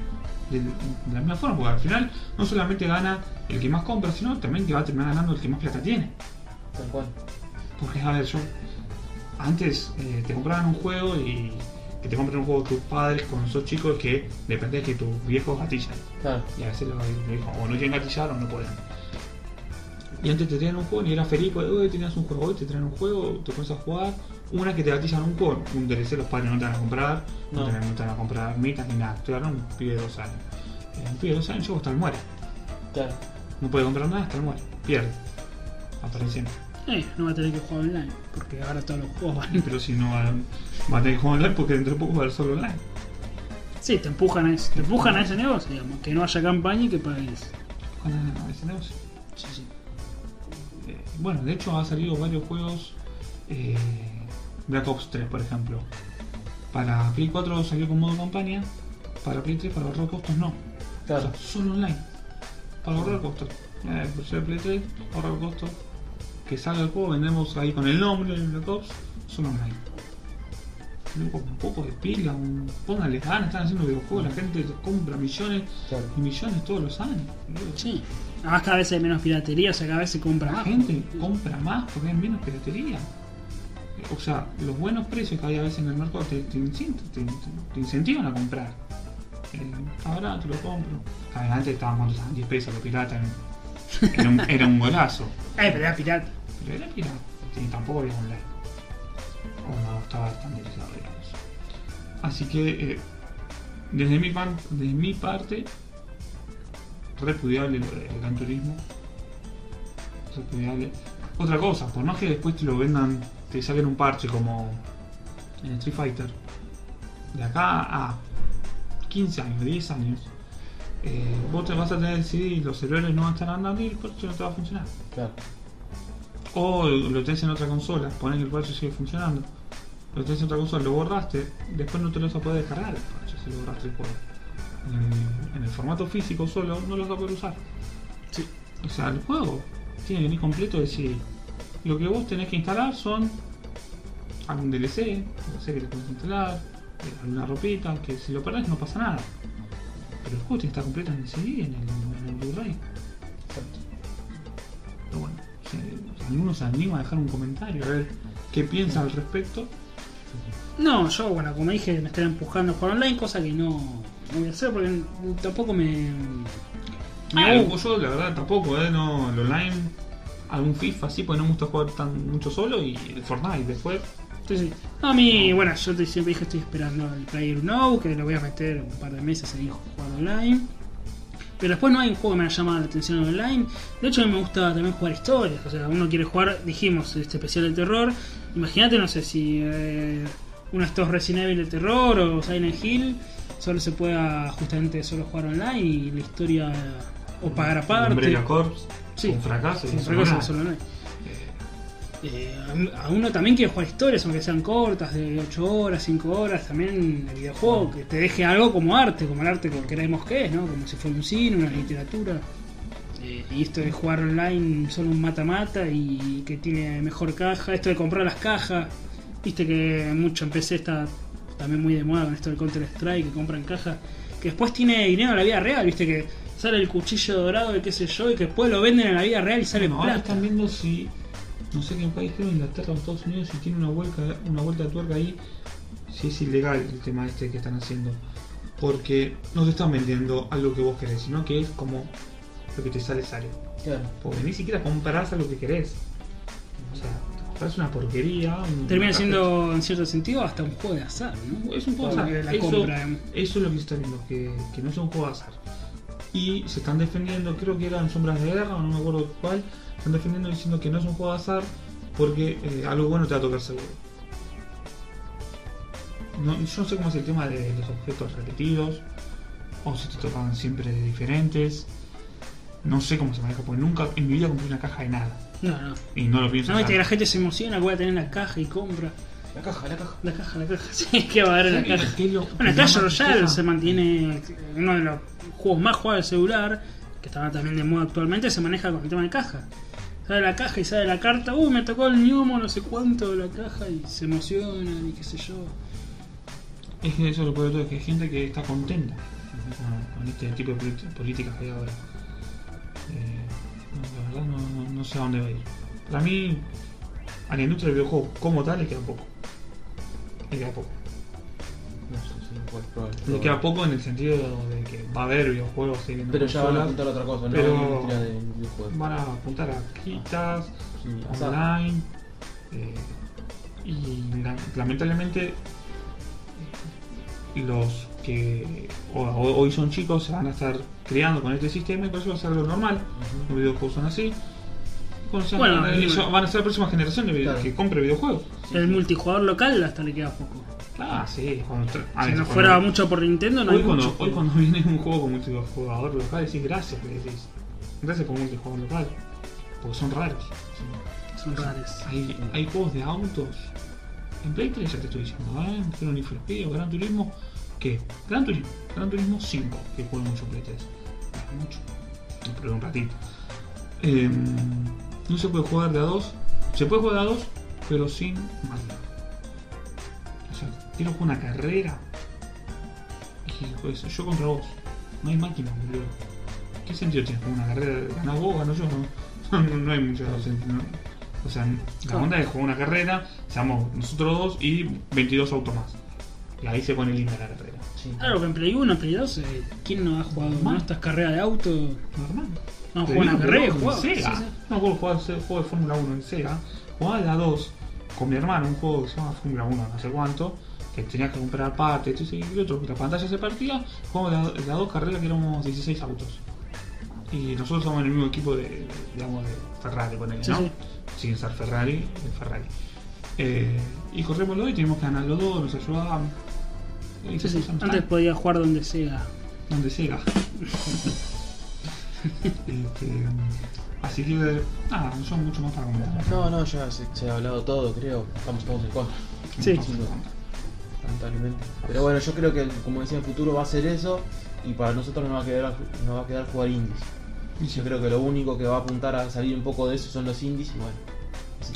de, de la misma forma, porque al final no solamente gana el que más compra, sino también que va a terminar ganando el que más plata tiene. Tal cual. Porque, a ver, yo. Antes eh, te compraban un juego y. Que te compren un juego tus padres cuando sos chicos que depende de que tus viejos gatillan. Claro. Y a veces los viejos o no quieren gatillar o no pueden. Y antes te traían un juego y eras feliz porque hoy tenías un juego, hoy te traen un juego, te pones a jugar. Una que te gatillan un juego, un DLC los padres no te van a comprar, no, No. te, no te van a comprar mitas ni nada. Estoy hablando de un pibe de dos años. Eh, un pibe de dos años, yo hasta él muere. Claro. No puede comprar nada hasta él muere. Pierde. Apareciendo. Eh, no va a tener que jugar online, porque ahora todos los juegos van. Pero si no va, va a tener que jugar online porque dentro de poco va a haber solo online. Sí, te empujan a ese, te empujan a ese negocio, digamos, que no haya campaña y que pagues. A ese negocio. Sí, sí. Eh, bueno, de hecho ha salido varios juegos. eh, Black Ops 3, por ejemplo. Para Play 4 salió con modo campaña. Para Play 3, para ahorrar costos, no. Claro. O sea, solo online. Para ahorrar costos. Eh, por ser Play 3, ahorrar costos. Que salga el juego, vendemos ahí con el nombre de Black Ops, solo online. Loco, un poco de pila, un... póngale ganas, están haciendo videojuegos, la gente compra millones Claro. y millones todos los años. Sí. Además cada vez hay menos piratería, o sea, cada vez se compra La más. gente compra más porque hay menos piratería. O sea, los buenos precios que hay a veces en el mercado te, te, incent- te- te- te incentivan a comprar. Eh, ahora te lo compro. Antes estaban cuando estaban 10 pesos los piratas. Era un, era un golazo. Eh, pero era pirata. Pero era pirata. Sí, tampoco había online. O no estaba estandarizado, digamos. Así que, eh, desde, mi pan- desde mi parte, repudiable gran turismo. Repudiable. Otra cosa, por más que después te lo vendan, te saquen un parche como en Street Fighter, de acá a 15 años, 10 años, eh, vos te vas a tener que decidir, los servidores no van a estar andando y el parche no te va a funcionar. Claro. O lo tenés en otra consola, pones que el parche sigue funcionando. Lo tenés en otra consola, lo borraste, después no te lo vas a poder descargar el parche si lo borraste el juego. En el, en el formato físico solo no lo vas a poder usar. Sí. O sea, el juego tiene que venir completo, es decir, lo que vos tenés que instalar son algún DLC, DLC que te puedes instalar, eh, alguna ropita, que si lo perdés no pasa nada. Pero que estar completo en el CD, en el, en el Blu-ray. Pero bueno, alguno se anima a dejar un comentario, a ver qué piensa al respecto. No, yo, bueno, como dije, me están empujando a jugar online, cosa que no, no voy a hacer porque tampoco me. me Ah, gusta. yo la verdad tampoco, eh, no, el online, algún FIFA sí, porque no me gusta jugar tan mucho solo y el Fortnite después. A mí, bueno, yo te- siempre dije estoy esperando el Player Now, que lo voy a meter un par de meses ahí jugar online. Pero después no hay un juego que me haya llamado la atención online. De hecho, a mí me gusta también jugar historias. O sea, uno quiere jugar, dijimos, este especial de terror. Imagínate, no sé si eh, uno de estos Resident Evil de terror o Silent Hill solo se pueda justamente solo jugar online y la historia o pagar aparte. Umbrella Corps, Sí. un fracaso. no que solo online. Eh, a- uno también quiere jugar historias, aunque sean cortas, de 8 horas, 5 horas, también el videojuego, que te deje algo como arte, como el arte que queremos que es, ¿no? Como si fuera un cine, una literatura. Eh, y esto de jugar online solo un mata-mata y que tiene mejor caja, esto de comprar las cajas, viste que mucho en PC está también muy de moda con esto del Counter Strike, que compran cajas, que después tiene dinero en la vida real, viste que sale el cuchillo dorado y qué sé yo, y que después lo venden en la vida real y sale ahora plata. están viendo si, no sé qué país, creo Inglaterra o Estados Unidos, si tiene una vuelta, una vuelta de tuerca ahí, si es ilegal el tema este que están haciendo. Porque no te están vendiendo algo que vos querés, sino que es como lo que te sale sale. Claro. Porque ni siquiera comprás algo que querés. O sea, compras una porquería. un- Termina siendo, en cierto sentido, hasta un juego de azar, ¿no? Es un juego de azar. la Eso, compra, eso es lo que se está viendo, que, que no es un juego de azar. Y se están defendiendo, creo que eran Sombras de Guerra, o no me acuerdo cuál, están defendiendo diciendo que no es un juego de azar porque eh, algo bueno te va a tocar seguro. No, yo no sé cómo es el tema de los objetos repetidos, o si te tocan siempre diferentes. No sé cómo se maneja, porque nunca en mi vida compré una caja de nada. No, no. Y no lo pienso No, que la gente se emociona voy a tener la caja y compra. La caja, la caja. La caja, la caja. Sí, que va a haber en la ¿Qué- caja. lo- Bueno, Clash Royale se mantiene uno de los juegos más jugados de celular, que está también de moda actualmente, se maneja con el tema de caja. Sale la caja y sale la carta, uy, me tocó el Newmo, no sé cuánto de la caja, y se emocionan y qué sé yo. Es que eso lo puede todo, es que hay gente que está contenta con, con este tipo de políticas que hay ahora. Eh, la verdad no, no- no sé a dónde va a ir. Para mí, a la industria del videojuego como tal le queda poco. Le queda poco. No sé, sí, pues, probable. Le queda poco en el sentido de que va a haber videojuegos sí, Pero ya van a apuntar a otra cosa, no a la industria van a apuntar a quitas, Sí, online eh, y la- lamentablemente los que hoy son chicos se van a estar criando con este sistema y por eso va a ser lo normal. Los videojuegos son así Bueno, el- van a ser la próxima generación de Claro. que compre videojuegos El multijugador local hasta le queda poco. ah sí cuando, tra- ah, Si no cuando- fuera mucho por Nintendo, no hoy hay cuando, mucho. hoy cuando viene un juego con multijugador local decís gracias le decís gracias por multijugador local porque son raros Son raros. Hay, hay juegos de autos. En Play 3 ya te estoy diciendo, ¿eh? Quiero Need for Speed o Gran Turismo. ¿Qué? Gran Turismo. Gran Turismo 5, que juego mucho en Play 3. No, mucho. Pero un ratito. Eh, no se puede jugar de a 2. Se puede jugar de a 2, pero sin máquina. O sea, quiero jugar una carrera. Y pues, yo contra vos. No hay máquina, boludo. ¿Qué sentido tiene jugar una carrera? ¿Ganás vos, gano yo? No, [laughs] no, no hay mucho sentido. ¿no? O sea, la onda es jugar una carrera, seamos nosotros dos y 22 autos más. Y ahí se pone linda la carrera. Sí. Claro que en Play 1, en Play 2, eh, ¿quién no ha jugado. ¿no? estas carreras de auto? Normal. No, Te juega una digo, carrera y pero jugaba. en Sí, Sega. sí. No acuerdo jugar ese juego de Fórmula 1 en Sega. Jugaba la 2 con mi hermano, un juego que se llama Fórmula 1, no sé cuánto. Que tenías que comprar partes, y otro, la pantalla se partía. Jugamos de la 2 carreras que éramos 16 autos. Y nosotros somos en el mismo equipo de, digamos, de Ferrari, ponele, Sí, ¿no? sí. Sin ser Ferrari, de Ferrari. Eh, y corremos los dos y teníamos que ganar los dos, nos ayudábamos. Y Sí, sí. Antes podía jugar donde sea. donde Sega. [laughs] Este, así que, nada, no son mucho más para comentar. No, no, ya se, se ha hablado todo, creo. Estamos todos en contra, Sí. Lamentablemente. Pero bueno, yo creo que, como decía, el futuro va a ser eso. Y para nosotros nos va a quedar, nos va a quedar jugar indies. Yo creo que lo único que va a apuntar a salir un poco de eso son los indies y bueno.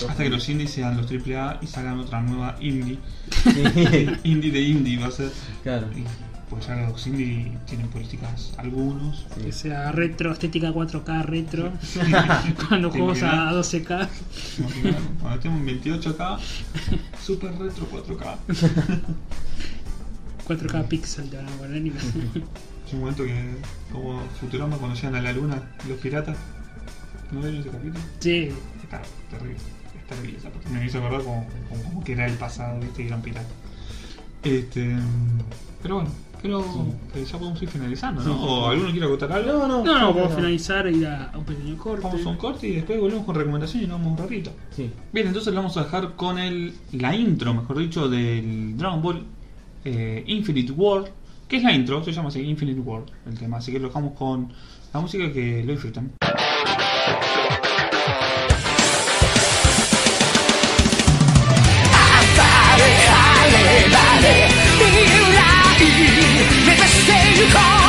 Hasta que los indies sean los AAA y salgan otra nueva indie. Sí, [laughs] indie de indie va a ser. claro. Y pues ya los indie tienen políticas algunos. Sí. Que sea retro, estética 4K retro. [laughs] Cuando jugamos a imaginas. 12K. Imaginad, Cuando estemos en 28K, super retro 4K. 4K [laughs] pixel te van a poner. y- Es un momento que, como Futurama, cuando llegan a la luna, los piratas. ¿No ven ese capítulo? Sí, Está terrible. Es terrible esa parte. Me hizo acordar como, como, como que era el pasado, viste, y eran piratas. Este. Pero bueno, creo que ya podemos ir finalizando, ¿no? Sí, sí, ¿O sí. alguno quiere agotar algo? No, no, No, no, podemos no. finalizar y ir a a un pequeño corte. Vamos a un corte y después volvemos con recomendaciones y nos vamos un ratito. Sí. Bien, entonces lo vamos a dejar con el, la intro, mejor dicho, del Dragon Ball eh, Infinite War. ¿Qué es la intro? Se llama así, Infinite War, el tema. Así que lo dejamos con la música que lo disfruten. you call.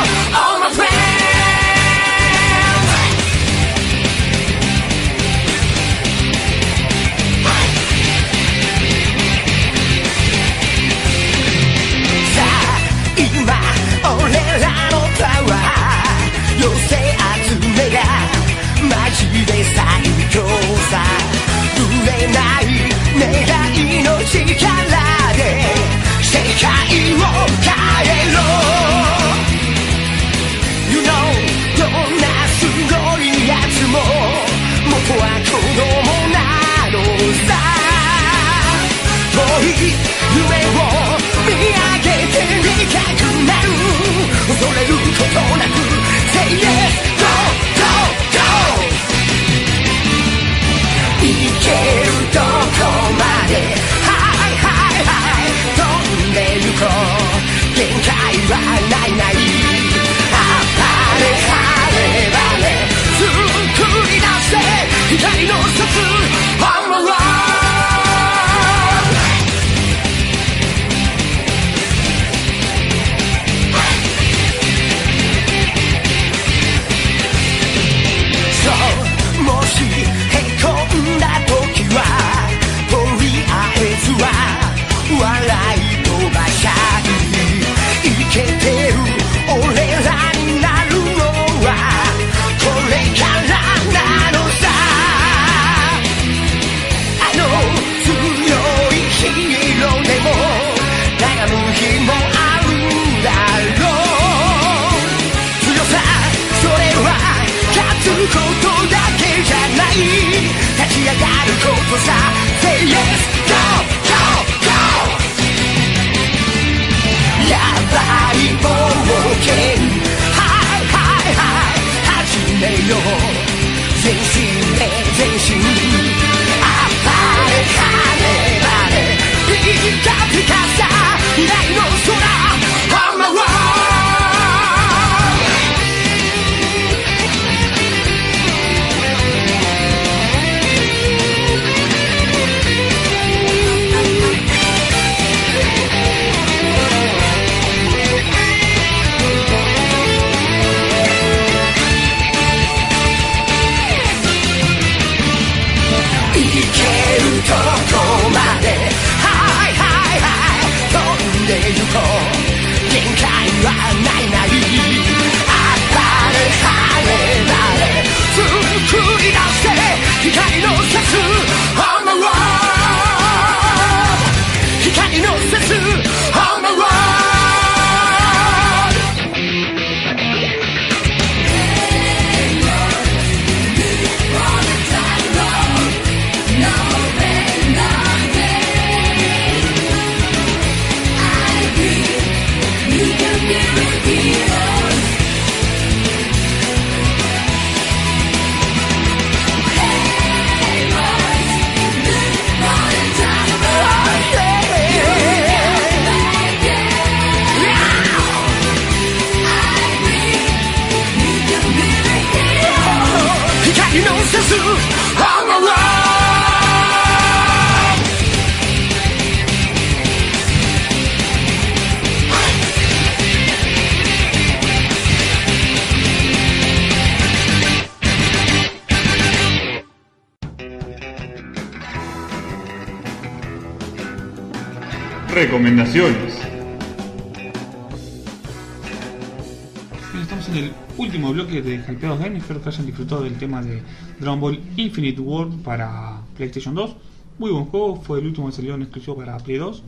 Hayan disfrutado del tema de Dragon Ball Infinite World para PlayStation 2. Muy buen juego, fue el último que salió en exclusivo para Play 2.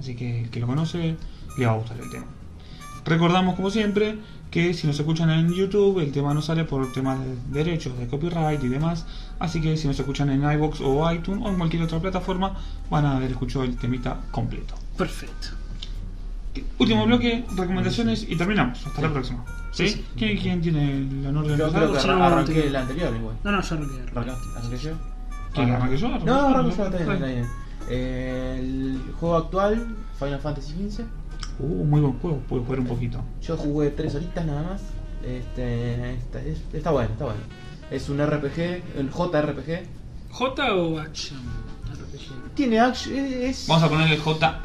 Así que el que lo conoce le va a gustar el tema. Recordamos, como siempre, que si nos escuchan en YouTube, el tema no sale por temas de derechos, de copyright y demás. Así que si nos escuchan en iBox o iTunes o en cualquier otra plataforma, van a haber escuchado el temita completo. Perfecto. Último bloque, recomendaciones y terminamos. Hasta la próxima. ¿Sí? Sí. ¿Quién, quién tiene el honor de Yo empezar? creo que arran- no, arranqué no, el anterior igual. No, no, yo arranqué. ¿Arrancaste? ¿Arranqué yo? ¿Quién arranque yo? No, arranco yo, Está está bien, está bien. Eh, el juego actual, Final Fantasy XV. Uh, muy buen juego, puedo jugar un poquito. Yo jugué tres horitas nada más. Este, está, es- está bueno, está bueno. Es un RPG, el JRPG. ¿J o Action? Tiene action, es... Vamos a ponerle. J,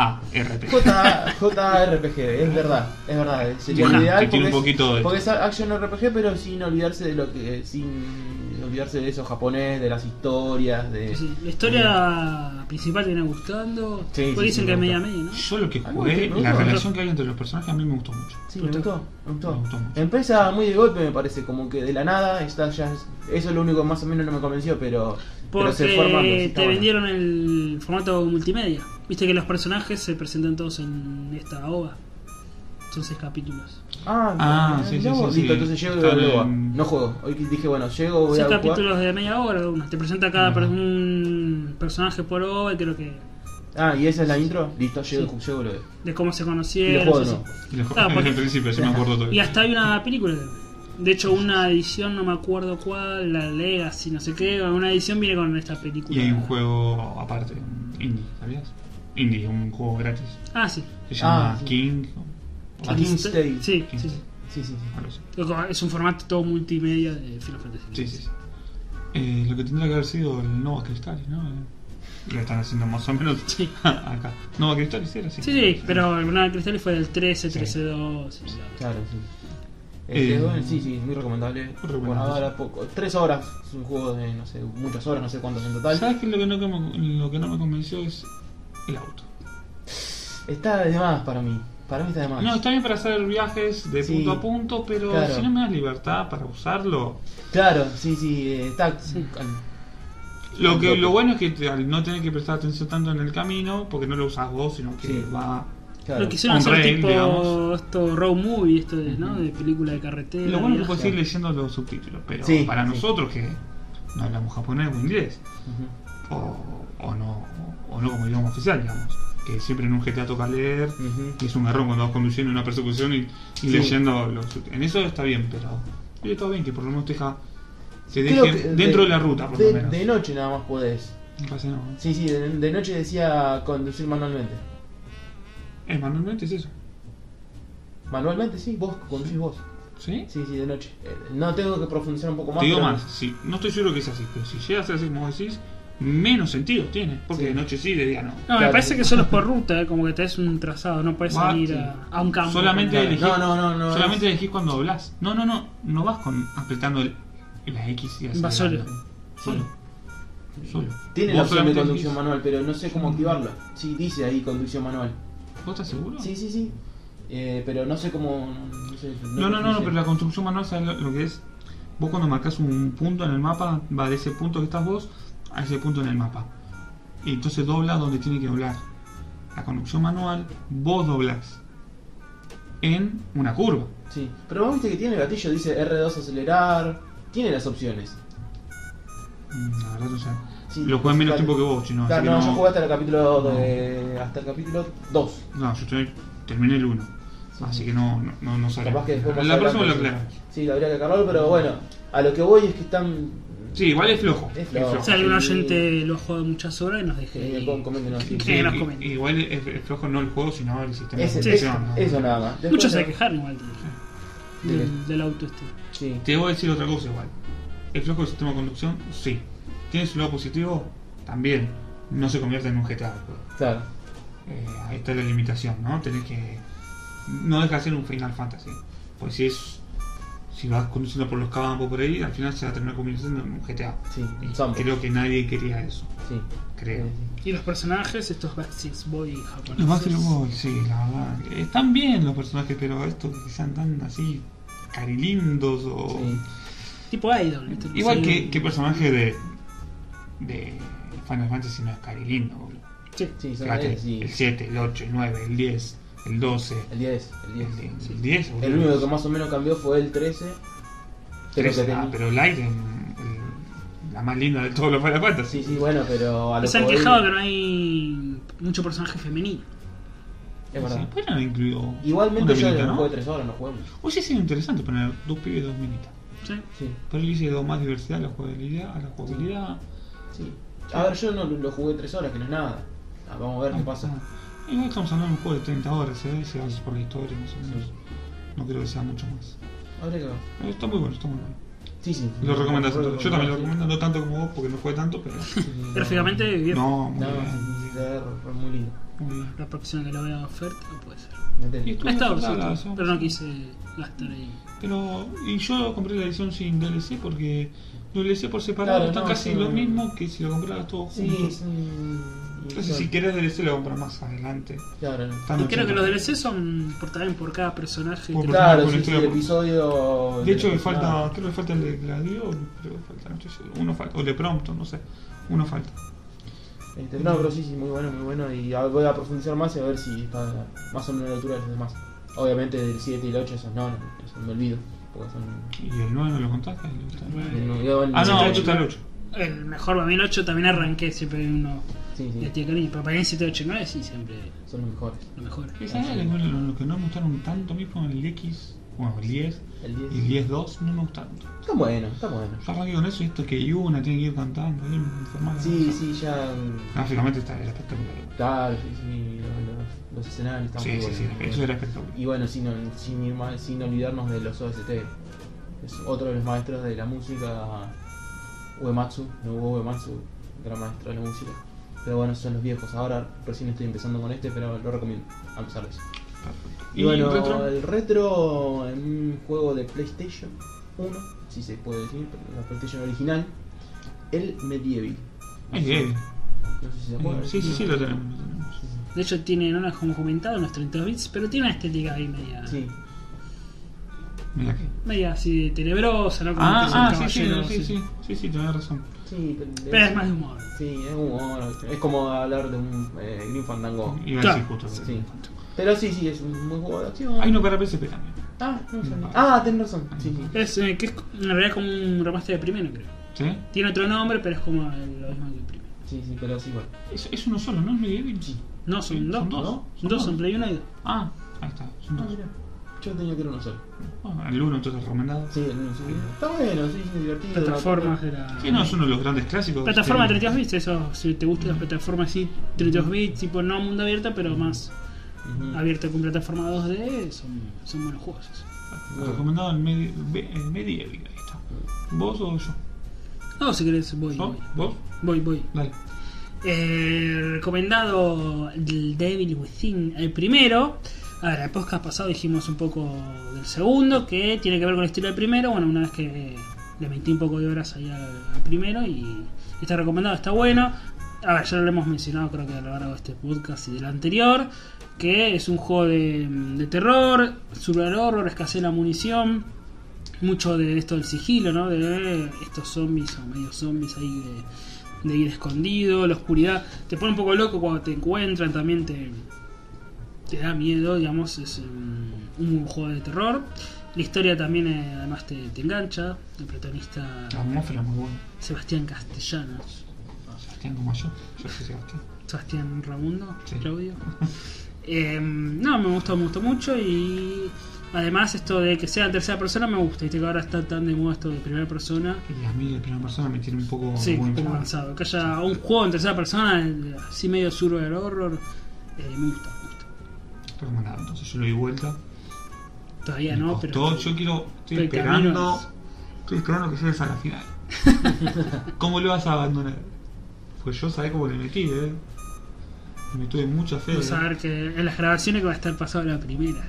JRPG, es verdad, es verdad. Sería Bueno, ideal que tiene porque, un poquito es, porque es action RPG, pero sin olvidarse de lo que, sin olvidarse de eso japonés, de las historias, de. Sí, la historia principal te viene gustando. Sí, Después sí, dicen sí, que es me media media, ¿no? Yo lo que Ah, jugué, gustó, la relación que hay entre los personajes a mí me gustó mucho. Sí, me gustó, me gustó. Me gustó mucho. Empieza muy de golpe, me parece, como que de la nada, está ya, eso es lo único que más o menos no me convenció, pero, Porque te vendieron el formato multimedia. Viste que los personajes se presentan todos en esta OVA. Son seis capítulos. Ah, Ah, sí, sí, sí. Listo, entonces llego y luego en- No juego. Hoy dije, bueno, llego, voy Seis a jugar. capítulos de media hora, una. Te presenta cada per- un personaje por OVA y creo que Ah, y esa es la intro. Listo, llego, Sí. llego, lo veo. de cómo se Y conocieron. de. Y lo Claro, jugué porque- desde el principio, sí me [laughs] acuerdo todo. sí. Y hasta hay una película. De hecho, una edición, no me acuerdo cuál, la Legacy, no sé qué. Una edición viene con esta película. Y hay un juego aparte, un indie, ¿sabías? Indie, un juego gratis. Ah, sí. Se llama Ah, sí. King. A King's Tale. Sí, sí. Sí, sí, sí. sí. Es un formato todo multimedia de Final Fantasy. Sí, sí, sí. Eh, lo que tendría que haber sido el Nova Crystallis, ¿no? Eh, Lo están haciendo más o menos Sí. [laughs] acá. Nova Crystallis era así. Sí, sí, pero el Nada Cristal fue del 13, 13-2. Claro, sí. Este, Eh, bueno, sí, sí, muy recomendable. recomendable. Bueno, ahora poco. Tres horas, es un juego de, no sé, muchas horas, no sé cuántas en total. ¿Sabes qué? Lo que, no, lo que no me convenció es el auto. Está de más para mí. Para mí está de más. No, está bien para hacer viajes de Sí. punto a punto, pero Claro. si no me das libertad para usarlo. Claro, sí, sí, eh, está. Sí. Lo que lo bueno es que al no tener que prestar atención tanto en el camino, porque no lo usas vos, sino que Sí. va. Claro. Lo quisieron On hacer rail, tipo digamos. esto road movie, esto de, ¿no? de película de carretera. Lo bueno es que puedes ir leyendo los subtítulos, pero Sí, para sí. nosotros que no hablamos japonés o inglés, o, o no o no como idioma oficial, digamos, que siempre en un GTA toca leer, y es un garrón cuando vas conduciendo en una persecución y, y Sí. leyendo los subtítulos. En eso está bien, pero oye, todo bien que por lo menos te deja te Creo deje que dentro de, la ruta, por de, lo menos. de noche nada más podés. No pasa nada. Sí, sí, de, de noche decía conducir manualmente. Eh, manualmente es eso. Manualmente, sí, vos conducís vos. ¿Sí? Sí, sí, de noche. Eh, no tengo que profundizar un poco más. Te digo pero- más, sí, no estoy seguro que es así, pero si llega a ser así como decís, menos sentido tiene. Porque Sí. de noche sí, de día no. No, me parece que solo es por ruta, ¿eh? como que tenés un trazado, no puedes salir a, a un campo. Solamente Claro. elegís, No, no, no, no, solamente es- elegís cuando hablas. No, no, no, no vas con apretando el, la X y Va acelerando. solo. Solo. Solo. Tiene la Vos opción de solamente conducción elegís- manual, pero no sé cómo activarla. Sí, dice ahí conducción manual. ¿Vos estás seguro? Sí, sí, sí. Eh, pero no sé cómo. No, sé, No, no, no, no, pero la construcción manual, ¿sabes lo, lo que es? Vos cuando marcas un punto en el mapa, va de ese punto que estás vos a ese punto en el mapa. Y entonces dobla donde tiene que doblar. La conducción manual, vos doblás en una curva. Sí, pero vos viste que tiene el gatillo, dice R2 acelerar. Tiene las opciones. Mm, La verdad no sé. Sí, lo jugué en menos tiempo que vos, chino. Claro, no, no, yo jugué hasta el capítulo de, hasta el capítulo 2. No, yo estoy, terminé el 1. Sí. Así que no, no, no, no sabía. Capaz que después más La próxima lo aclaramos. Sí, habría que aclararlo, pero bueno, a lo que voy es que están. Sí, igual es flojo. Es flojo. O sea, algún oyente lo ha jugado muchas horas y nos deje. sí. Que nos i- comenten. igual es, es flojo no el juego, sino el sistema Ese- de ese-. ¿no? Eso nada más. Después Muchos se quejaron igual ¿De del, del auto este. Sí. Te voy a decir otra cosa igual. ¿El flojo del sistema de conducción? Sí. ¿Tiene su lado positivo? También. No se convierte en un GTA. Claro. Eh, ahí está la limitación, ¿no? Tenés que. No deja de ser un Final Fantasy. Pues si es. si vas conduciendo por los campos por ahí, al final se va a terminar convirtiendo en un GTA. Sí, Y creo que nadie quería eso, Sí. creo. Y los personajes, estos Backstreet Boy japoneses. Los Backstreet Boys, sí, la verdad. Están bien los personajes, pero esto que sean tan así carilindos o. sí. Tipo Idol. Igual que, que personaje de. De Final Fantasy no es carilindo, boludo. Sí. Sí, son Fíjate, eh, sí. el 7, el 8, el 9, el 10, el 12, El 10, el 10. el, sí. el, el 10. El único que más o menos cambió fue el 13. Pero que 13, tenía- ah, pero Light es el- la más linda de todos los Final Fantasy. Sí, sí, bueno, pero a lo Se han quejado que no hay mucho personaje femenino. Es verdad. Sí, podrían haber incluido Igualmente yo en ¿no? juego de 3 horas no juguemos. Hubiese sido interesante poner dos pibes y dos minitas. ¿sí? Sí, Pero le hice dos más diversidad a la jugabilidad. A la jugabilidad. sí. A ver, yo no lo jugué 3 horas, que no es nada. Ah, vamos a ver qué pasa. Ah, Igual estamos hablando de un juego de 30 horas, ¿eh? Se basa por la historia, más o menos. Sí. No creo que sea mucho más. Habría que ver. Pero está muy bueno, está muy bueno. Sí, sí. Lo recomendas. Yo también lo sí. recomiendo, no tanto como vos porque no jugué tanto, pero. Sí, sí, no. Gráficamente, bien. No, muy No, bien. sí, sí, de fue muy lindo. Muy bien. La próxima que lo vea oferta puede ser. Está la sí, versión, pero no sí. quise gastar ahí. Pero. Y yo compré la edición sin DLC porque. Los DLC por separado Claro, están no, casi sí. lo mismo que si lo comprabas todo Sí, junto. sí. Entonces, si querés DLC, lo compras más adelante. Claro, no. Están Y creo que los. DLC son por, también por cada personaje. Por Claro, sí, el episodio. De hecho, me falta, creo que falta el de Gladiol, creo que falta. Uno falta, o el de Prompto, no sé. Uno falta. Este, no, pero sí, sí, muy bueno, muy bueno. Y voy a profundizar más y a ver si está más o menos a la altura de los demás. Obviamente del 7 y el 8, esos no, no, me olvido. Porque son. ¿Y el 9 no lo contaste? ¿Le gusta el 9? el no- yo el Ah, no, 7, 8 está el 8. El mejor para mí el 8 también arranqué, siempre hay uno Sí, de sí, tío cariño. Pero para mí el 7, 8 y 9 sí, siempre son los mejores. lo mejor. ¿Sabes lo que no me gustaron tanto a mí fueron el X, bueno, el 10 El 10. y el 10-2 no me gustaron tanto. Está bueno, está bueno. Yo arranqué con eso y esto que Yuna tiene que ir cantando. Sí, sí, ya. Gráficamente está espectacular. Claro, sí, sí, los, escenarios están Sí, muy sí, buenos. sí, muy eso era espectacular. Y bueno, sin, sin, ir más- sin olvidarnos de los OST. Es otro de los maestros de la música, Uematsu, no hubo Uematsu, gran maestro de la música. Pero bueno, son los viejos. Ahora recién estoy empezando con este, pero lo recomiendo, a pesar de eso. Perfecto. Y, bueno, retro? el retro en un juego de PlayStation 1, si se puede decir, la PlayStation original, el Medieval. Bien. No sé si se acuerdan. Sí, sí, sí, lo tenemos. lo tenemos. De hecho, tiene, no es como comentado, unos 32 bits, pero tiene una estética ahí media. Sí, Mira. Media así tenebrosa, ¿no? Como que es Ah, ah, sí, sí, sí, sí, sí, sí, tenés razón. sí, Pero es más de humor. Sí, es humor. Es como hablar de un eh, Green Fandango. Claro. decir justo. Sí. Pero sí, sí, es un buen juego de acción. Hay uno para PSP también. Ah, no sabía. Ah, tenés razón. Sí, sí. Es, eh, que es en realidad como un remaster de primero, creo. ¿Sí? Tiene otro nombre, pero es como lo mismo que el primero. Sí, sí, pero sí, bueno. Es, es uno solo, ¿no? Es Medieval. Sí. No, son Sí, dos. son dos. ¿no? Son dos, dos. son Play 1 y 2. Ah, ahí está, son Ah, dos. mira. Yo tenía que era uno solo. Bueno, el uno entonces recomendado. Sí, el uno, sí. Está bueno, sí, sí, divertido. Plataformas de la. Sí, no, es uno de los grandes clásicos. Plataforma de Sí. 32 bits, eso, si te gustan las plataformas así, 32 bits, tipo no mundo abierto, pero más Ujú. abierto con plataforma 2D, son, son buenos juegos. esos. Recomendado el, Medi el Medieval, ahí está. ¿Vos o yo? No, si querés, voy, voy. ¿Vos? Voy, voy. Dale. Recomendado el Devil Within, el primero. A ver, el podcast pasado dijimos un poco del segundo, que tiene que ver con el estilo del primero. Bueno, una vez que le metí un poco de horas ahí al, primero y está recomendado, está bueno. A ver, ya lo hemos mencionado creo que a lo largo de este podcast y del anterior, que es un juego de, de terror, survival horror, escasez la munición, mucho de esto del sigilo, ¿no? De estos zombies o medio zombies ahí de, de ir escondido, la oscuridad. Te pone un poco loco cuando te encuentran, también te, te da miedo, digamos, es un, un juego de terror. La historia también eh, además te, te engancha. El protagonista La muy buena. Sebastián Castellanos. Sebastián como yo. Yo soy Sebastián. Sebastián Ramundo, Sí. Claudio. [laughs] Eh, no, me gustó, me gustó mucho y además esto de que sea en tercera persona me gusta. Viste que ahora está tan de moda esto de primera persona. Y a mí de primera persona me tiene un poco Sí, un poco. Que haya un juego en tercera persona, eh, así medio survival horror, eh, me gusta, me gusta. Entonces yo lo di vuelta. Todavía Me no, costó, pero. yo quiero. Estoy esperando. Estoy esperando que llegues a la final. [laughs] ¿Cómo lo vas a abandonar? Pues yo sabés cómo le metí, eh. Me tuve mucha fe. Vamos eh. a ver que en las grabaciones que va a estar pasado la primera.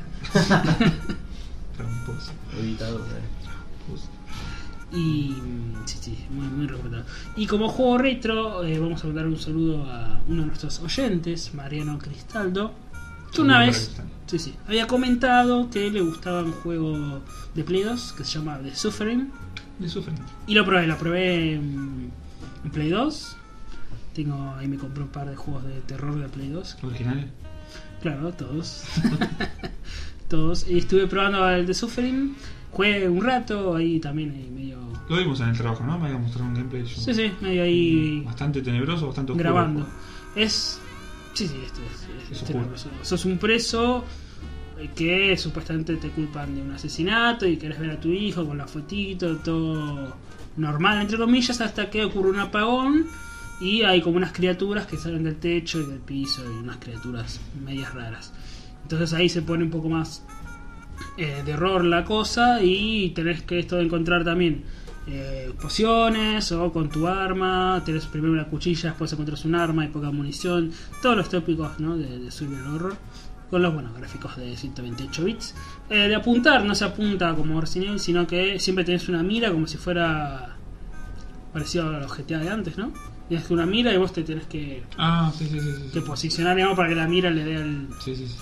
Tramposo. Editado, eh. Y mm, sí, sí, muy, muy recomendado. Y como juego retro, eh, vamos a mandar un saludo a uno de nuestros oyentes, Mariano Cristaldo, que una vez sí, sí, había comentado que le gustaba un juego de Play 2 que se llama The Suffering. Le sufren. Y lo probé, lo probé en, en Play 2. Tengo, ahí me compré un par de juegos de terror de Play 2. Originales. Claro, todos. [laughs] todos. Y estuve probando el The Suffering. Jugué un rato, ahí también ahí medio... Lo vimos en el trabajo, ¿no? Me había mostrado un gameplay. yo- Sí, sí, medio ahí Bastante tenebroso, bastante oscuro. grabando. Es. Sí, sí, esto es. Es es tenebroso. Sos un preso que supuestamente te culpan de un asesinato y querés ver a tu hijo con la fotito, todo normal, entre comillas, hasta que ocurre un apagón y hay como unas criaturas que salen del techo y del piso y unas criaturas medias raras. Entonces ahí se pone un poco más eh, de horror la cosa y tenés que esto de encontrar también eh, pociones o con tu arma, tenés primero una cuchilla, después encontrás un arma y poca munición, todos los tópicos ¿no? de, de survival horror con los buenos gráficos de 128 bits. Eh, de apuntar, no se apunta como Resident sino que siempre tenés una mira como si fuera parecido a los GTA de antes, ¿no? Tienes una mira y vos te tenés que, Ah, sí, sí, sí. sí, que sí. posicionar digamos, para que la mira le dé al,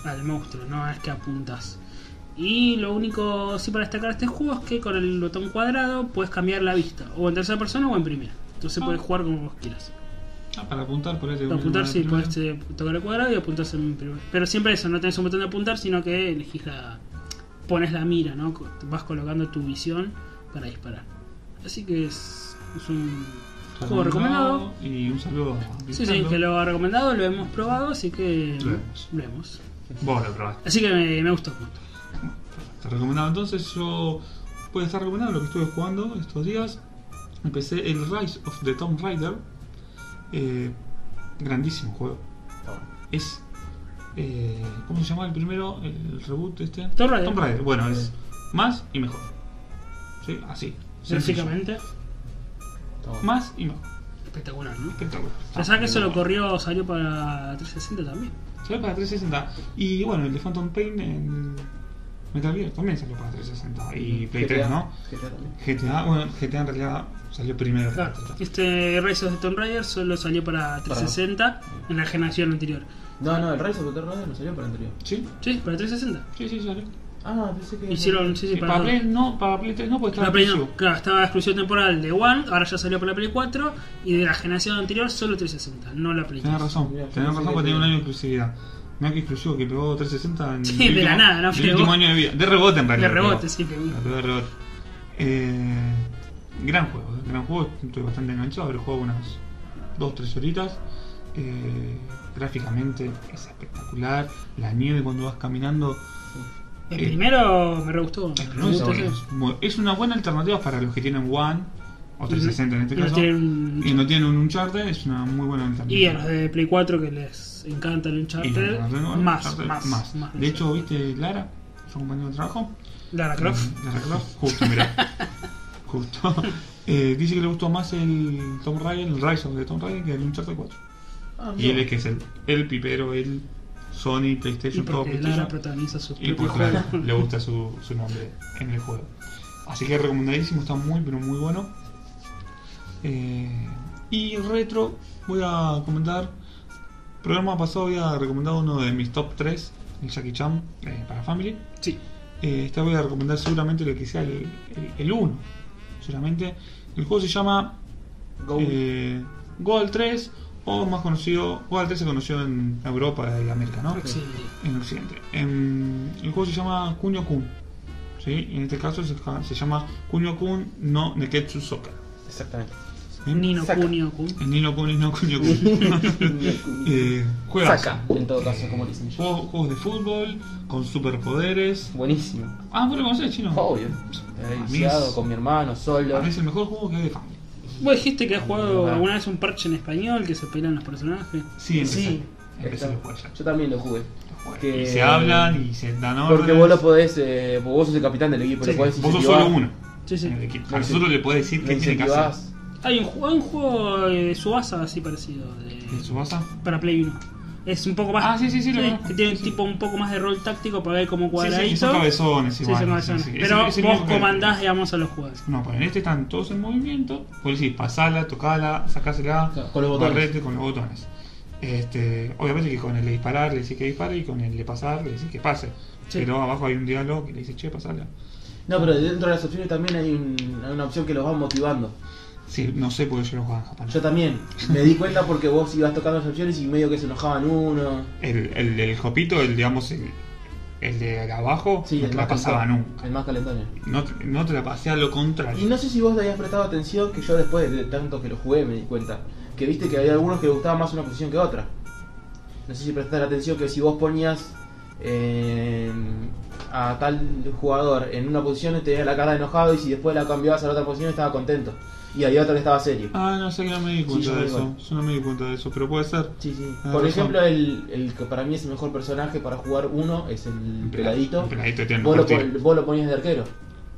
al monstruo, no es que apuntas. Y lo único sí para destacar este juego es que con el botón cuadrado puedes cambiar la vista, o en tercera persona o en primera. Entonces Ah. puedes jugar como vos quieras. Ah, para apuntar, por ahí. Para apuntar sí, puedes eh, tocar el cuadrado y apuntas en primera. Pero siempre eso, no tenés un botón de apuntar, sino que elegís la. pones la mira, ¿no? Vas colocando tu visión para disparar. Así que es, es un juego recomendado. Y un saludo a Sí, sí, que lo ha recomendado, lo hemos probado, así que Lo hemos. lo hemos. Vos lo probaste. Así que me, me gustó. Está recomendado entonces. Yo puede estar recomendado lo que estuve jugando estos días. Empecé el Rise of the Tomb Raider. Eh, grandísimo juego. Es. eh, ¿Cómo se llama el primero? El reboot este. Tomb Raider. Bueno, es más y mejor. ¿Sí? Así. sencillo. Más y mejor. espectacular, ¿no? Espectacular. Pensaba que eso lo corrió, salió para 360 también. Salió para 360. Y bueno, el de Phantom Pain en Metal Gear también salió para 360. Y Play 3, ¿no? GTA también. GTA, bueno, GTA en realidad salió primero. Claro, este Rise of the Tomb Raider solo salió para 360 en la generación anterior. No, no, el Rise of the Tomb Raider no salió para el anterior. ¿Sí? Sí, para 360. Sí, sí, salió. Ah, pensé que. Hicieron, sí, sí, Sí, para, para Play no, para Play 3 no, porque para estaba Play no. exclusivo. Claro, estaba exclusión temporal de One, ahora ya salió para la Play 4 y de la generación anterior solo 360, no la Play 3. Tenés razón, Mirá, tenés razón que porque tenía un año de exclusividad. Mira que exclusivo que pegó 360 en Sí, el de la último- nada, no el último año de vida. De rebote en De realidad. rebote, pegó. sí, pegó. La pegó de rebote. Eh, gran juego, eh, gran juego. Estoy bastante enganchado. Habré jugado unas 2-3 horitas. Eh, gráficamente es espectacular. La nieve cuando vas caminando. El primero me re gustó. Es, me gustó, una buena alternativa para los que tienen One o 360 en este Y no caso. tienen- Y no tienen un Uncharted, es una muy buena alternativa. Y a los de Play 4 que les encanta el Uncharted, no, más, Uncharted, más, más. más De hecho, ¿viste Lara? Su compañero de trabajo. Lara Croft. Mm, Lara Croft, justo, mira. [laughs] justo. Eh, dice que le gustó más el Tomb Raider, el Rise of the Tomb Raider que el Uncharted 4. Ah, Y él es que es el, el pipero, el Sony, Y PlayStation, todo PlayStation. Lara protagoniza sus Y pues claro, le gusta su, su nombre en el juego. Así que recomendadísimo, está muy pero muy bueno. Eh, y retro, voy a comentar. Programa pasado había recomendado uno de mis top 3, el Jackie Chan eh, para Family. Sí. Eh, esta voy a recomendar seguramente lo que sea el, el, el 1. Seguramente. El juego se llama Go. eh, Goal 3 o más conocido, Goal 3 se conoció en Europa y América, ¿no? Sí. en Occidente. En- el juego se llama Kunio Kun. ¿sí? Y en este caso se, llama Kunio Kun no Neketsu Soccer. Exactamente. ¿sí? Nino. Kunio Kun. El Nino Kun y no Kunio Kun. [laughs] [laughs] eh, juegazo. Saca, en todo caso, como dicen. Juegos, juegos de fútbol con superpoderes. Buenísimo. Ah, vos lo conocés, chino. Obvio. Viciado es- con mi hermano, solo. A mí es el mejor juego que hay de Family. Vos dijiste que has jugado Ah. alguna vez un parche en español que se pelean los personajes. Sí, empecé. Sí. Empecé jugar ya. Yo también lo jugué. Y se hablan y se dan órdenes. Porque vos lo podés, eh, porque vos sos el capitán del equipo, Sí. lo podés Vos sos solo uno Sí, sí. Lo A nosotros le podés decir Lo qué tiene que hacer. Hay un, hay un juego de Subasa así parecido. de- ¿En su casa? para Play 1. Es un poco más. Ah, sí, sí, sí, lo conozco. que tiene Sí, sí. tipo un poco más de rol táctico porque hay como Sí, sí, cuadradito. que son cabezones Sí, igual. son sí, cabezones. sí. Pero Ese- ese vos mismo que- comandás, digamos, a los jugadores. No, pero en este están todos en movimiento. Vos decís, pasala, tocala, sacásela. Claro, con los botones. barrete con los botones. Este, obviamente que con el de disparar le decís que dispare y con el de pasar le decís que pase. Sí. Pero abajo hay un diálogo que le dice, che, pasala. No, pero dentro de las opciones también hay, un- hay una opción que los va motivando. Sí, no sé porque yo lo jugaba en japonés. Yo también me di cuenta porque vos ibas tocando las opciones y medio que se enojaban uno. El, el del jopito, el digamos, el, el de abajo, Sí, no te la pasaba calentón, nunca. El más calentón. No, te- no te la pasé a lo contrario. Y no sé si vos te habías prestado atención, que yo después de tanto que lo jugué me di cuenta. Que viste que había algunos que le gustaba más una posición que otra. No sé si prestaste atención que si vos ponías eh, a tal jugador en una posición tenía la cara de enojado y si después la cambiabas a la otra posición estaba contento. Y había otro que estaba serio. Ah, no sé que no me di cuenta de eso. Yo no me di cuenta de eso, pero puede ser. Sí, sí. Por razón. ejemplo, el, el que para mí es el mejor personaje para jugar uno es el peladito. El peladito tiene Vos lo, vos lo ponías de arquero.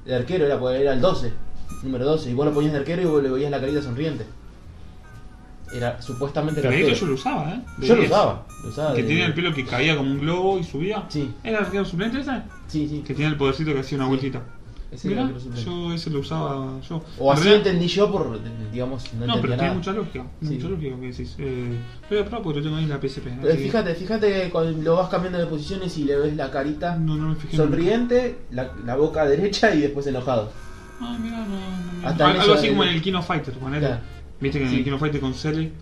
De arquero era, era el 12, número 12. Y vos lo ponías de arquero y vos le veías la carita sonriente. Era supuestamente el Peladito arquero. yo lo usaba, ¿eh? De Yo lo 10. usaba. Lo usaba Que de- tenía el pelo que caía como un globo y subía. Sí. ¿Era el arquero suplente ese? Sí, sí. Que tenía el podercito que hacía una Sí. vueltita. Ese era Mirá, el arquero suplente. yo ese lo usaba yo. O En así realidad- entendí yo por, digamos, no, No, pero tiene mucha lógica. Sí. Mucha lógica que decís. Eh, lo voy a probar porque lo tengo ahí en la PSP. Pero así que- fíjate, fíjate que cuando lo vas cambiando de posiciones y le ves la carita No, no me fijé. sonriente, la, la boca [laughs] derecha y después enojado. Ah, mira, no, no, no. Hasta Al- en Algo así de- como en el Kino Fighter, ponele. Claro. Viste que en Sí. el Kino Fighter con Cele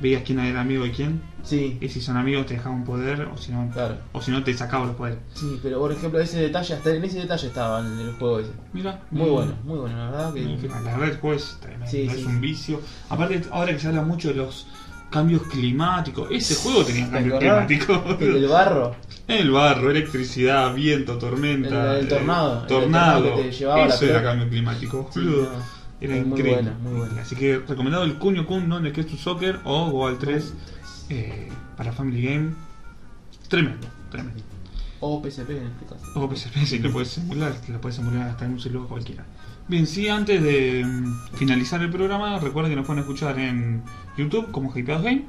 veías quién era amigo de quién. Sí, Y si son amigos te dejaban un poder o si no, Claro. o si no te sacaban los poderes. sí, pero por ejemplo ese detalle, hasta en ese detalle estaba en el juego ese. Mira. Muy mm, bueno, muy bueno, la verdad que... La verdad el juego es tremendo, Sí, es sí. un vicio. Aparte, ahora que se habla mucho de los cambios climáticos, ese juego tenía ¿Te cambios climáticos. El barro. El barro, electricidad, viento, tormenta. El- el eh, tornado, el tornado. tornado que te llevaba la Eso era cambio climático, Sí, boludo. no, Era es muy increíble. buena, muy buena. Así que recomendado el Kunio Kun, ¿no? El que es tu soccer o Goal 3 eh, para Family Game. Tremendo, tremendo. O PSP en este caso. O PSP si lo puedes emular, lo puedes emular hasta en un celular cualquiera. Bien, sí, antes de mm, finalizar el programa, recuerden que nos pueden escuchar en YouTube como Hypeados Game.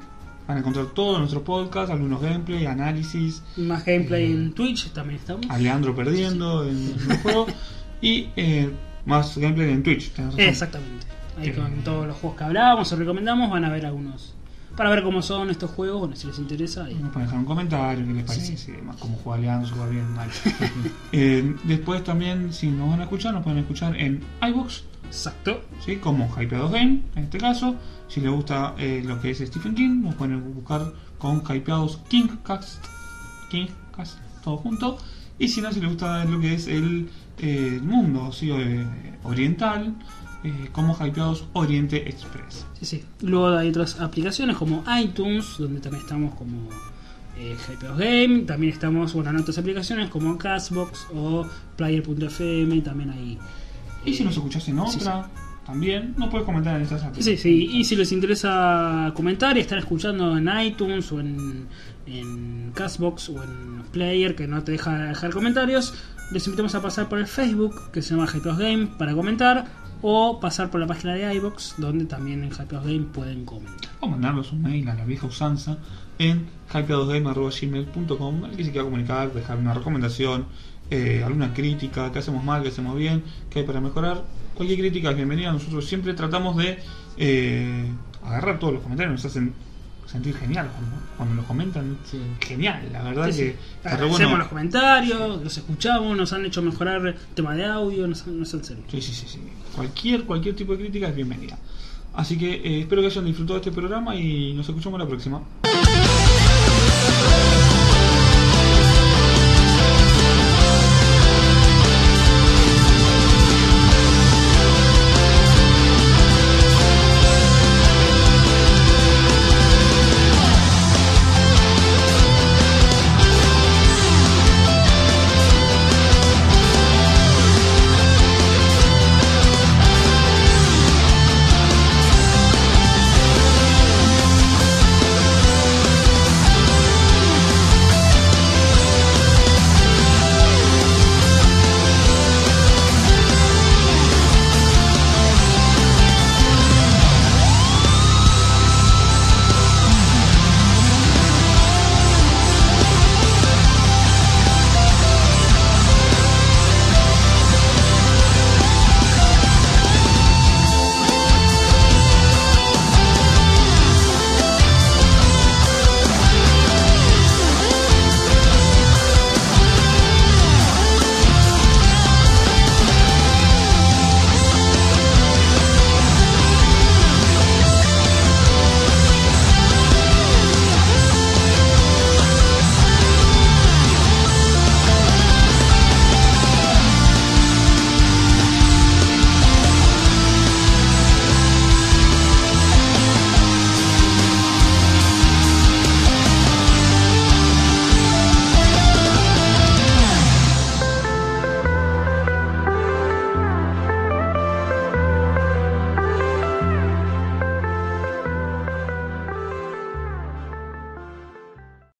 Van a encontrar todos nuestros podcasts, algunos gameplay, análisis, Más gameplay en Twitch también estamos. a Leandro perdiendo en el juego [laughs] y eh, más gameplay en Twitch. Exactamente. Ahí con todos los juegos que hablábamos o recomendamos van a ver algunos. Para ver cómo son estos juegos, bueno, si les interesa. y- Nos pueden dejar un comentario, qué les parece, cómo juega Leandro, juega bien, mal. [laughs] Eh, después también, si nos van a escuchar, nos pueden escuchar en iBox, Exacto. ¿sí? como Hypeados Game, en este caso. Si les gusta eh, lo que es Stephen King, nos pueden buscar con Hypeados Kingcast, Kingcast, todo junto. Y si no, si les gusta lo que es el eh, mundo ¿sí? eh, oriental, eh, como Hypeados Oriente Express. Sí, sí. Luego hay otras aplicaciones como iTunes, donde también estamos como eh, Hypeos Game. También estamos bueno, en otras aplicaciones como Castbox o Player.fm. También hay. Y si nos escuchás en Sí, otra, también, no puedes comentar en estas Sí, aplicaciones. sí, y si les interesa comentar y estar escuchando en iTunes o en, en Castbox o en Player que no te deja dejar comentarios, les invitamos a pasar por el Facebook que se llama Hypeos Game para comentar o pasar por la página de iBox donde también en Hypeos Game pueden comentar. o mandarnos un mail a la vieja usanza en hypeadosgame.gmail.com el que se quiera comunicar, dejar una recomendación, eh, alguna crítica, qué hacemos mal, qué hacemos bien, qué hay para mejorar. Cualquier crítica es bienvenida. Nosotros siempre tratamos de eh, agarrar todos los comentarios, sentir genial cuando, cuando nos comentan. Sí. Genial, la verdad Sí, sí. que Agradecemos bueno. los comentarios, los escuchamos, nos han hecho mejorar el tema de audio, nos, nos han servido. Sí, sí, sí, sí. Cualquier, cualquier tipo de crítica es bienvenida. Así que eh, espero que hayan disfrutado de este programa y nos escuchamos la próxima.